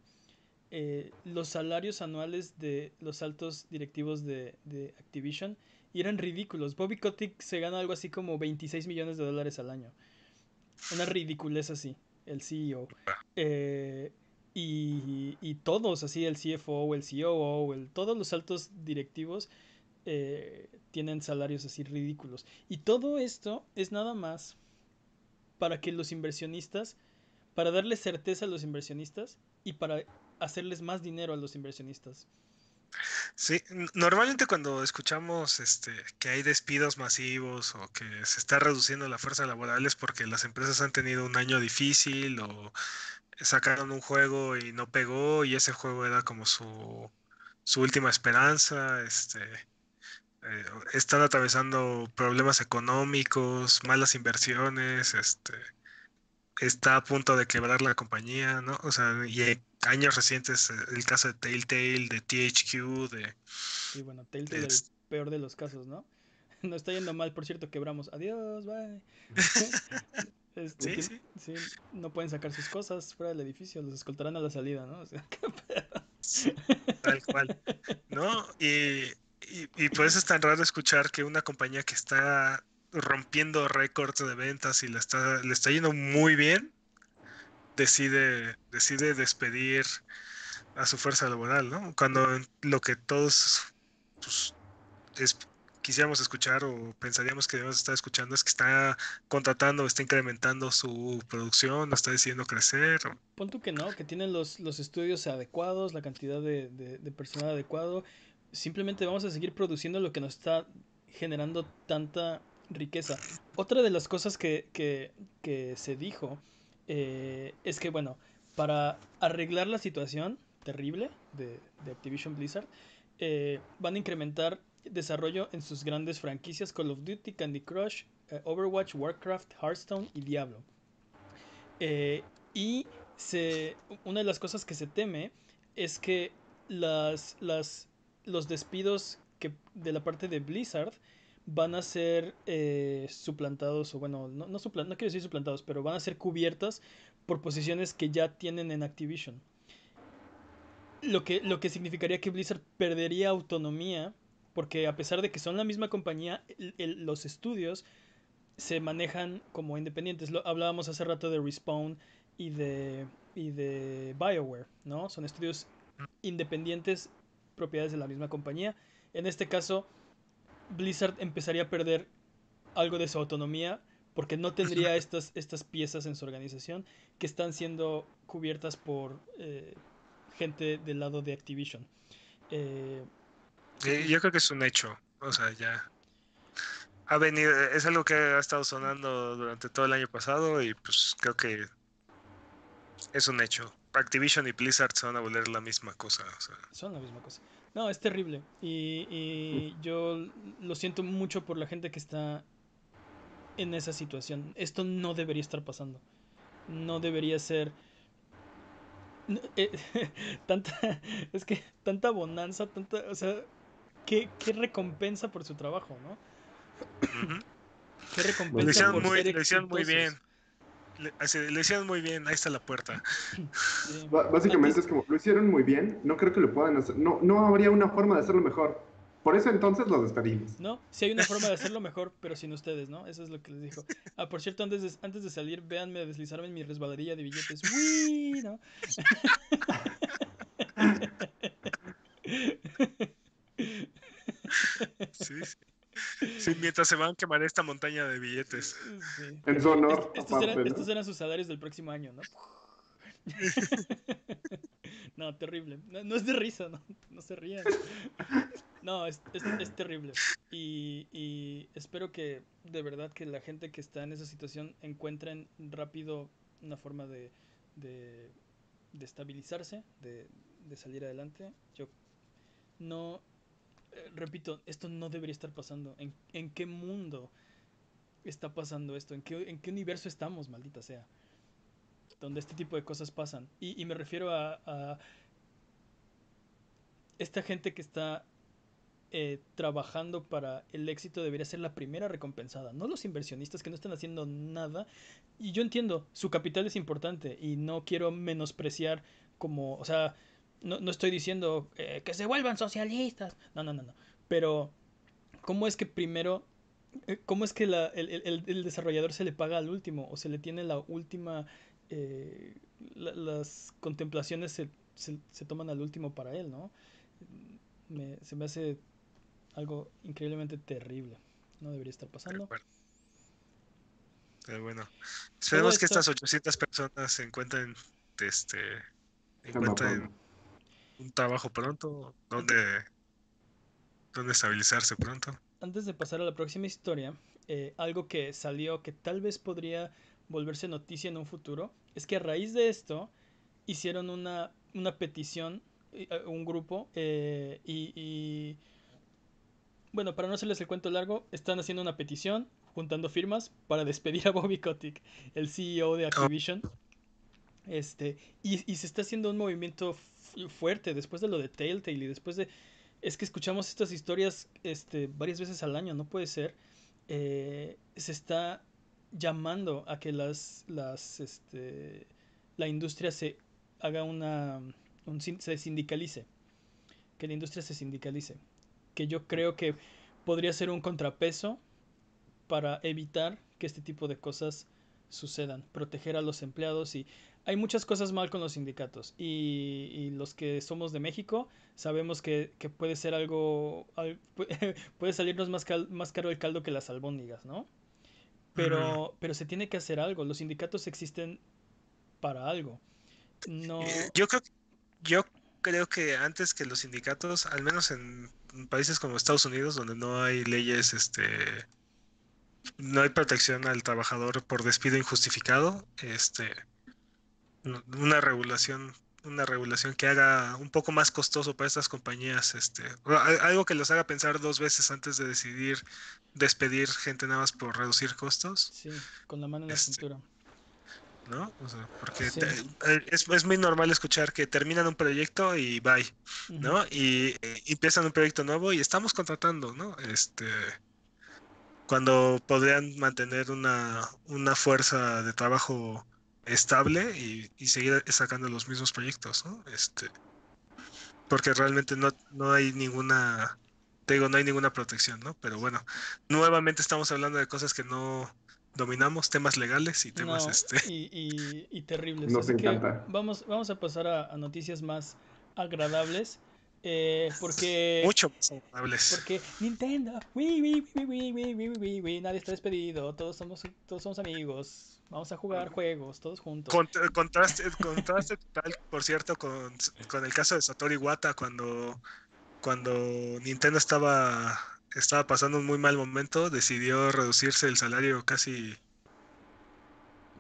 eh, los salarios anuales de los altos directivos de, de Activision y eran ridículos. Bobby Kotick se gana algo así como 26 millones de dólares al año. Una ridiculez así, el CEO. Eh, y, y, todos, así, el CFO, el COO, el, todos los altos directivos eh, tienen salarios así ridículos. Y todo esto es nada más para que los inversionistas, para darle certeza a los inversionistas y para hacerles más dinero a los inversionistas. Sí, normalmente cuando escuchamos este, que hay despidos masivos o que se está reduciendo la fuerza laboral es porque las empresas han tenido un año difícil o sacaron un juego y no pegó y ese juego era como su, su última esperanza, este, eh, están atravesando problemas económicos, malas inversiones, este, está a punto de quebrar la compañía, ¿no? O sea, y hay años recientes, el caso de Telltale, de THQ, de... Sí, bueno, Telltale es el peor de los casos, ¿no? <laughs> No está yendo mal, por cierto, quebramos. Adiós, bye. <laughs> <laughs> este, sí, sí. sí, no pueden sacar sus cosas fuera del edificio, los escoltarán a la salida, ¿no? O sea, qué pedo. Sí, tal cual. ¿No? Y, y, y por eso es tan raro escuchar que una compañía que está rompiendo récords de ventas y le está, le está yendo muy bien, decide, decide despedir a su fuerza laboral, ¿no? Cuando lo que todos pues, es, quisiéramos escuchar o pensaríamos que debemos estar escuchando es que está contratando, está incrementando su producción, está decidiendo crecer. Tú que no, que tienen los, los estudios adecuados, la cantidad de, de personal adecuado. Simplemente vamos a seguir produciendo lo que nos está generando tanta riqueza. Otra de las cosas que, que, se dijo eh, es que, bueno, para arreglar la situación terrible de, Activision Blizzard, eh, van a incrementar desarrollo en sus grandes franquicias Call of Duty, Candy Crush, eh, Overwatch, Warcraft, Hearthstone y Diablo. Y se, una de las cosas que se teme es que las, las, los despidos que, de la parte de Blizzard van a ser eh, suplantados, o bueno, no, no, no quiero decir suplantados, pero van a ser cubiertas por posiciones que ya tienen en Activision. Lo que, lo que significaría que Blizzard perdería autonomía, porque a pesar de que son la misma compañía, los estudios se manejan como independientes. Lo, hablábamos hace rato de Respawn y de, y de BioWare, ¿no? Son estudios independientes, propiedades de la misma compañía. En este caso, Blizzard empezaría a perder algo de su autonomía porque no tendría <laughs> estas, estas piezas en su organización que están siendo cubiertas por eh, gente del lado de Activision. Eh, sí, yo creo que es un hecho, o sea, ya ha venido, es algo que ha estado sonando durante todo el año pasado y pues creo que es un hecho. Activision y Blizzard se van a volver la misma cosa. Son la misma cosa. No, es terrible. Y, y yo lo siento mucho por la gente que está en esa situación. Esto no debería estar pasando. No debería ser... Eh, <laughs> tanta... <laughs> Es que tanta bonanza, tanta... O sea, qué, qué recompensa por su trabajo, ¿no? Qué recompensa lo hicieron por muy, ser lo hicieron muy bien. Le, lo hicieron muy bien, ahí está la puerta. <laughs> Sí. Básicamente es como, lo hicieron muy bien, no creo que lo puedan hacer, no, no habría una forma de hacerlo mejor. Por eso entonces los despedimos. No, si hay una forma de hacerlo mejor, pero sin ustedes, ¿no? Eso es lo que les dijo. Ah, por cierto, antes de, antes de salir, véanme deslizarme en mi resbaladilla de billetes. ¡Uy! ¿no? Sí, sí. <laughs> Sí, mientras se van a quemar esta montaña de billetes. En su honor. estos, eran, estos, eran, sus salarios del próximo año, ¿no? <laughs> no, terrible. No, es de risa, no, no se rían. No, es, es, es terrible. Y, y, espero que de verdad que la gente que está en esa situación encuentren rápido una forma de, de, de estabilizarse, de, de salir adelante. Yo no, repito, esto no debería estar pasando. ¿En, ¿En, qué mundo está pasando esto? ¿En qué, ¿En qué universo estamos, maldita sea? Donde este tipo de cosas pasan. Y, me refiero a, a, esta gente que está eh, trabajando para el éxito debería ser la primera recompensada, no los inversionistas que no están haciendo nada. Y yo entiendo, su capital es importante y no quiero menospreciar como, o sea, no, no estoy diciendo eh, que se vuelvan socialistas. No, no, no, no. Pero, ¿cómo es que primero, eh, cómo es que la, el, el, el, desarrollador se le paga al último o se le tiene la última, eh, la, las contemplaciones se, se, se, toman al último para él, ¿no? Me, se me hace algo increíblemente terrible. No debería estar pasando. Pero bueno, esperemos que estas 800 personas se encuentren, este, encuentren un trabajo pronto, donde, donde estabilizarse pronto. Antes de pasar a la próxima historia, eh, algo que salió que tal vez podría volverse noticia en un futuro, es que a raíz de esto hicieron una, una petición, eh, un grupo, eh, y, y, bueno, para no hacerles el cuento largo, están haciendo una petición, juntando firmas para despedir a Bobby Kotick, el CEO de Activision. Este, y, y se está haciendo un movimiento fuerte después de lo de Telltale y después de... Es que escuchamos estas historias este, varias veces al año, no puede ser. Eh, se está llamando a que las, las, este, la industria se haga una, un, se sindicalice, que la industria se sindicalice, que yo creo que podría ser un contrapeso para evitar que este tipo de cosas sucedan, proteger a los empleados y hay muchas cosas mal con los sindicatos y, y los que somos de México sabemos que, que puede ser algo, <laughs> puede salirnos más, cal, más caro el caldo que las albóndigas, ¿no? Pero, pero se tiene que hacer algo, los sindicatos existen para algo. No... Eh, yo creo, yo creo que antes que los sindicatos, al menos en países como Estados Unidos, donde no hay leyes, este, no hay protección al trabajador por despido injustificado, este, una regulación una regulación que haga un poco más costoso para estas compañías, este, algo que los haga pensar dos veces antes de decidir despedir gente nada más por reducir costos. Sí, con la mano en este, la cintura. ¿No? O sea, porque sí. te, eh, es, es, muy normal escuchar que terminan un proyecto y bye, uh -huh. ¿no? Y, y, empiezan un proyecto nuevo y estamos contratando, ¿no? Este, cuando podrían mantener una, una fuerza de trabajo estable y, seguir sacando los mismos proyectos, ¿no? Este, porque realmente no, no hay ninguna, te digo, no hay ninguna protección, ¿no? Pero bueno, nuevamente estamos hablando de cosas que no dominamos, temas legales y temas este... Y, terribles. Nos encanta. Vamos, vamos a pasar a, noticias más agradables. Eh, porque. <laughs> Mucho más agradables. Porque Nintendo. Wii, wii, wii, wii, wii, wii, wii, wii, nadie está despedido. Todos somos, todos somos amigos. Vamos a jugar juegos, todos juntos. Cont contraste, contraste total, por cierto, con, con, el caso de Satoru Iwata cuando, cuando Nintendo estaba, estaba pasando un muy mal momento, decidió reducirse el salario casi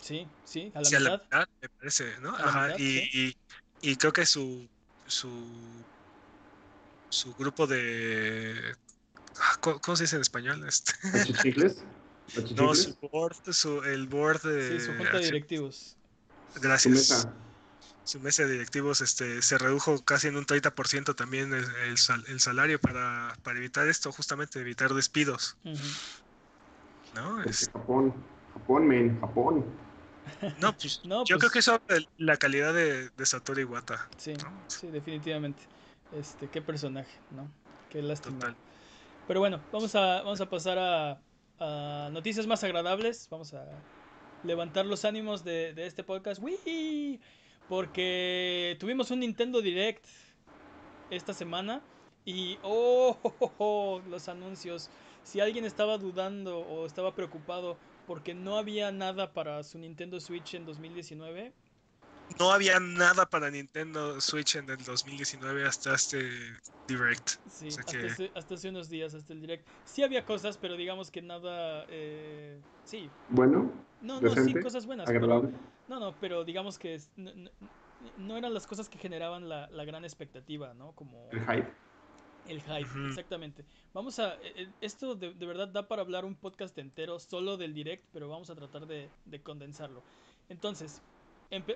Sí, sí, a la Sí, a mitad. la mitad, me parece, ¿no? Ajá, mitad, y, sí. y, y creo que su, su, su grupo de... ah, ¿Cómo, cómo se dice en español? Este, ¿Achichicles? No, su board, su, el board de... Sí, su junta de directivos. Su Gracias. mesa. Su mesa de directivos este, se redujo casi en un 30% también el, el sal- el salario para, para evitar esto, justamente evitar despidos. ¿no? Es- Japón. Japón, men. Japón. no, pues, <laughs> No, yo pues- creo que eso es la calidad de, de Satoru Iwata. Sí, ¿no? sí, definitivamente. Este, qué personaje, ¿no? Qué lástima. Total. Pero bueno, vamos a, vamos a pasar a, noticias más agradables. Vamos a levantar los ánimos de, este podcast. ¡Wii! Porque tuvimos un Nintendo Direct esta semana. Y oh, los anuncios. Si alguien estaba dudando o estaba preocupado porque no había nada para su Nintendo Switch en 2019, No había nada para Nintendo Switch en el 2019 hasta este Direct. Sí, O sea hasta, que- hace, hasta hace unos días, hasta el direct. Sí había cosas, pero digamos que nada... eh, sí, Bueno, no, no, sí, cosas buenas. pero- no, no, pero digamos que es- no, no- no eran las cosas que generaban la, la gran expectativa, ¿no? Como El hype. el hype, exactamente. Vamos a... eh, eh, Esto de, de verdad da para hablar un podcast entero solo del direct, pero vamos a tratar de, de condensarlo. Entonces,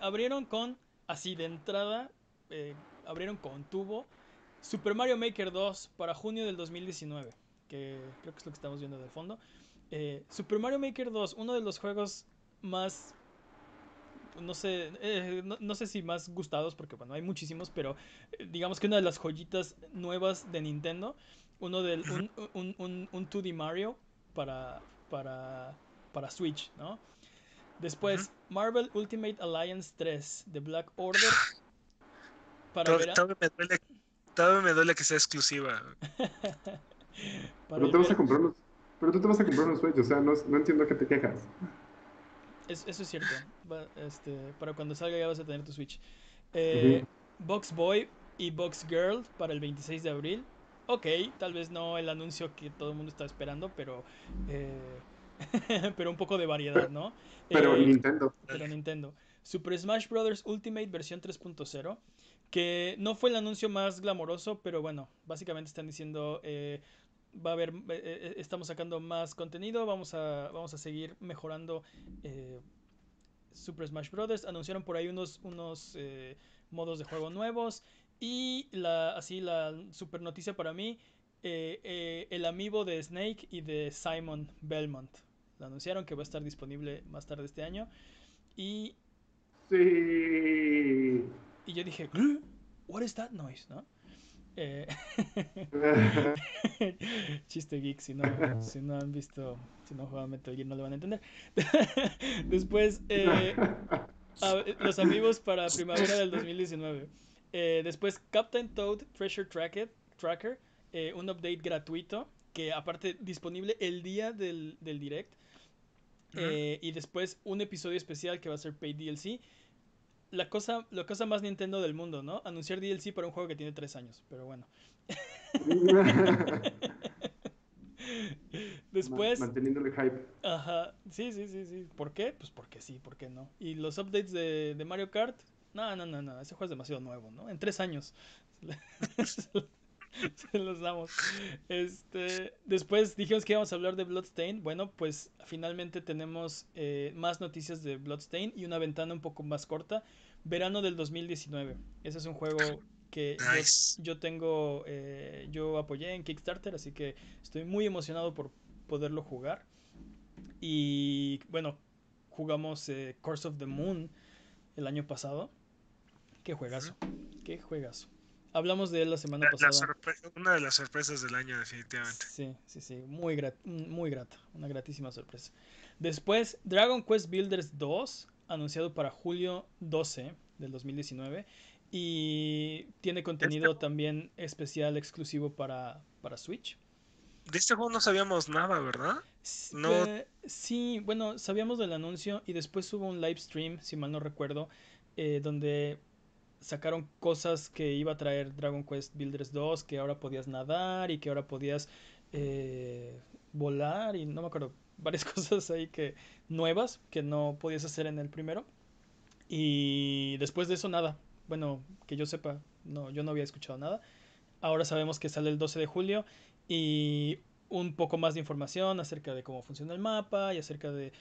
abrieron con, así de entrada, eh, abrieron con tubo Super Mario Maker 2 para junio del 2019, que creo que es lo que estamos viendo de fondo. Eh, Super Mario Maker 2, uno de los juegos más, no sé, eh, no, no sé si más gustados, porque bueno, hay muchísimos, pero eh, digamos que una de las joyitas nuevas de Nintendo, uno del, un, un, un, un 2D Mario para, para, para Switch, ¿no? Después, Marvel Ultimate Alliance 3 de Black Order. Para Tod- vera- Todavía me duele, todavía me duele que sea exclusiva. <laughs> Pero te vas a comprar. Pero tú te vas a comprar unos Switch, o sea, no, no entiendo a qué te quejas. Es- eso es cierto. Va- este, para cuando salga ya vas a tener tu Switch. Eh, Box Boy y Box Girl para el 26 de abril. Ok, tal vez no el anuncio que todo el mundo está esperando, pero eh, <laughs> pero un poco de variedad, ¿no? Pero Eh, Nintendo. pero Nintendo. Super Smash Bros. Ultimate versión 3.0, que no fue el anuncio más glamoroso, pero bueno, básicamente están diciendo, eh, va a haber, eh, estamos sacando más contenido, vamos a, vamos a seguir mejorando eh, Super Smash Bros. Anunciaron por ahí unos, unos modos de juego nuevos y la, así la super noticia para mí, eh, eh, el amiibo de Snake y de Simon Belmont. Lo anunciaron que va a estar disponible más tarde este año. Y, Sí. y yo dije, "¿Eh? What is that noise? ¿No? Eh, <laughs> chiste geek, si no, si no han visto, si no juegan Metal Gear no le van a entender. <laughs> Después, eh, a- los amigos para primavera del 2019. Eh, después, Captain Toad Treasure Tracker, Tracker eh, un update gratuito que aparte disponible el día del, del direct. Eh, y después un episodio especial que va a ser Paid DLC. La cosa, la cosa más Nintendo del mundo, ¿no? Anunciar DLC para un juego que tiene 3 años, pero bueno. <laughs> Después, Manteniendo el hype. ajá, sí, sí, sí, sí. ¿Por qué? Pues porque sí, ¿por qué no? Y los updates de, de Mario Kart, no, no, no, no, ese juego es demasiado nuevo, ¿no? En 3 años. <laughs> <laughs> Se los damos. Este, después dijimos que íbamos a hablar de Bloodstain. Bueno, pues finalmente tenemos eh, más noticias de Bloodstain y una ventana un poco más corta. Verano del 2019. Ese es un juego que yo- tengo, eh, yo apoyé en Kickstarter, así que estoy muy emocionado por poderlo jugar. Y bueno, jugamos eh, Course of the Moon el año pasado. Qué juegazo, qué juegazo. Hablamos de él la semana La- pasada. una de las sorpresas del año, definitivamente. Sí, sí, sí, muy, grat- muy grata, una gratísima sorpresa. Después, Dragon Quest Builders 2, anunciado para julio 12 del 2019. Y tiene contenido también especial exclusivo para, para Switch. De este juego no sabíamos nada, ¿verdad? No. eh, sí, bueno, sabíamos del anuncio y después hubo un live stream, si mal no recuerdo, eh, donde sacaron cosas que iba a traer Dragon Quest Builders 2, que ahora podías nadar y que ahora podías eh, volar y no me acuerdo <laughs> varias cosas ahí que nuevas que no podías hacer en el primero. Y después de eso nada. Bueno, que yo sepa, no, yo no había escuchado nada. Ahora sabemos que sale el 12 de julio y un poco más de información acerca de cómo funciona el mapa y acerca de,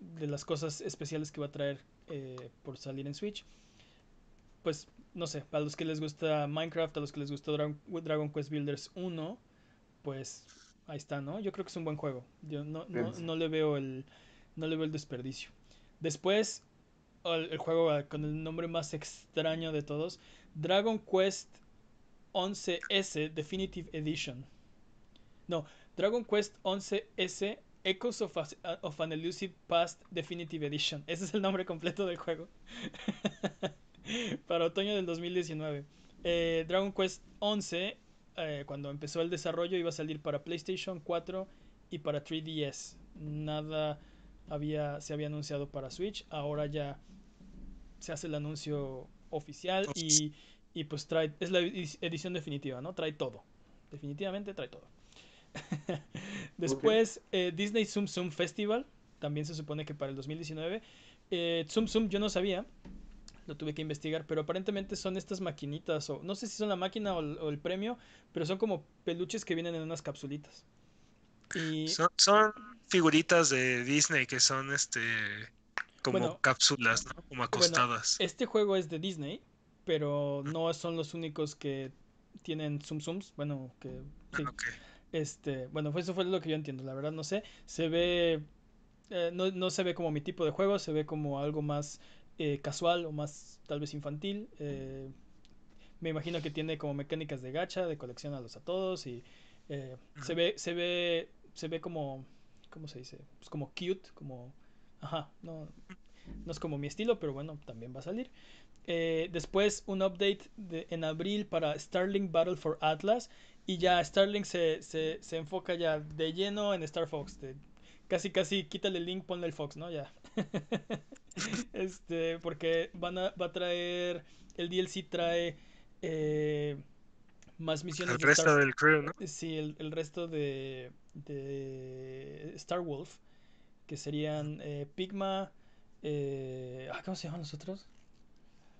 de las cosas especiales que va a traer eh, por salir en Switch. Pues no sé, a los que les gusta Minecraft, a los que les gusta Dragon, Quest Builders 1, pues ahí está, ¿no? Yo creo que es un buen juego. Yo no, no, le veo el no le veo el desperdicio. Después el, juego con el nombre más extraño de todos, Dragon Quest 11S Definitive Edition. No, Dragon Quest 11S Echoes of, of, an Elusive Past Definitive Edition. Ese es el nombre completo del juego. <laughs> <laughs> para otoño del 2019. Eh, Dragon Quest 11, eh, cuando empezó el desarrollo, iba a salir para PlayStation 4 y para 3DS. Nada había, se había anunciado para Switch. Ahora ya se hace el anuncio oficial y, y pues trae, es la edición definitiva, ¿no? Trae todo. Definitivamente trae todo. <laughs> Después, eh, Disney Zoom Zoom Festival, también se supone que para el 2019. Eh, Zoom Zoom yo no sabía, lo tuve que investigar, pero aparentemente son estas maquinitas, o no sé si son la máquina o el, premio, pero son como peluches que vienen en unas capsulitas. Y... Son, figuritas de Disney que son este como cápsulas, ¿no? Como acostadas. este juego es de Disney, pero no son los únicos que tienen Zoom Zooms. Bueno, que. Sí. Este, bueno, pues eso fue lo que yo entiendo, la verdad no sé. Se ve. Eh, no, no, se ve como mi tipo de juego, se ve como algo más eh, casual o más tal vez infantil. Eh, me imagino que tiene como mecánicas de gacha, de coleccionarlos a todos y se ve, se ve, se ve como, ¿cómo se dice? Pues como cute, como, ajá, no, no es como mi estilo, pero bueno, también va a salir. después un update de, en abril para Starlink Battle for Atlas y ya Starlink se, se, se, enfoca ya de lleno en Star Fox. casi, casi quítale el link, ponle el Fox, ¿no? Ya. <laughs> este, porque van a, va a traer. El DLC trae eh, más misiones. El resto del crew, ¿no? Sí, el, resto de, de Star Wolf. Que serían eh, Pigma. Eh, ah, ¿Cómo se llaman los otros?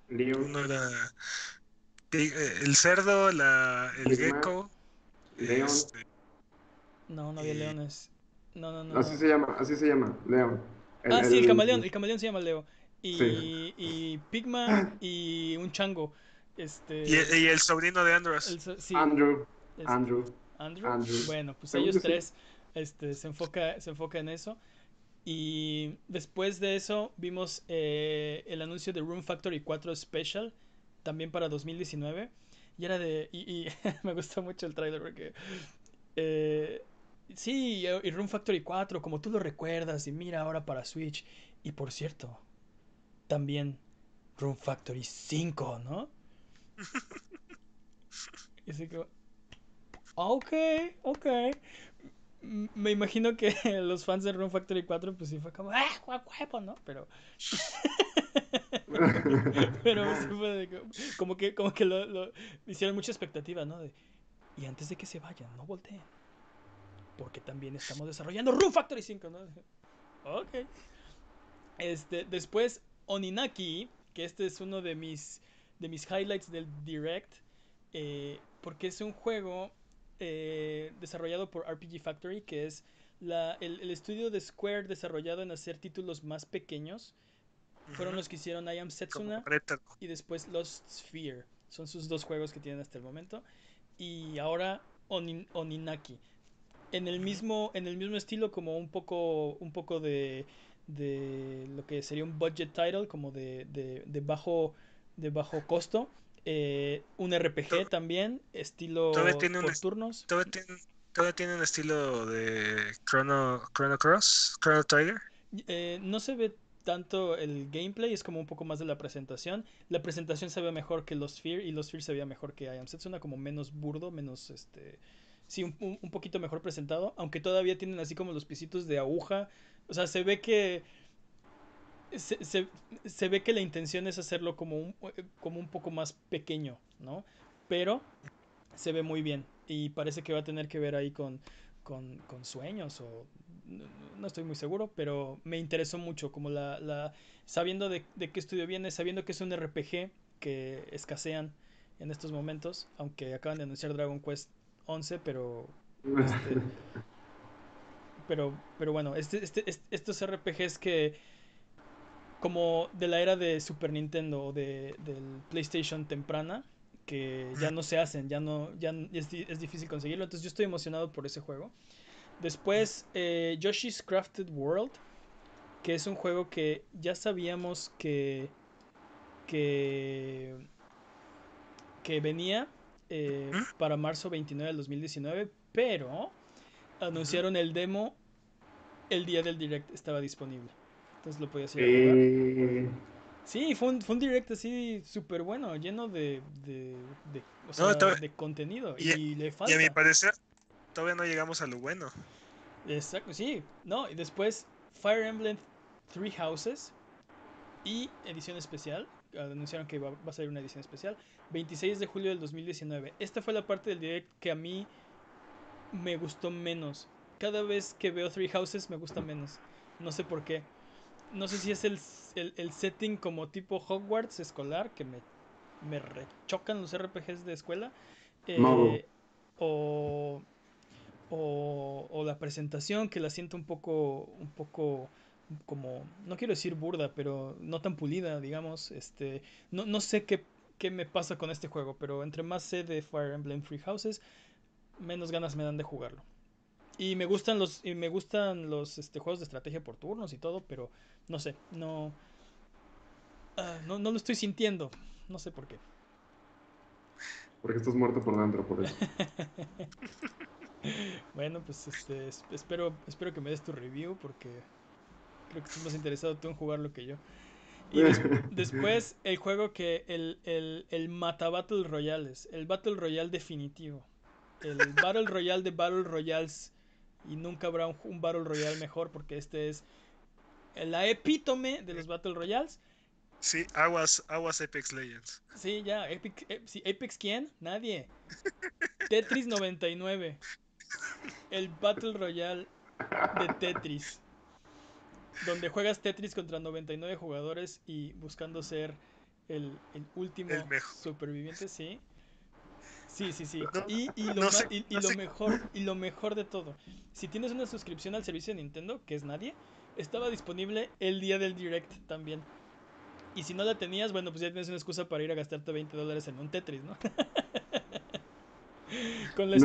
Leon. el cerdo, la, el gecko. León. Este, no, no había leones. No, no, no. Así se llama, así se llama, León. Ah, sí, el camaleón, el camaleón se llama Leo. Y, y Pigma y un chango. Este... Y, el sobrino de Andrew. Andrew. Andrew. Andrew. Bueno, pues ellos tres este, se, enfoca, se enfoca en eso. Y después de eso vimos eh, el anuncio de Room Factory 4 Special, también para 2019. Y era de... Y, <laughs> me gustó mucho el trailer porque... Eh, Sí, y Room Factory 4, como tú lo recuerdas, y mira ahora para Switch. Y por cierto, también Room Factory 5, ¿no? <laughs> y así que, ok, ok. Me imagino que <laughs> los fans de Room Factory 4, pues sí fue como, ¡ah, huevo, ¿no? Pero. <laughs> Pero sí fue como que, como que lo, lo, hicieron mucha expectativa, ¿no? De, y antes de que se vayan, no volteen porque también estamos desarrollando Room Factory 5, ¿no? <laughs> Ok. Este, después, Oninaki, que este es uno de mis, de mis highlights del Direct, eh, porque es un juego eh, desarrollado por RPG Factory, que es la, el, estudio de Square desarrollado en hacer títulos más pequeños. Fueron los que hicieron I Am Setsuna y después Lost Sphere. Son sus dos juegos que tienen hasta el momento. Y ahora Oninaki en el mismo, en el mismo estilo, como un poco, un poco de, de lo que sería un budget title, como de, de, bajo, de bajo costo. Eh, un RPG también, estilo por turnos. Todavía tiene, un estilo de Chrono, Chrono Cross, Chrono Trigger. Eh, no se ve tanto el gameplay, es como un poco más de la presentación. La presentación se ve mejor que los Fear y los Fear se veía mejor que I Am Setsuna, como menos burdo, menos este sí, un, poquito mejor presentado, aunque todavía tienen así como los pisitos de aguja. O sea, se ve que... Se, se, se, ve que la intención es hacerlo como un, como un poco más pequeño, ¿no? Pero se ve muy bien y parece que va a tener que ver ahí con, con, con sueños o no estoy muy seguro, pero me interesó mucho, como la, la sabiendo de, de qué estudio viene, sabiendo que es un RPG que escasean en estos momentos, aunque acaban de anunciar Dragon Quest 11, pero <laughs> este, pero pero bueno, este, este, estos RPGs que como de la era de Super Nintendo o de, del PlayStation temprana, que ya no se hacen, ya no ya es, es difícil conseguirlo, entonces yo estoy emocionado por ese juego. Después, eh, Yoshi's Crafted World, que es un juego que ya sabíamos que, que, que venía eh, para marzo 29 del 2019, pero anunciaron el demo el día del direct, estaba disponible. Entonces lo podías ir a jugar. Eh. Sí, fue un, fue un direct así súper bueno, lleno de, de, de, de contenido. Y, le falta. Y a mi parecer, todavía no llegamos a lo bueno. Exacto, sí. No, y después Fire Emblem Three Houses y edición especial. Anunciaron que va, a salir una edición especial. 26 de julio del 2019. Esta fue la parte del direct que a mí me gustó menos. Cada vez que veo Three Houses me gusta menos. No sé por qué. No sé si es el, el, setting como tipo Hogwarts escolar que me, me rechocan los RPGs de escuela. Eh, o o, la presentación que la siento un poco, un poco como, no quiero decir burda, pero no tan pulida, digamos. Este, no, no sé qué, qué me pasa con este juego, pero entre más sé de Fire Emblem Free Houses, menos ganas me dan de jugarlo. Y me gustan los, y me gustan los este, juegos de estrategia por turnos y todo, pero no sé, no, ah, no, no lo estoy sintiendo. No sé por qué. Porque estás muerto por dentro, por eso. <laughs> bueno, pues este, espero, espero que me des tu review porque creo que estás más interesado tú en jugarlo que yo. Y <laughs> después el juego que el, el, el Mata Battle Royales, el Battle Royale definitivo. El <laughs> Battle Royale de Battle Royales. Y nunca habrá un, Battle Royale mejor porque este es la epítome de los Battle Royales. Sí, aguas, aguas Apex Legends. Sí, ya, Epic, eh, Apex quién? Nadie. <laughs> Tetris 99 el Battle Royale de Tetris. Donde juegas Tetris contra 99 jugadores y buscando ser el, último superviviente, sí. Sí, sí, sí. y, lo, mejor, y lo mejor de todo, si tienes una suscripción al servicio de Nintendo, que es nadie, estaba disponible el día del Direct también. Y si no la tenías, bueno, pues ya tienes una excusa para ir a gastarte 20 dólares en un Tetris, ¿no? <laughs> <laughs> con, la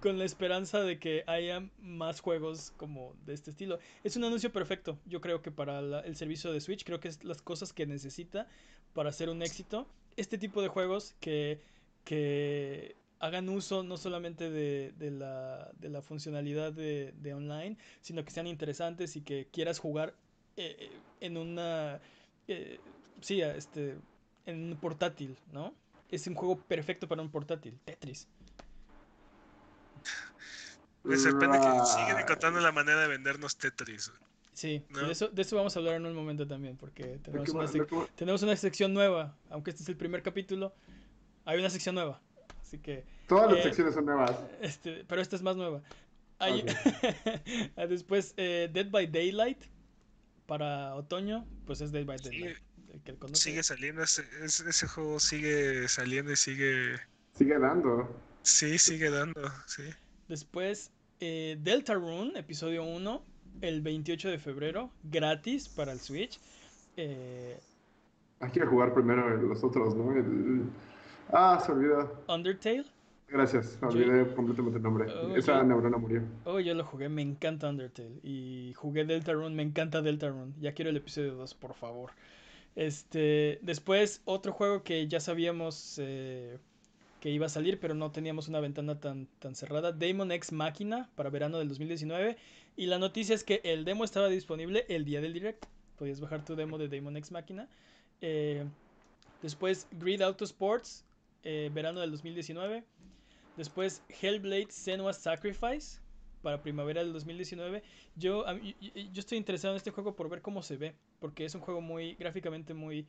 con la esperanza de que haya más juegos como de este estilo. Es un anuncio perfecto, yo creo que para el servicio de Switch, creo que es las cosas que necesita para hacer un éxito. Este tipo de juegos que, que hagan uso no solamente de, de, la, de la, funcionalidad de, de, online, sino que sean interesantes y que quieras jugar eh, en una... Eh, sí, este, en un portátil, ¿no? Es un juego perfecto para un portátil, Tetris. Me sorprende que siguen encontrando la manera de vendernos Tetris. Sí, de, eso, de eso vamos a hablar en un momento también, porque tenemos una, tenemos una sección nueva, aunque este es el primer capítulo, hay una sección nueva, así que... Todas las eh, secciones son nuevas. Este, pero esta es más nueva. <laughs> Después, eh, Dead by Daylight, para otoño, pues es Dead by Daylight. Sigue saliendo, ese, ese, juego sigue saliendo y sigue... Sigue dando. Sí, sigue dando, sí. Después, eh, Delta Rune, episodio 1, el 28 de febrero, gratis para el Switch. Eh, Hay que jugar primero los otros, ¿no? Ah, se olvidó. Undertale. Gracias, olvidé completamente el nombre. Oh, Esa neurona murió. Oh, yo lo jugué, me encanta Undertale. Y jugué Delta Rune, me encanta Delta Rune. Ya quiero el episodio 2, por favor. Este, después, otro juego que ya sabíamos eh, que iba a salir, pero no teníamos una ventana tan, tan cerrada. Demon X Máquina para verano del 2019. Y la noticia es que el demo estaba disponible el día del direct. Podías bajar tu demo de Demon X Máquina. Eh, después, Grid Auto Sports, eh, verano del 2019. Después, Hellblade Senua Sacrifice para primavera del 2019. Yo, yo estoy interesado en este juego por ver cómo se ve, porque es un juego muy gráficamente muy,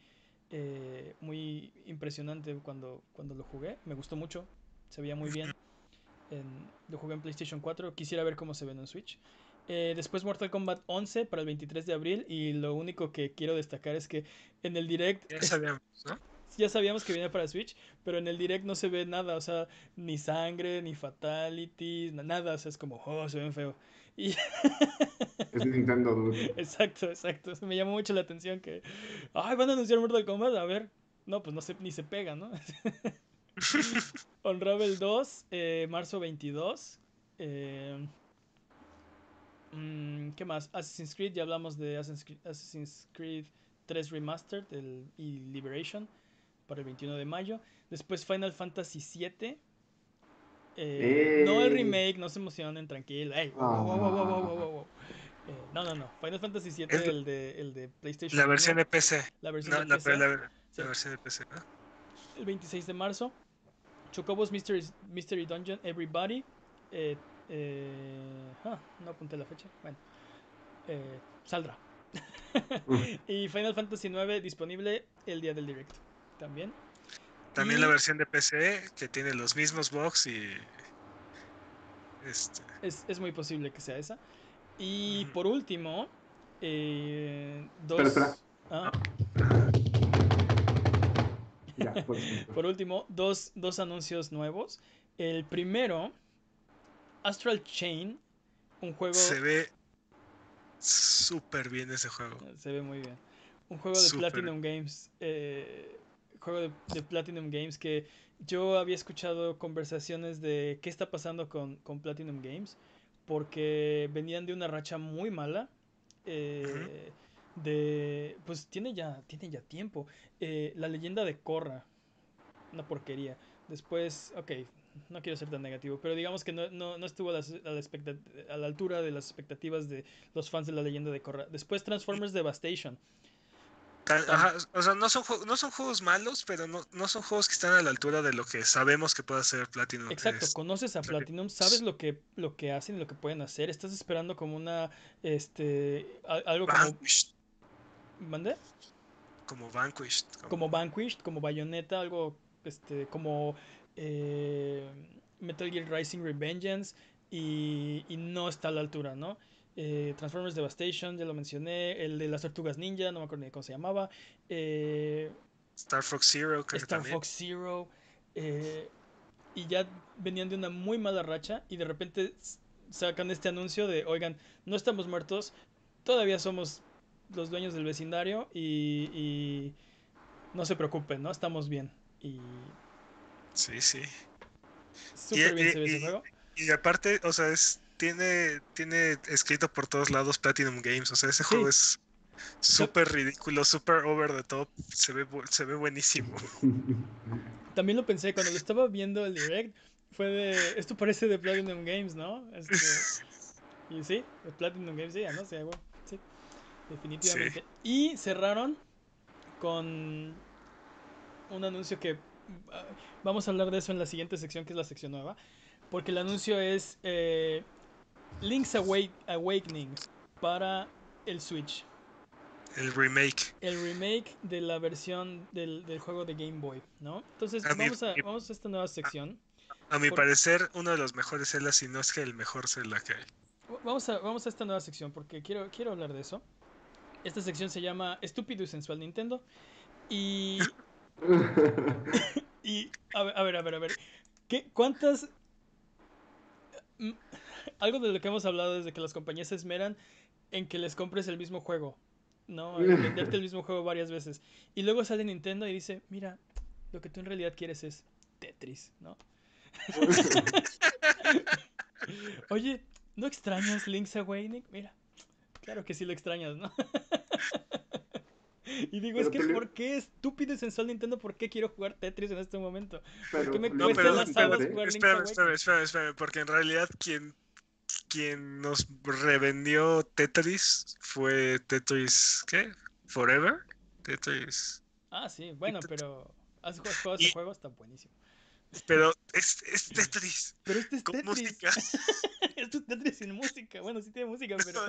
eh, muy impresionante cuando, cuando lo jugué. Me gustó mucho, se veía muy bien. En, lo jugué en PlayStation 4, quisiera ver cómo se ve en Switch. Eh, después Mortal Kombat 11 para el 23 de abril. Y lo único que quiero destacar es que en el direct. Ya sabíamos, ¿no? Ya sabíamos que venía para Switch, pero en el direct no se ve nada, o sea, ni sangre, ni fatalities, nada, o sea, es como, oh, se ven feo. Y... <laughs> Es Nintendo. Exacto, exacto. Me llamó mucho la atención que, ay, van a anunciar Mortal Kombat, a ver. No, pues no se, ni se pega, ¿no? <laughs> Unravel 2, eh, marzo 22. Eh, mm, ¿Qué más? Assassin's Creed, ya hablamos de Assassin's Creed, Assassin's Creed 3 Remastered el, y Liberation para el 21 de mayo. Después Final Fantasy 7. Eh, No el remake, no se emocionen, tranquilo. Ey, wow, wow, wow, wow, wow, wow, wow. Eh, no, no, no. Final Fantasy 7, Es el de, el de PlayStation. La versión 1, de PC. la versión No, de la, PC, la- la sí, versión de PC, ¿no? el 26 de marzo. Chocobos Mystery, Mystery Dungeon Everybody. Eh, eh, ah, no apunté la fecha. Bueno, eh, saldrá. <laughs> y Final Fantasy 9 disponible el día del directo. También. También Y- la versión de PC que tiene los mismos bugs y. Este. Es, es muy posible que sea esa. Y por último, eh, dos. Espera. Ah, Ya, <laughs> pues. por último, dos, dos anuncios nuevos. El primero, Astral Chain, un juego. Se ve súper bien ese juego. Se ve muy bien. Un juego de. Platinum Games. eh, juego de, de Platinum Games que yo había escuchado conversaciones de qué está pasando con, con Platinum Games. Porque venían de una racha muy mala. eh, De. Pues tiene ya, tiene ya tiempo. Eh, la leyenda de Korra. Una porquería. Después, ok, no quiero ser tan negativo, pero digamos que no, no, no estuvo a, las- a la a la altura de las expectativas de los fans de la leyenda de Korra. Después Transformers Devastation. Ajá, o sea, no son, no son juegos malos, pero no, no son juegos que están a la altura de lo que sabemos que puede hacer Platinum. Exacto, Es- conoces a Platinum, sabes lo que, lo que hacen y lo que pueden hacer. Estás esperando como una, este, algo como, Vanquished, como Vanquished. como- Como Vanquished, como Bayonetta, algo, este, como eh, Metal Gear Rising Revengeance y, y no está a la altura, ¿no? Eh, Transformers Devastation, ya lo mencioné, el de las tortugas ninja, no me acuerdo ni cómo se llamaba. eh, Star Fox Zero, creo Star. Fox Zero. eh, y ya venían de una muy mala racha y de repente sacan este anuncio de, oigan, no estamos muertos, todavía somos los dueños del vecindario y, y no se preocupen, ¿no? Estamos bien. Y Sí, sí. súper bien y- se ve ese juego. Y aparte, o sea, es, tiene, tiene escrito por todos lados Platinum Games. O sea, ese juego es súper ridículo, súper over the top. Se ve, se ve buenísimo. <laughs> También lo pensé cuando lo estaba viendo el direct. Fue de. Esto parece de Platinum Games, ¿no? Este, y sí, de Platinum Games, ya, ¿no? Sí, bueno, sí, definitivamente. Y cerraron con un anuncio que. ah, Vamos a hablar de eso en la siguiente sección, que es la sección nueva. Porque el anuncio es eh, Link's Awake- Awakening para el Switch. El remake. El remake de la versión del, del juego de Game Boy, ¿no? Entonces, A vamos a, vamos a esta nueva sección. A mi Por- parecer, uno de los mejores Zelda, si no es que el mejor Zelda que hay. Vamos a, vamos a esta nueva sección porque quiero, quiero hablar de eso. Esta sección se llama Estúpido y Sensual Nintendo. Y. <laughs> <laughs> y a ver, a ver, a ver. a ver. ¿Qué, ¿Cuántas. Algo de lo que hemos hablado desde que las compañías se esmeran en que les compres el mismo juego. ¿No? <laughs> En venderte el mismo juego varias veces. Y luego sale Nintendo y dice: Mira, lo que tú en realidad quieres es Tetris, ¿no? <laughs> Oye, ¿no extrañas Link's Awakening? Mira, claro que sí lo extrañas, ¿no? <laughs> y digo, es que te ¿por qué estúpido y sensual Nintendo? ¿Por qué quiero jugar Tetris en este momento? Pero qué me cuesta las jugar espera, espera, espera, porque en realidad quien, quien nos revendió Tetris fue Tetris, ¿qué? Forever. Tetris. Ah, sí, bueno, pero has jugado ese juego, está buenísimo. Pero es, es Tetris Pero este es con Tetris. música. <laughs> Esto es Tetris sin música. Bueno, sí tiene música, pero.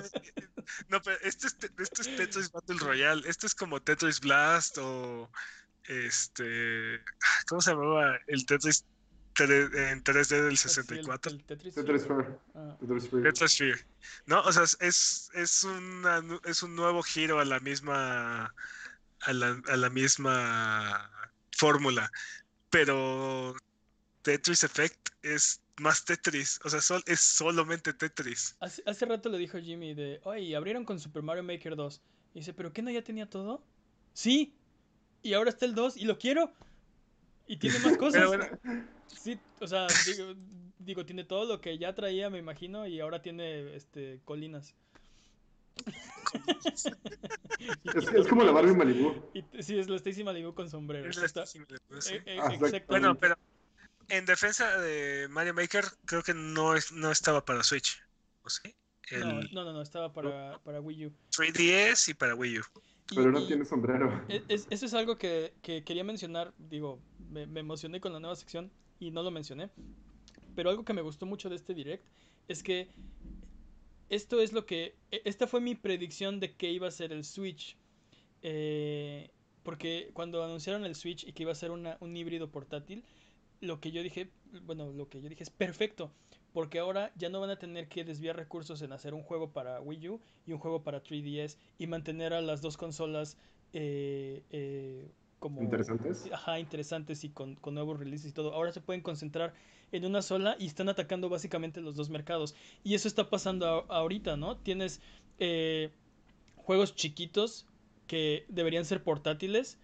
No, pero este es, te- este es Tetris Battle Royale. Este es como Tetris Blast o este. ¿Cómo se llamaba? El Tetris en 3D del Así, el- 64. el Tetris. Tetris Sphere. Ah, Tetris Sphere. No, o sea, es, es, una es un nuevo giro a la misma a la, a la misma fórmula. Pero Tetris Effect es más Tetris. O sea, sol- es solamente Tetris. Hace, hace rato le dijo Jimmy de, oye, abrieron con Super Mario Maker 2. Y dice, ¿pero qué no ya tenía todo? Sí. Y ahora está el 2 y lo quiero. Y tiene más <laughs> cosas. Pero bueno, Sí, o sea, <laughs> digo, digo, tiene todo lo que ya traía, me imagino, y ahora tiene este colinas. <laughs> Es, es como la Barbie Malibu. Y sí, es la Stacy Malibu con sombrero. es la Está- Stacy Malibu, sí. eh, eh. Bueno, pero en defensa de Mario Maker, creo que no, es, no estaba para Switch. ¿O sí? El No, no, no, no, estaba para, para Wii U. 3DS y para Wii U. Y- Pero no tiene sombrero. E- es- eso es algo que, que quería mencionar, digo, me, me emocioné con la nueva sección y no lo mencioné, pero algo que me gustó mucho de este direct es que esto es lo que, e- esta fue mi predicción de que iba a ser el Switch, eh, porque cuando anunciaron el Switch y que iba a ser una- un híbrido portátil, lo que yo dije, bueno, lo que yo dije es perfecto, porque ahora ya no van a tener que desviar recursos en hacer un juego para Wii U y un juego para 3DS y mantener a las dos consolas eh, eh, como Interesantes. ajá, interesantes y con, con nuevos releases y todo. Ahora se pueden concentrar en una sola y están atacando básicamente los dos mercados. Y eso está pasando a- ahorita, ¿no? Tienes eh, juegos chiquitos que deberían ser portátiles.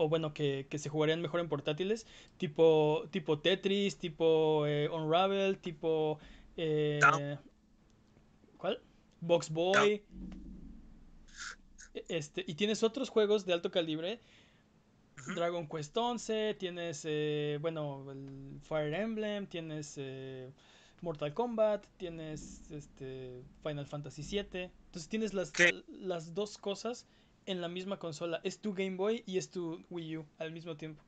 O bueno, que, que se jugarían mejor en portátiles. Tipo, tipo Tetris, tipo eh, Unravel, tipo... eh. ¿Cuál? Box Boy. Este, y tienes otros juegos de alto calibre Dragon Quest 11, tienes, eh, bueno, el Fire Emblem, tienes eh, Mortal Kombat, tienes este, Final Fantasy VII. Entonces tienes las, ¿Qué? las dos cosas en la misma consola. Es tu Game Boy y es tu Wii U al mismo tiempo.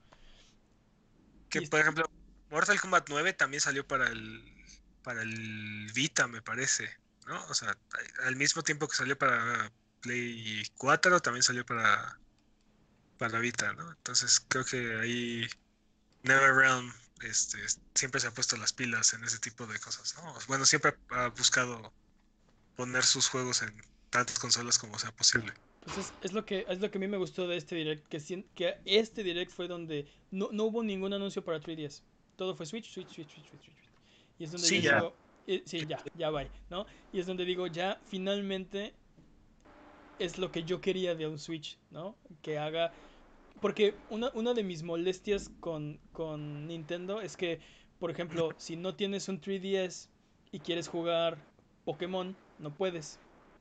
Que Y por ejemplo, Mortal Kombat 9 también salió para el para el Vita, me parece, ¿no? O sea, al mismo tiempo que salió para Play 4, también salió para para Vita, ¿no? Entonces creo que ahí NetherRealm este, siempre se ha puesto las pilas en ese tipo de cosas, ¿no? Bueno, siempre ha buscado poner sus juegos en tantas consolas como sea posible. Pues es, es lo que, es lo que a mí me gustó de este direct, que, que este direct fue donde no, no hubo ningún anuncio para 3DS. Todo fue Switch, Switch, Switch, Switch, Switch, Switch. Y es donde Sí, yo ya. digo, eh, sí, ya, ya va, ¿no? Y es donde digo, ya finalmente es lo que yo quería de un Switch, ¿no? Que haga... Porque una, una de mis molestias con, con Nintendo es que, por ejemplo, <clears throat> si no tienes un 3DS y quieres jugar Pokémon, no puedes,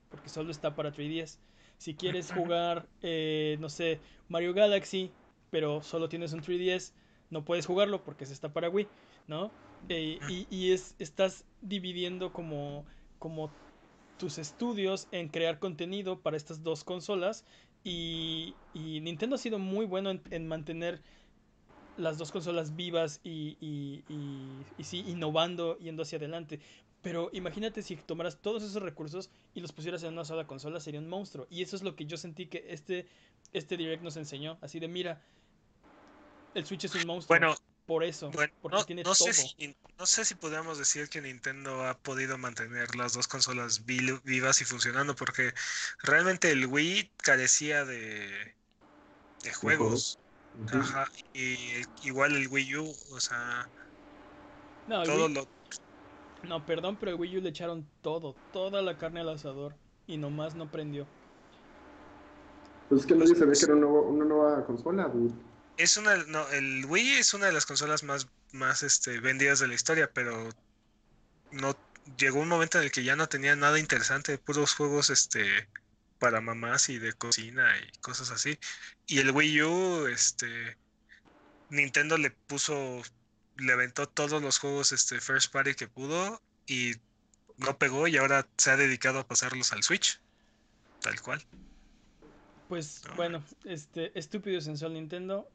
porque solo está para 3DS. Si quieres <clears throat> jugar, eh, no sé, Mario Galaxy, pero solo tienes un 3DS, no puedes jugarlo porque se está para Wii, ¿no? Eh, y y es, estás dividiendo como, como tus estudios en crear contenido para estas dos consolas y, y Nintendo ha sido muy bueno en, en mantener las dos consolas vivas y, y, y- y sí, innovando, yendo hacia adelante. Pero imagínate si tomaras todos esos recursos y los pusieras en una sola consola, sería un monstruo. Y eso es lo que yo sentí que este, este Direct nos enseñó. Así de, mira, el Switch es un monstruo. Bueno, por eso, Bueno, porque no, tiene no todo. sé si, no sé si podemos decir que Nintendo ha podido mantener las dos consolas vi- vivas y funcionando, porque realmente el Wii carecía de, de juegos. Ajá, y igual el Wii U, o sea, No, todo Wii- lo... no, perdón, pero el Wii U le echaron todo, toda la carne al asador. Y nomás no prendió. Pues es que nadie sabía que era un nuevo- una nueva consola, dude. Es una, no, el Wii es una de las consolas más, más este, vendidas de la historia, pero no llegó un momento en el que ya no tenía nada interesante, puros juegos este para mamás y de cocina y cosas así. Y el Wii U, este Nintendo le puso, le aventó todos los juegos este first party que pudo y no pegó y ahora se ha dedicado a pasarlos al Switch. Tal cual. Pues No. bueno, este estúpido sensual Nintendo.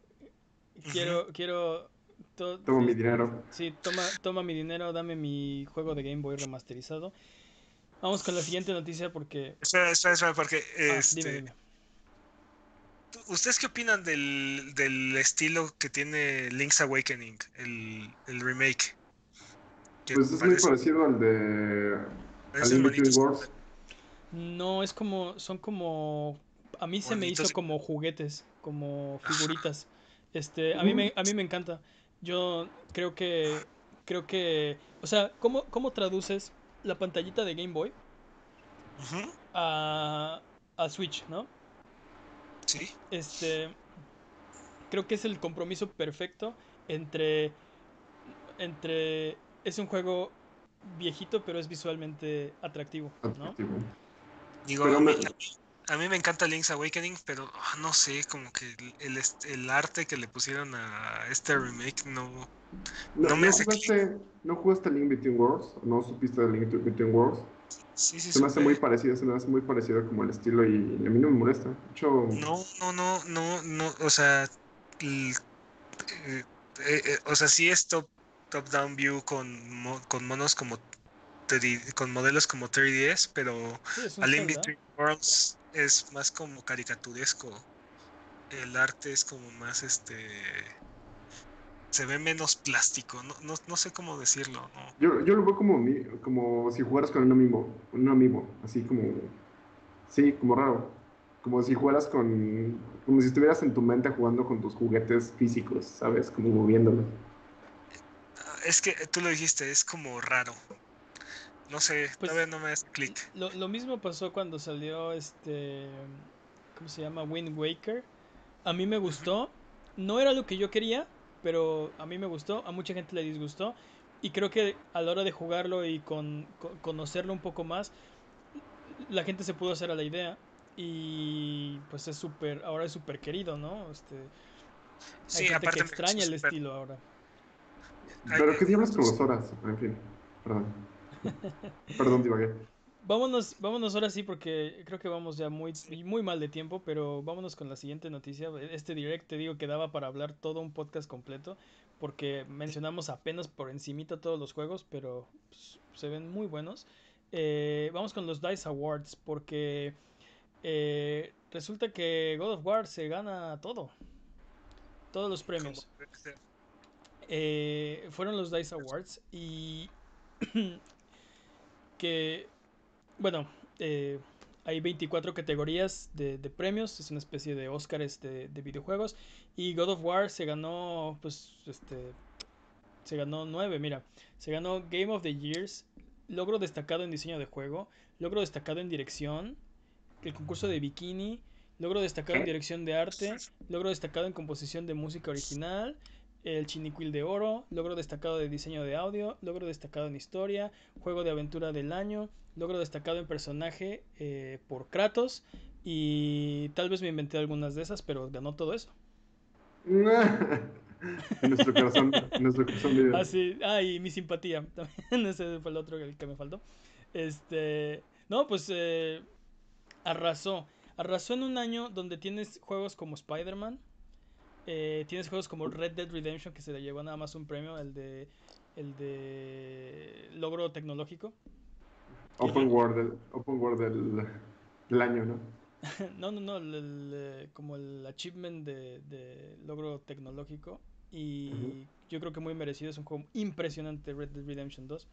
Quiero, quiero. to- Tomo mi este, dinero. Sí, toma, toma mi dinero, dame mi juego de Game Boy remasterizado. Vamos con la siguiente noticia porque. Espera, espera, espera, porque Ah, este, dime, dime. ¿Ustedes qué opinan del, del, estilo que tiene Link's Awakening, el, el remake? Pues es muy parecido al de al Wars. No, es como, son como, a mí se me hizo como juguetes, como figuritas. Este, a mí me, a mí me encanta. Yo creo que, creo que, o sea, ¿cómo, cómo traduces la pantallita de Game Boy a, a Switch, no? Sí. Este, creo que es el compromiso perfecto entre, entre, es un juego viejito, pero es visualmente atractivo, ¿no? Digo, a, mí, me encanta Link's Awakening, pero ah, no sé, como que el, el, arte que le pusieron a este remake no, no, me hace jugaste, ¿No jugaste Link Between Worlds? ¿No supiste de Link Between Worlds? Sí, sí, se me hace muy parecido, se me hace muy parecido como el estilo y, a mí no me molesta. No, no, no, no, no, o sea, eh, eh, eh, o sea, sí es top, top down view con, con monos como con modelos como 3DS, pero A Link Between Worlds es más como caricaturesco. El arte es como más este se ve menos plástico, no, no, no sé cómo decirlo. Yo, yo, lo veo como, como si jugaras con un amigo, un amigo, así como, sí, como raro, como si jugaras con, como si estuvieras en tu mente jugando con tus juguetes físicos, ¿sabes? Como moviéndolos. Es que tú lo dijiste, es como raro. No sé, pues, todavía no me hace clic. Lo, lo mismo pasó cuando salió este, ¿cómo se llama? Wind Waker. A mí me gustó. No era lo que yo quería, pero a mí me gustó, a mucha gente le disgustó y creo que a la hora de jugarlo y con, conocerlo un poco más, la gente se pudo hacer a la idea y pues es súper, ahora es súper querido, ¿no? Este, hay gente que extraña el estilo ahora. Pero qué diablos con las horas, en fin, perdón. <laughs> perdón, divagué. Vámonos, vámonos ahora sí porque creo que vamos ya muy, muy mal de tiempo, pero vámonos con la siguiente noticia. Este direct te digo que daba para hablar todo un podcast completo porque mencionamos apenas por encimita todos los juegos, pero pues, se ven muy buenos. Eh, vamos con los DICE Awards porque eh, resulta que God of War se gana todo. Todos los premios. Eh, fueron los DICE Awards y <clears throat> que bueno, eh, hay 24 categorías de, premios, es una especie de Oscars de, videojuegos. Y God of War se ganó, pues, este, se ganó 9, mira, se ganó Game of the Years, logro destacado en diseño de juego, logro destacado en dirección, el concurso de bikini, logro destacado en dirección de arte, logro destacado en composición de música original, el Chiniquil de Oro, logro destacado de diseño de audio, logro destacado en historia, juego de aventura del año, logro destacado en personaje eh, por Kratos y tal vez me inventé algunas de esas, pero ganó todo eso. <laughs> en nuestro corazón, en nuestro corazón Ah, sí. Ah, y mi simpatía. <laughs> También ese fue el otro que me faltó. Este. No, pues eh, arrasó. Arrasó en un año donde tienes juegos como Spider-Man, eh, tienes juegos como Red Dead Redemption que se le llevó nada más un premio, el de el de logro tecnológico. Open World, open World del, año, <laughs> ¿no? no, no, no, eh, como el achievement de, logro tecnológico. Y yo creo que muy merecido, es un juego impresionante Red Dead Redemption 2.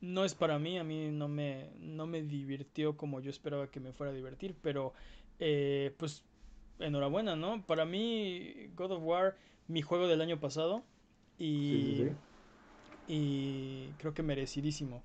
No es para mí, a mí no me, no me divirtió como yo esperaba que me fuera a divertir, pero eh, pues enhorabuena, ¿no? Para mí, God of War, mi juego del año pasado. Y, y creo que merecidísimo.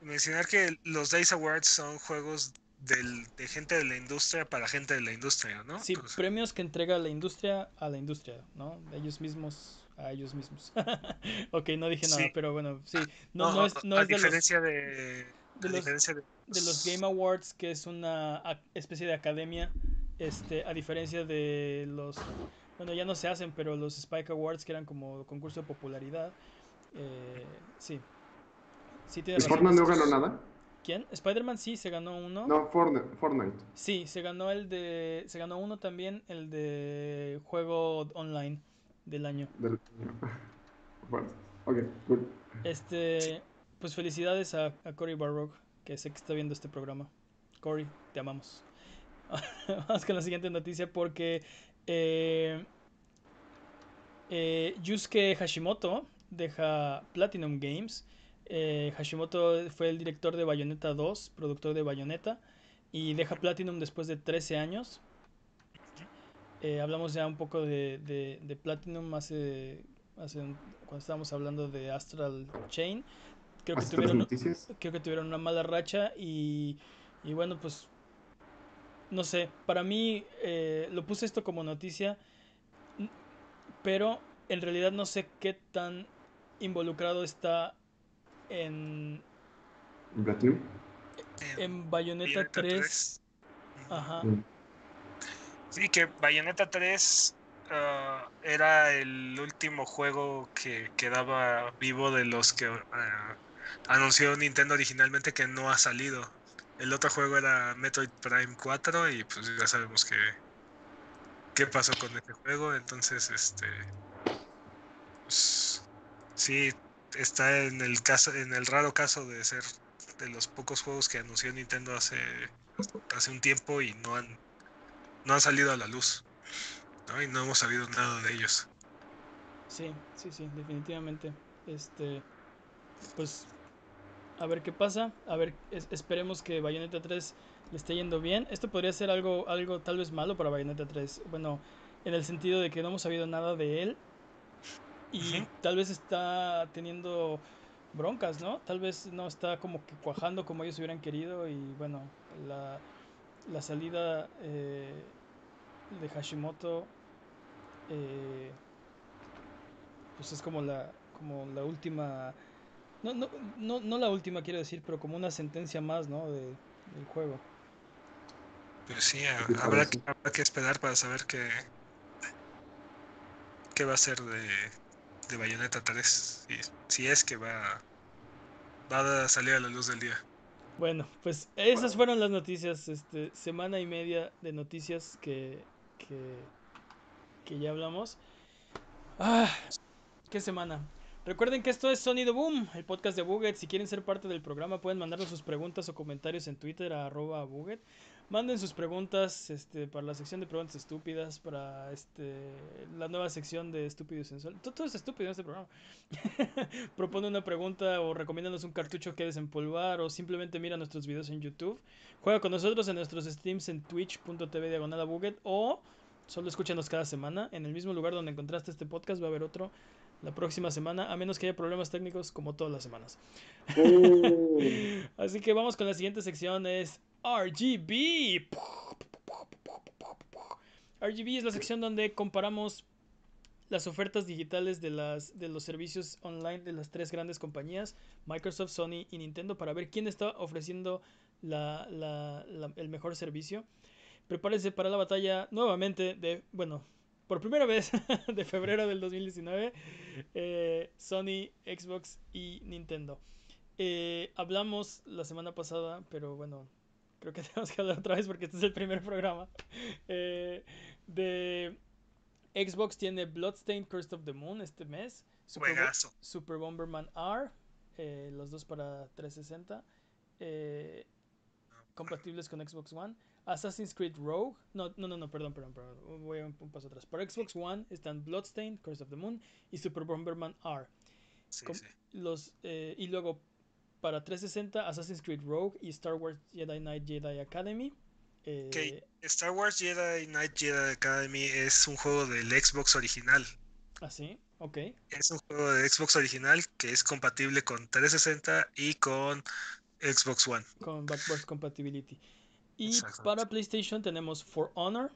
mencionar que los Dice Awards son juegos de gente de la industria para gente de la industria, ¿no? Sí, premios que entrega la industria a la industria, ¿no? Ellos mismos a ellos mismos. <laughs> ok, no dije nada, pero bueno, sí. No, no, es, no es diferencia de, de, los, de los Game Awards, que es una especie de academia este, a diferencia de los, bueno, ya no se hacen, pero los Spike Awards, que eran como concurso de popularidad, eh, sí. sí ¿Fortnite no ganó nada? ¿Quién? Spider-Man sí, se ganó uno. No, Fortnite. Sí, se ganó el de, se ganó uno también, el de juego online del año. <laughs> bueno, ok, good. Este, pues felicidades a, a Cory Barrock, que sé que está viendo este programa. Cory, te amamos. <laughs> vamos con la siguiente noticia porque eh, eh, Yusuke Hashimoto deja Platinum Games. Eh, Hashimoto fue el director de Bayonetta 2, productor de Bayonetta, y deja Platinum después de 13 años. Eh, hablamos ya un poco de, de, de Platinum hace, hace un- cuando estábamos hablando de Astral Chain. Creo que tuvieron, noticias. creo que tuvieron una mala racha y, y bueno, pues no sé, para mí eh, lo puse esto como noticia, pero en realidad no sé qué tan involucrado está en, En Platinum. en Bayonetta 3. Ajá. Mm. Sí, que Bayonetta 3 ah, era el último juego que quedaba vivo de los que ah, anunció Nintendo originalmente que no ha salido. El otro juego era Metroid Prime 4 y pues ya sabemos que qué pasó con ese juego, entonces este pues, sí está en el caso en el raro caso de ser de los pocos juegos que anunció Nintendo hace hace un tiempo y no han no han salido a la luz. ¿no? Y no hemos sabido nada de ellos. Sí, sí, sí, definitivamente. Este, pues, a ver qué pasa. A ver, es- esperemos que Bayonetta 3 le esté yendo bien. Esto podría ser algo, algo tal vez malo para Bayonetta 3. Bueno, en el sentido de que no hemos sabido nada de él. Y tal vez está teniendo broncas, ¿no? Tal vez no está como que cuajando como ellos hubieran querido. Y bueno, la, la salida eh, de Hashimoto. eh, pues es como la como la última no, no, no, no la última quiero decir pero como una sentencia más no de, del juego Pues sí, ha- Sí, habrá, que- habrá que esperar para saber qué, qué va a ser de, de Bayonetta 3. Si, si es que va, va a salir a la luz del día. bueno pues esas fueron las noticias este semana y media de noticias que que, que ya hablamos ah qué semana Recuerden que esto es Sonido Boom, el podcast de Buget. Si quieren ser parte del programa, pueden mandarnos sus preguntas o comentarios en Twitter a arroba Buget. Manden sus preguntas este, para la sección de preguntas estúpidas, para este, la nueva sección de estúpido y sensual. Todo, es estúpido en este programa. <laughs> Propone una pregunta o recomiéndanos un cartucho que desempolvar o simplemente mira nuestros videos en YouTube. Juega con nosotros en nuestros streams en twitch.tv diagonal o solo escúchanos cada semana. En el mismo lugar donde encontraste este podcast va a haber otro la próxima semana, a menos que haya problemas técnicos como todas las semanas. Oh. <laughs> Así que vamos con la siguiente sección, es RGB. RGB es la sección donde comparamos las ofertas digitales de, las, de los servicios online de las tres grandes compañías, Microsoft, Sony y Nintendo, para ver quién está ofreciendo la- la- la- el mejor servicio. Prepárense para la batalla nuevamente de, bueno, por primera vez <laughs> de febrero del 2019, eh, Sony, Xbox y Nintendo. Eh, hablamos la semana pasada, pero bueno, creo que <laughs> tenemos que hablar otra vez porque este es el primer programa. <laughs> eh, de Xbox tiene Bloodstained Curse of the Moon este mes. Super, Bomberman R, eh, los dos para 360. eh, compatibles con Xbox One. Assassin's Creed Rogue. No, no, no, no, perdón, perdón, perdón. Voy un, un paso atrás. Para Xbox One están Bloodstained, Curse of the Moon y Super Bomberman R. Sí, sí. Los, eh, y luego para 360 Assassin's Creed Rogue y Star Wars Jedi Knight Jedi Academy. Eh, Ok, Star Wars Jedi Knight Jedi Academy es un juego del Xbox original. Así, ok. Es un juego de Xbox original que es compatible con 360 y con Xbox One. Con Backwards Compatibility. Y para PlayStation tenemos For Honor.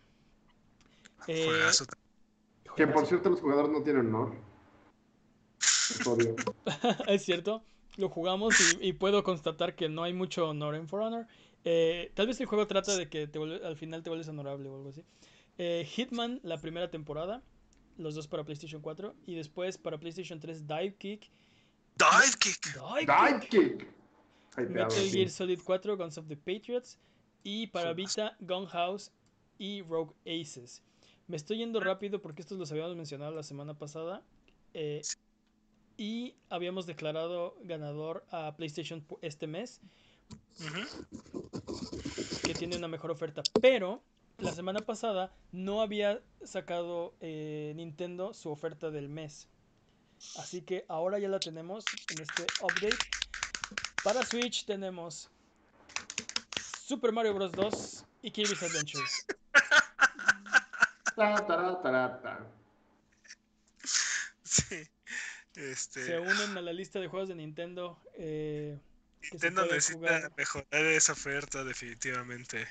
eh. Que por cierto los jugadores no tienen honor. Es obvio. <laughs> es cierto, lo jugamos y, y puedo constatar que no hay mucho honor en For Honor. Eh, tal vez el juego trata de que te vuelve- al final te vuelves honorable o algo así. Eh, Hitman, la primera temporada, los dos para PlayStation 4. Y después para PlayStation 3, Dive Kick. Dive Kick. Dive ¡Dive Kick. kick! Metal. Gear Solid 4, Guns of the Patriots. Y para. Vita, Gunhouse y Rogue Aces. Me estoy yendo rápido porque estos los habíamos mencionado la semana pasada. eh, y habíamos declarado ganador a PlayStation este mes. Que tiene una mejor oferta. Pero la semana pasada no había sacado eh, Nintendo su oferta del mes. Así que ahora ya la tenemos en este update. Para Switch tenemos Super Mario Bros. 2 y Kirby's <laughs> ta. Sí. Este, Se unen a la lista de juegos de Nintendo. eh, Nintendo necesita jugar. mejorar esa oferta definitivamente.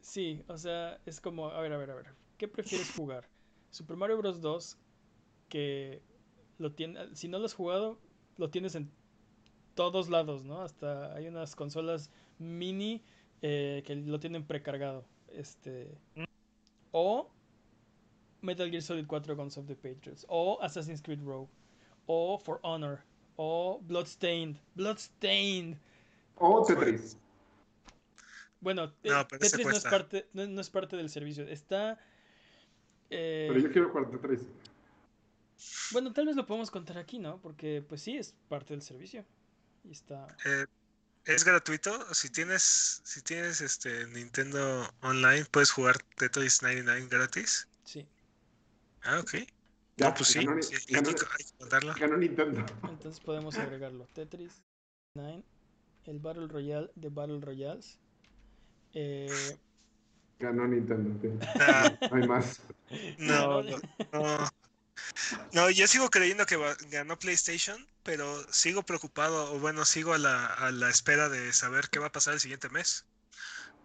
Sí, o sea, es como, a ver, a ver, a ver, ¿qué prefieres jugar? Super Mario Bros. 2, que lo tiene, si no lo has jugado, lo tienes en todos lados, ¿no? Hasta hay unas consolas mini eh, que lo tienen precargado. Este. O Metal Gear Solid 4 Guns of the Patriots. O Assassin's Creed Rogue. O For Honor. O Bloodstained. Bloodstained. O Tetris. Bueno, eh, No, Tetris no es, parte, no, no es parte del servicio. Está. eh, Pero yo quiero jugar Tetris. Bueno, tal vez lo podemos contar aquí, ¿no? Porque, pues sí, es parte del servicio. Y está. Eh, es gratuito. Si tienes, si tienes este Nintendo Online, puedes jugar Tetris 99 gratis. Sí. Ah, ok. Ya, No, pues sí, ganó, sí, hay ganó- que, hay que contarlo. ganó Nintendo. Entonces podemos agregarlo. Tetris 9. El Battle Royale de Battle Royales. Eh, Ganó Nintendo. Ah, No hay más. no, <laughs> no, no. No, yo sigo creyendo que ganó PlayStation, pero sigo preocupado, o bueno, sigo a la, a la espera de saber qué va a pasar el siguiente mes.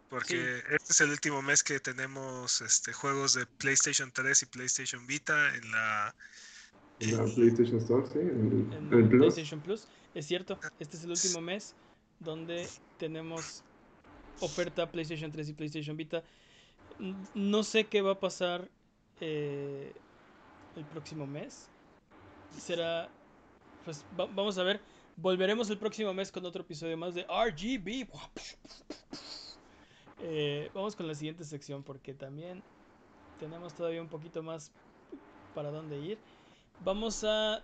Porque este es el último mes que tenemos este, juegos de PlayStation 3 y PlayStation Vita en la... En la PlayStation Store, sí. En, en en el Plus. PlayStation Plus. Es cierto, este es el último mes donde tenemos oferta PlayStation 3 y PlayStation Vita. No sé qué va a pasar eh, el próximo mes. Será, pues va- vamos a ver. Volveremos el próximo mes con otro episodio más de RGB. Eh, vamos con la siguiente sección porque también tenemos todavía un poquito más para dónde ir. Vamos a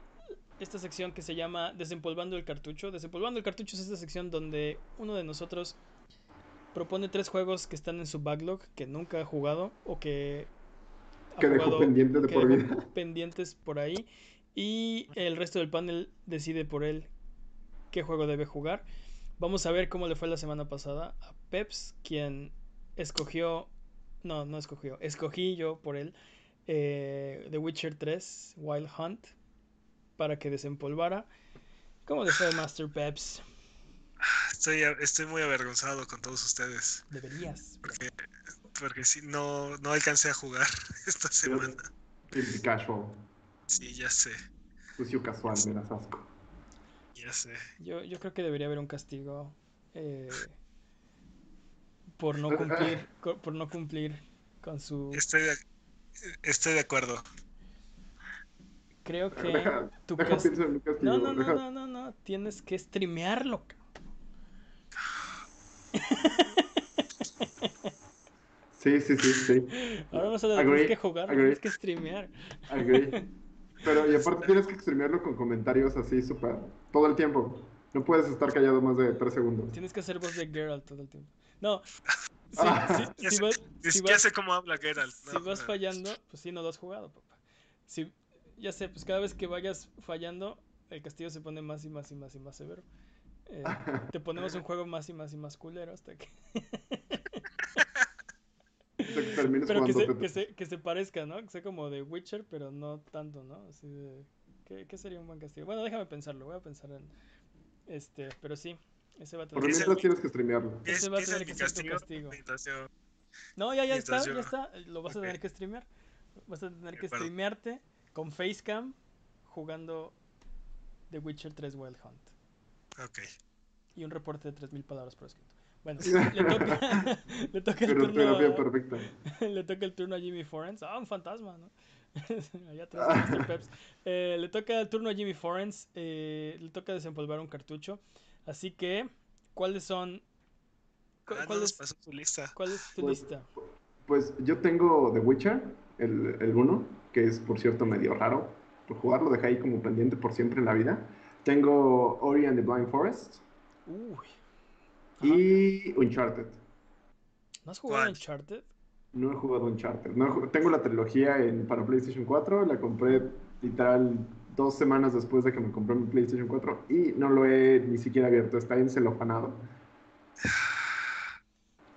esta sección que se llama Desempolvando el cartucho. Desempolvando el cartucho es esta sección donde uno de nosotros propone tres juegos que están en su backlog que nunca ha jugado o que Que dejó jugado- pendiente de que por dejó vida. <laughs> pendientes por ahí y el resto del panel decide por él qué juego debe jugar. Vamos a ver cómo le fue la semana pasada a Peps, quien escogió, no, no escogió, escogí yo por él eh, The Witcher 3 Wild Hunt para que desempolvara. ¿Cómo le fue Master Peps? Estoy, estoy muy avergonzado con todos ustedes, Deberías. porque, porque sí, no, no alcancé a jugar <laughs> esta semana. Casual. Sí, ya sé, Sucio casual, me das asco. ya sé. Yo, yo creo que debería haber un castigo eh, por no cumplir <laughs> por no cumplir con su Estoy de, estoy de acuerdo. creo que Deja, tu deja cas- pienso en un castigo. no no no deja- no no no tienes que streamearlo <sighs> <laughs> Sí, sí, sí, sí. ahora no solo tienes que jugar tienes que streamear Agree. <laughs> Pero y aparte tienes que exprimirlo con comentarios así súper todo el tiempo. No puedes estar callado más de tres segundos. tienes que hacer voz de Geralt todo el tiempo no <laughs> si, Ah. si- <laughs> Ya si sé, vas, Ya si ya vas- sé cómo habla Geralt. si no, vas no. fallando pues sí no lo has jugado papá si ya sé pues cada vez que vayas fallando el castigo se pone más y más y más y más severo Eh, te ponemos un juego más y más y más culero Hasta que termines Pero que se, que, se, que se parezca, ¿no? Que sea como de Witcher, pero no tanto, ¿no? Así de, ¿qué, qué sería un buen castigo? Bueno, déjame pensarlo, voy a pensar en... Este, pero sí, ese va a Por tener mientras tienes que streamearlo. Ese va a tener que ser tu castigo. castigo. No, ya, ya está, ya está. Lo vas a tener que streamear. Vas a tener que streamearte con Facecam jugando The Witcher 3 Wild Hunt. Ok. Y un reporte de 3000 palabras por escrito. Bueno, le toca, <laughs> le toca el turno <laughs> le toca el turno a Jimmy Forens. Ah, un fantasma, ¿no? <laughs> Allá atrás, Mr. Peps. Eh, le toca el turno a Jimmy Forens. eh, le toca desempolvar un cartucho. Así que, ¿cuáles son? cu- Ah, ¿Cuál, nos es, pasó su lista. cuál es tu Pues, lista? Pues yo tengo The Witcher, el, el 1, que es por cierto medio raro. Por jugar lo dejé ahí como pendiente por siempre en la vida. Tengo Ori and the Blind Forest Uy. Y Uncharted. ¿No has jugado. Uncharted? No he jugado Uncharted. No tengo la trilogía en, para PlayStation 4. La compré literal dos semanas después de que me compré mi PlayStation 4 y no lo he ni siquiera abierto. Está en celofanado.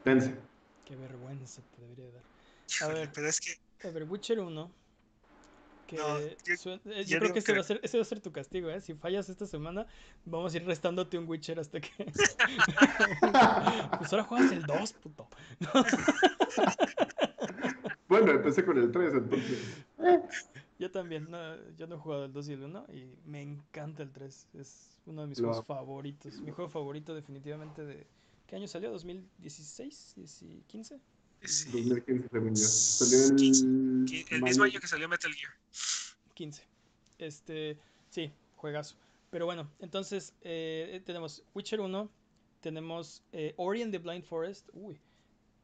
Tense. <sighs> Qué vergüenza te debería dar. Híjole, ver. pero es que A ver, Witcher 1. Que No, yo- eh, yo yo creo que ese que- va, a ser, ese va a ser tu castigo, ¿eh? Si fallas esta semana, vamos a ir restándote un Witcher hasta que. <laughs> pues ahora juegas el 2, puto. <laughs> Bueno, empecé con el 3, entonces. Yo también, no, yo no he jugado el 2 y el 1 y me encanta el 3. Es uno de mis Lo juegos favoritos. Mi juego favorito definitivamente de... ¿Qué año salió? ¿2016? ¿15? 15? sí, 2015 según yo. Salió el, el mismo año que salió Metal Gear. 15. Este, sí, juegazo. Pero bueno, entonces eh, tenemos Witcher 1, tenemos eh, Ori and the Blind Forest, uy,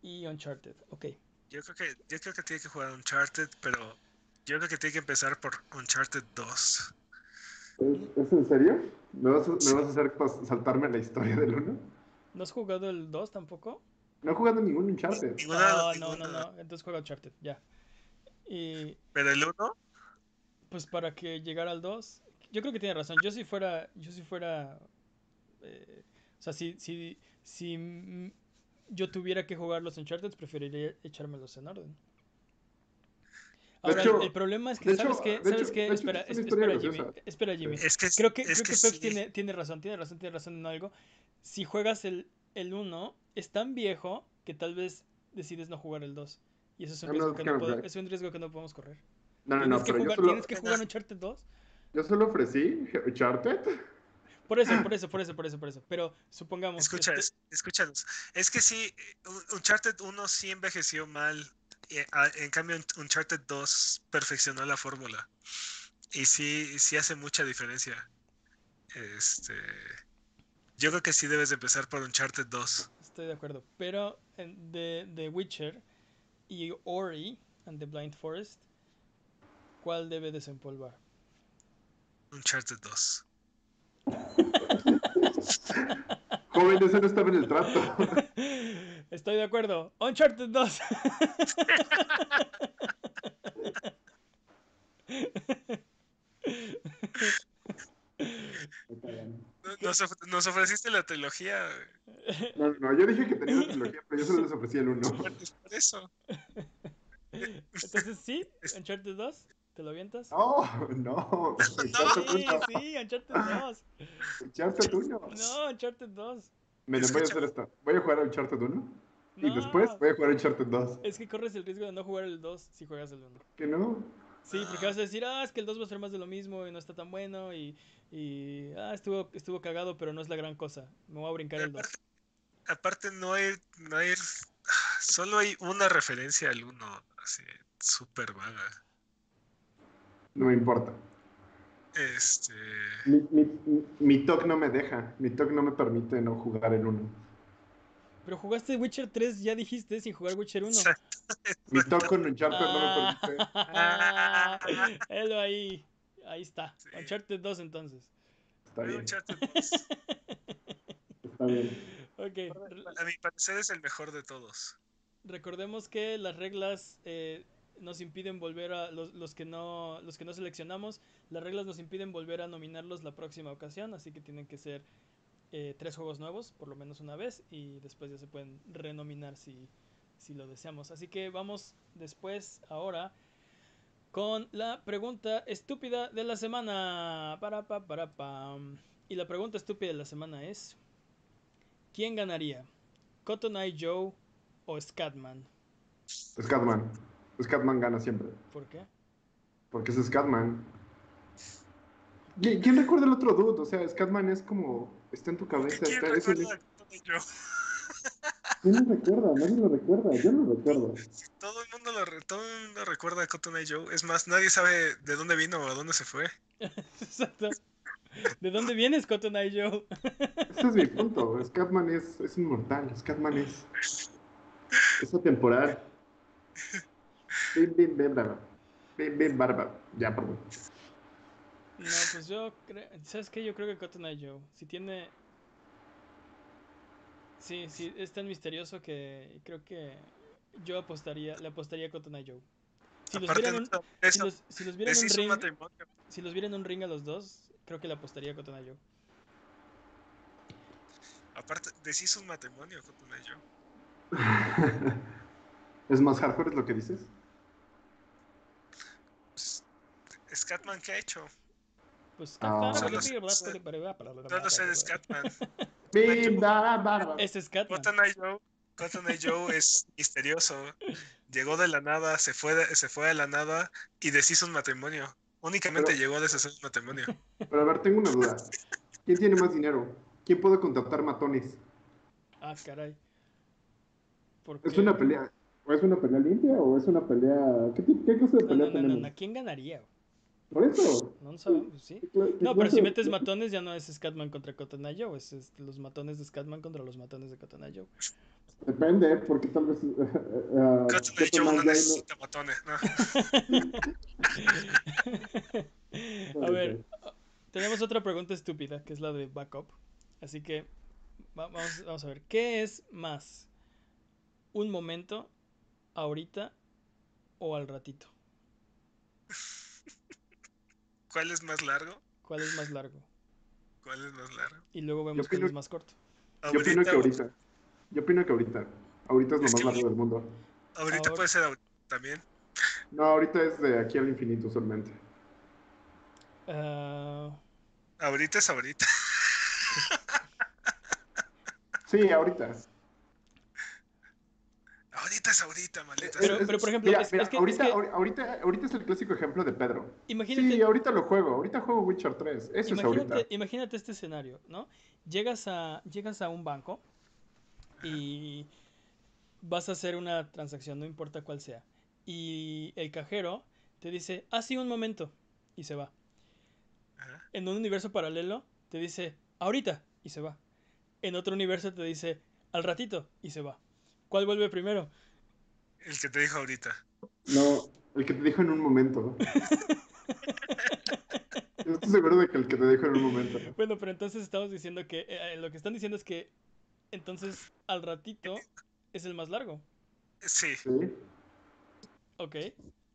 y Uncharted. Ok, Yo creo que yo creo que tiene que jugar Uncharted, pero yo creo que tiene que empezar por Uncharted 2. ¿Es, es en serio? ¿Me vas, a, me vas a hacer saltarme la historia del 1? ¿no has jugado el 2 tampoco? No he jugado ningún Uncharted. No, no, ninguna- no, entonces juega Uncharted, ya. Y Pero el 1, pues para que llegara al 2, yo creo que tiene razón. Yo si fuera, yo si fuera, eh, o sea, si, si, si yo tuviera que jugar los Uncharted, preferiría echármelos en orden. De Ahora, hecho- el problema es que, ¿sabes hecho- qué? ¿Sabes hecho- qué? Espera, es espera, Jimmy, espera, Jimmy. es que Creo que, es creo que, que Pep sí. tiene, tiene razón, tiene razón, tiene razón en algo. Si juegas el, el 1, es tan viejo que tal vez decides no jugar el 2. Y eso es un, riesgo que, no puedo- es un riesgo que no podemos correr. No, no, ¿Tienes, no, que pero yo jugar, solo, ¿Tienes que jugar Uncharted 2? yo solo ofrecí Uncharted. Por eso, por eso, por eso, por eso, por eso. Pero supongamos. Escucha, este, es- escúchanos. Es que sí, Un- Uncharted 1 sí envejeció mal. ah, En cambio, Un- Uncharted 2 perfeccionó la fórmula. Y sí, sí hace mucha diferencia. Este. Yo creo que sí debes de empezar por Uncharted 2. Estoy de acuerdo. Pero de, de Witcher y Ori and the Blind Forest, ¿cuál debe desempolvar? Uncharted 2. <laughs> Joven, ese no estaba en el trato. <laughs> Estoy de acuerdo. Uncharted 2. <laughs> No- Nos, of- nos ofreciste la trilogía. No, no, no, yo dije que tenía una trilogía, pero yo solo les ofrecí el 1. Por eso. Entonces, ¿sí? ¿Uncharted 2? ¿Te lo avientas? No, no. <laughs> Uncharted Sí, 1. sí, Uncharted 2. Uncharted 1. No, Uncharted 2. Miren, voy a hacer esto. Voy a jugar a Uncharted 1 y No. después voy a jugar a Uncharted 2. Es que corres el riesgo de no jugar el 2 si juegas el 1. ¿Que no? Sí, porque vas a decir, ah, es que el 2 va a ser más de lo mismo y no está tan bueno y, y ah, estuvo, estuvo cagado, pero no es la gran cosa. Me voy a brincar el 2. Aparte, no hay, no hay, solo hay una referencia al 1, así, súper vaga. No me importa. Este, Mi, mi, mi- mi TOC no me deja. Mi TOC no me permite no jugar el 1. Pero jugaste Witcher 3, ya dijiste, sin jugar Witcher 1. Mi TOC con Uncharted no me permite. <laughs> Ah, Helo ahí. Ahí está. Sí. Uncharted 2 entonces. Está bien, Uncharted <laughs> 2, está bien. Ok. re- a mi parecer es el mejor de todos. Recordemos que las reglas eh, nos impiden volver a los, los que no los que no seleccionamos, las reglas nos impiden volver a nominarlos la próxima ocasión, así que tienen que ser eh, tres juegos nuevos, por lo menos una vez, y después ya se pueden renominar si, si lo deseamos. Así que vamos después, ahora, con la pregunta estúpida de la semana. Para, pa, para, pam. Y la pregunta estúpida de la semana es: ¿Quién ganaría? ¿Cotton Eye Joe o Scatman? Scatman. Scatman gana siempre. ¿Por qué? Porque es Scatman. ¿Qui- ¿Quién recuerda el otro dude? O sea, Scatman es como. Está en tu cabeza. ¿Quién Está, es el- recuerda a Tony Joe? ¿Quién lo recuerda? Nadie lo recuerda. Yo no lo recuerdo. Todo el mundo lo, todo el mundo recuerda a Cotton Eye Joe. Es más, nadie sabe de dónde vino o a dónde se fue. <laughs> Exacto. ¿De dónde vienes, Cotton Eye Joe? Ese es mi punto. Scatman es, es inmortal. Scatman es. Es atemporal. Bim, bim, bim, barba. Bim, bim, barba. Ya, perdón. No, pues yo creo. ¿Sabes qué? Yo creo que Cotton Eye Joe. Si tiene. Sí, sí, es tan misterioso que creo que yo apostaría, le apostaría a Cotton Eye Joe. Si los Aparte viera en de un, eso, si los, si los viera en les un ring, matrimonio. si los viera en un ring a los dos, creo que le apostaría a Cotton Eye Joe. Aparte, deshizo un matrimonio con una yo. ¿Es más hardcore es lo que dices? Pues, Scatman, ¿qué ha hecho? Pues Ah. Sé- Solo sé de Scatman. Es Catman. Cotton Eye Joe, Cotton Eye Joe es misterioso. Llegó de la nada, se fue de, se fue de la nada y deshizo un matrimonio. Únicamente Pero- llegó a deshacer un matrimonio. Pero a ver, tengo una duda. ¿Quién tiene más dinero? ¿Quién puede contratar matones? Ah, caray. ¿Por ¿Es una pelea? ¿O es una pelea limpia o es una pelea... ¿Qué, qué clase de No, pelea no, no, no, tenemos? no, ¿Quién ganaría? Por eso. No sabemos, ¿sí? ¿Qué cla- qué No, pero si metes matones ya no es Scatman contra Cotton Eye Joe, es, es los matones de Scatman contra los matones de Cotton Eye Joe. Depende, porque tal vez... <laughs> eh, eh, Eye Cotton Joe no necesita matones. No. <laughs> A ver, tenemos otra pregunta estúpida, que es la de backup. Así que va- vamos, vamos a ver, ¿qué es más? ¿Un momento, ahorita o al ratito? <laughs> ¿Cuál es más largo? ¿Cuál es más largo? ¿Cuál es más largo? Y luego vemos cuál es más corto. Yo opino que ahorita. Yo opino que ahorita. Ahorita es lo Es más que- largo del mundo. Ahorita Ahora- puede ser ahorita también. No, ahorita es de aquí al infinito solamente. Ah, Ahorita es ahorita. <laughs> Sí, ahorita. Ahorita es ahorita, maldita. Pero- pero, por ejemplo, mira, es- mira, es que- ahorita, es que- ahorita, ahorita es el clásico ejemplo de Pedro. imagínate, Sí, ahorita lo juego. Ahorita juego Witcher 3. Eso es ahorita. imagínate este escenario, ¿no? Llegas a, llegas a un banco y vas a hacer una transacción, no importa cuál sea. Y el cajero te dice, ah, sí, un momento, y se va. Ajá. En un universo paralelo te dice, ahorita, y se va. En otro universo te dice, al ratito, y se va. ¿Cuál vuelve primero? El que te dijo ahorita. No, el que te dijo en un momento. <laughs> Yo Estoy seguro de que el que te dijo en un momento. Bueno, pero entonces estamos diciendo que, eh, lo que están diciendo es que, entonces, al ratito es el más largo. Sí. Ok,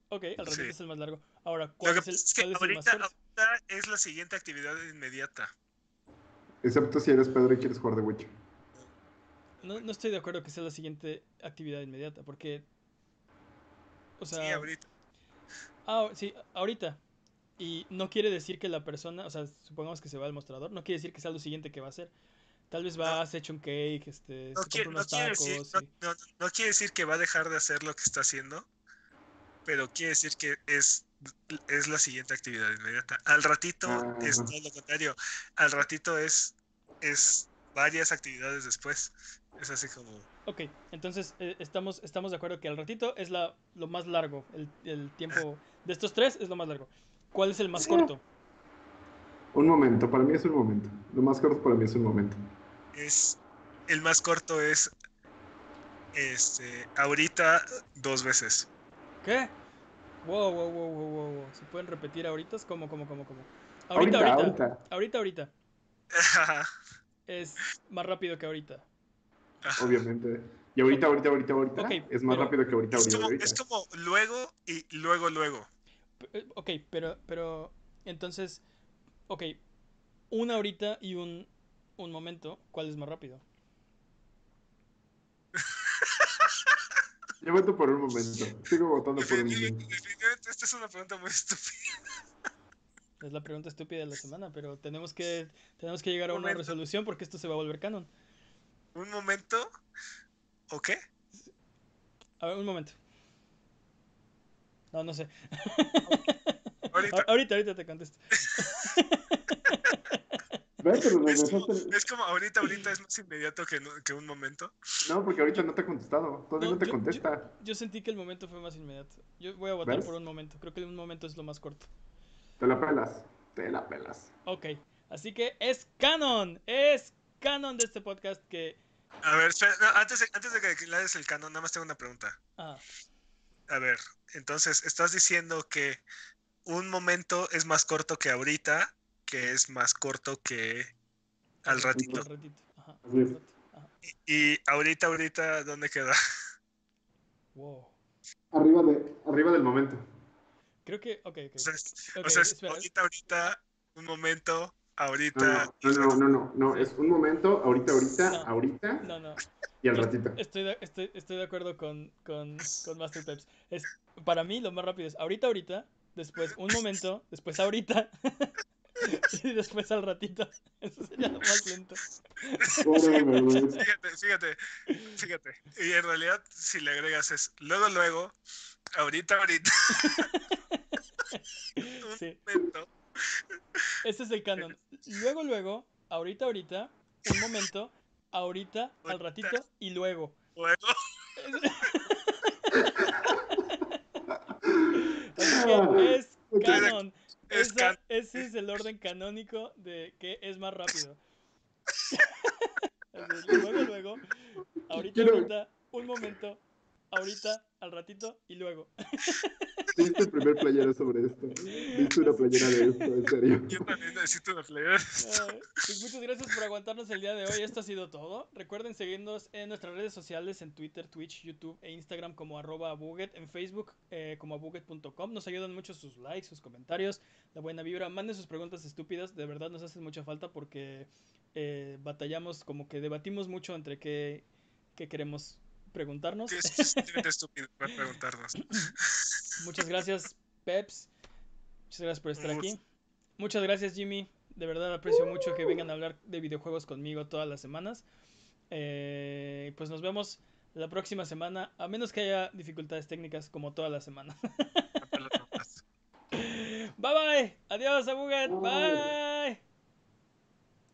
ok, al ratito Sí. es el más largo. Ahora, Lo ¿cuál que es el, es que cuál es el más ahorita, ahorita es la siguiente actividad inmediata. Excepto si eres Pedro y quieres jugar de Witcher. No, no estoy de acuerdo que sea la siguiente actividad inmediata, porque... O sea, Sí, ahorita. ah, sí, ahorita. Y no quiere decir que la persona, o sea, supongamos que se va al mostrador, no quiere decir que sea lo siguiente que va a hacer. Tal vez va, No. echa un cake, este, No se quiere, compra no unos quiere tacos. decir, y- no, no- no quiere decir que va a dejar de hacer lo que está haciendo, pero quiere decir que es, es la siguiente actividad inmediata. Al ratito es Ajá. todo lo contrario. Al ratito es, es varias actividades después. Es así como... Ok, entonces eh, estamos, estamos de acuerdo que al ratito es la, lo más largo, el, el tiempo de estos tres es lo más largo. ¿Cuál es el más Sí. corto? Un momento, para mí es un momento. Lo más corto para mí es un momento. Es, el más corto es este, ahorita dos veces. ¿Qué? Wow, wow, wow, wow, wow, wow. ¿Se pueden repetir ahorita? ¿Cómo, cómo, cómo, cómo? Ahorita, Ahorita, ahorita, ahorita. Es más rápido que ahorita. Obviamente. Y ahorita, ahorita, ahorita, ahorita. Es más pero- rápido que ahorita, es, ahorita, como, ahorita. es como luego y luego, luego. Eh, Ok, pero, pero, entonces, ok, una ahorita y un, un momento, ¿cuál es más rápido? Yo voto por un momento. Sigo votando por un momento. definitivamente esta es una pregunta muy estúpida. Es la pregunta estúpida de la semana, pero tenemos que, tenemos que llegar a una Momento. resolución porque esto se va a volver canon. ¿Un momento? ¿O qué? A ver, un momento. No, no sé. Ahorita. <laughs> Ahorita, ahorita te contesto. <laughs> Pero <laughs> Es como, dejaste- es como ahorita, ahorita es más inmediato que, no- que un momento. No, porque ahorita no te ha contestado. Todavía No, no, te yo- contesta. Yo sentí que el momento fue más inmediato. Yo voy a votar ¿Ves? por un momento. Creo que un momento es lo más corto. Te la pelas. Te la pelas. Ok, así que es canon. Es canon de este podcast que... A ver, espera, no, antes, de, antes de que le des el canon, nada más tengo una pregunta. Ah, A ver, entonces, estás diciendo que un momento es más corto que ahorita, que es más corto que al ratito. Ajá. Y, y ahorita, ahorita, ¿dónde queda? Wow. Arriba, de, arriba del momento. Creo que, ok, ok. O sea, es- Ok, o sea, es ahorita, ahorita, un momento, No, ahorita. no, no, no, no, no, es un momento, ahorita, ahorita, No. ahorita No, no. y al ratito. Estoy de, estoy, estoy de acuerdo con, con, con Master Peps. Es, para mí lo más rápido es ahorita, ahorita, después un momento, después ahorita <laughs> <laughs> y después al ratito. <laughs> Eso sería lo más lento. Fíjate, fíjate, fíjate. Y en realidad, si le agregas es luego, luego, ahorita, ahorita, <laughs> un Sí, momento, ese es el canon. Luego, luego, ahorita, ahorita, un momento, ahorita, al ratito y luego. luego. Así que es Ok. canon. Es Esa- can- ese es el orden canónico de que es más rápido. <laughs> Luego, luego, ahorita, Quiero- ahorita, un momento, ahorita, al ratito y luego. <laughs> Viste el primer playera sobre esto. Viste una playera de esto, en serio. Yo también necesito una playera. Ay, pues muchas gracias por aguantarnos el día de hoy. Esto ha sido todo. Recuerden seguirnos en nuestras redes sociales, en Twitter, Twitch, YouTube e Instagram como arroba abuget, en Facebook eh, como abuget.com. Nos ayudan mucho sus likes, sus comentarios, la buena vibra. Manden sus preguntas estúpidas. De verdad nos hacen mucha falta porque eh, batallamos, como que debatimos mucho entre qué, qué queremos preguntarnos. <laughs> Es estúpido para preguntarnos. <laughs> Muchas gracias, Peps. Muchas gracias por estar aquí. Muchas gracias, Jimmy. De verdad aprecio mucho que vengan a hablar de videojuegos conmigo todas las semanas. Eh, pues nos vemos la próxima semana, a menos que haya dificultades técnicas como todas las semanas. No te lo tomas. bye bye. Adiós, Abuget. Bye.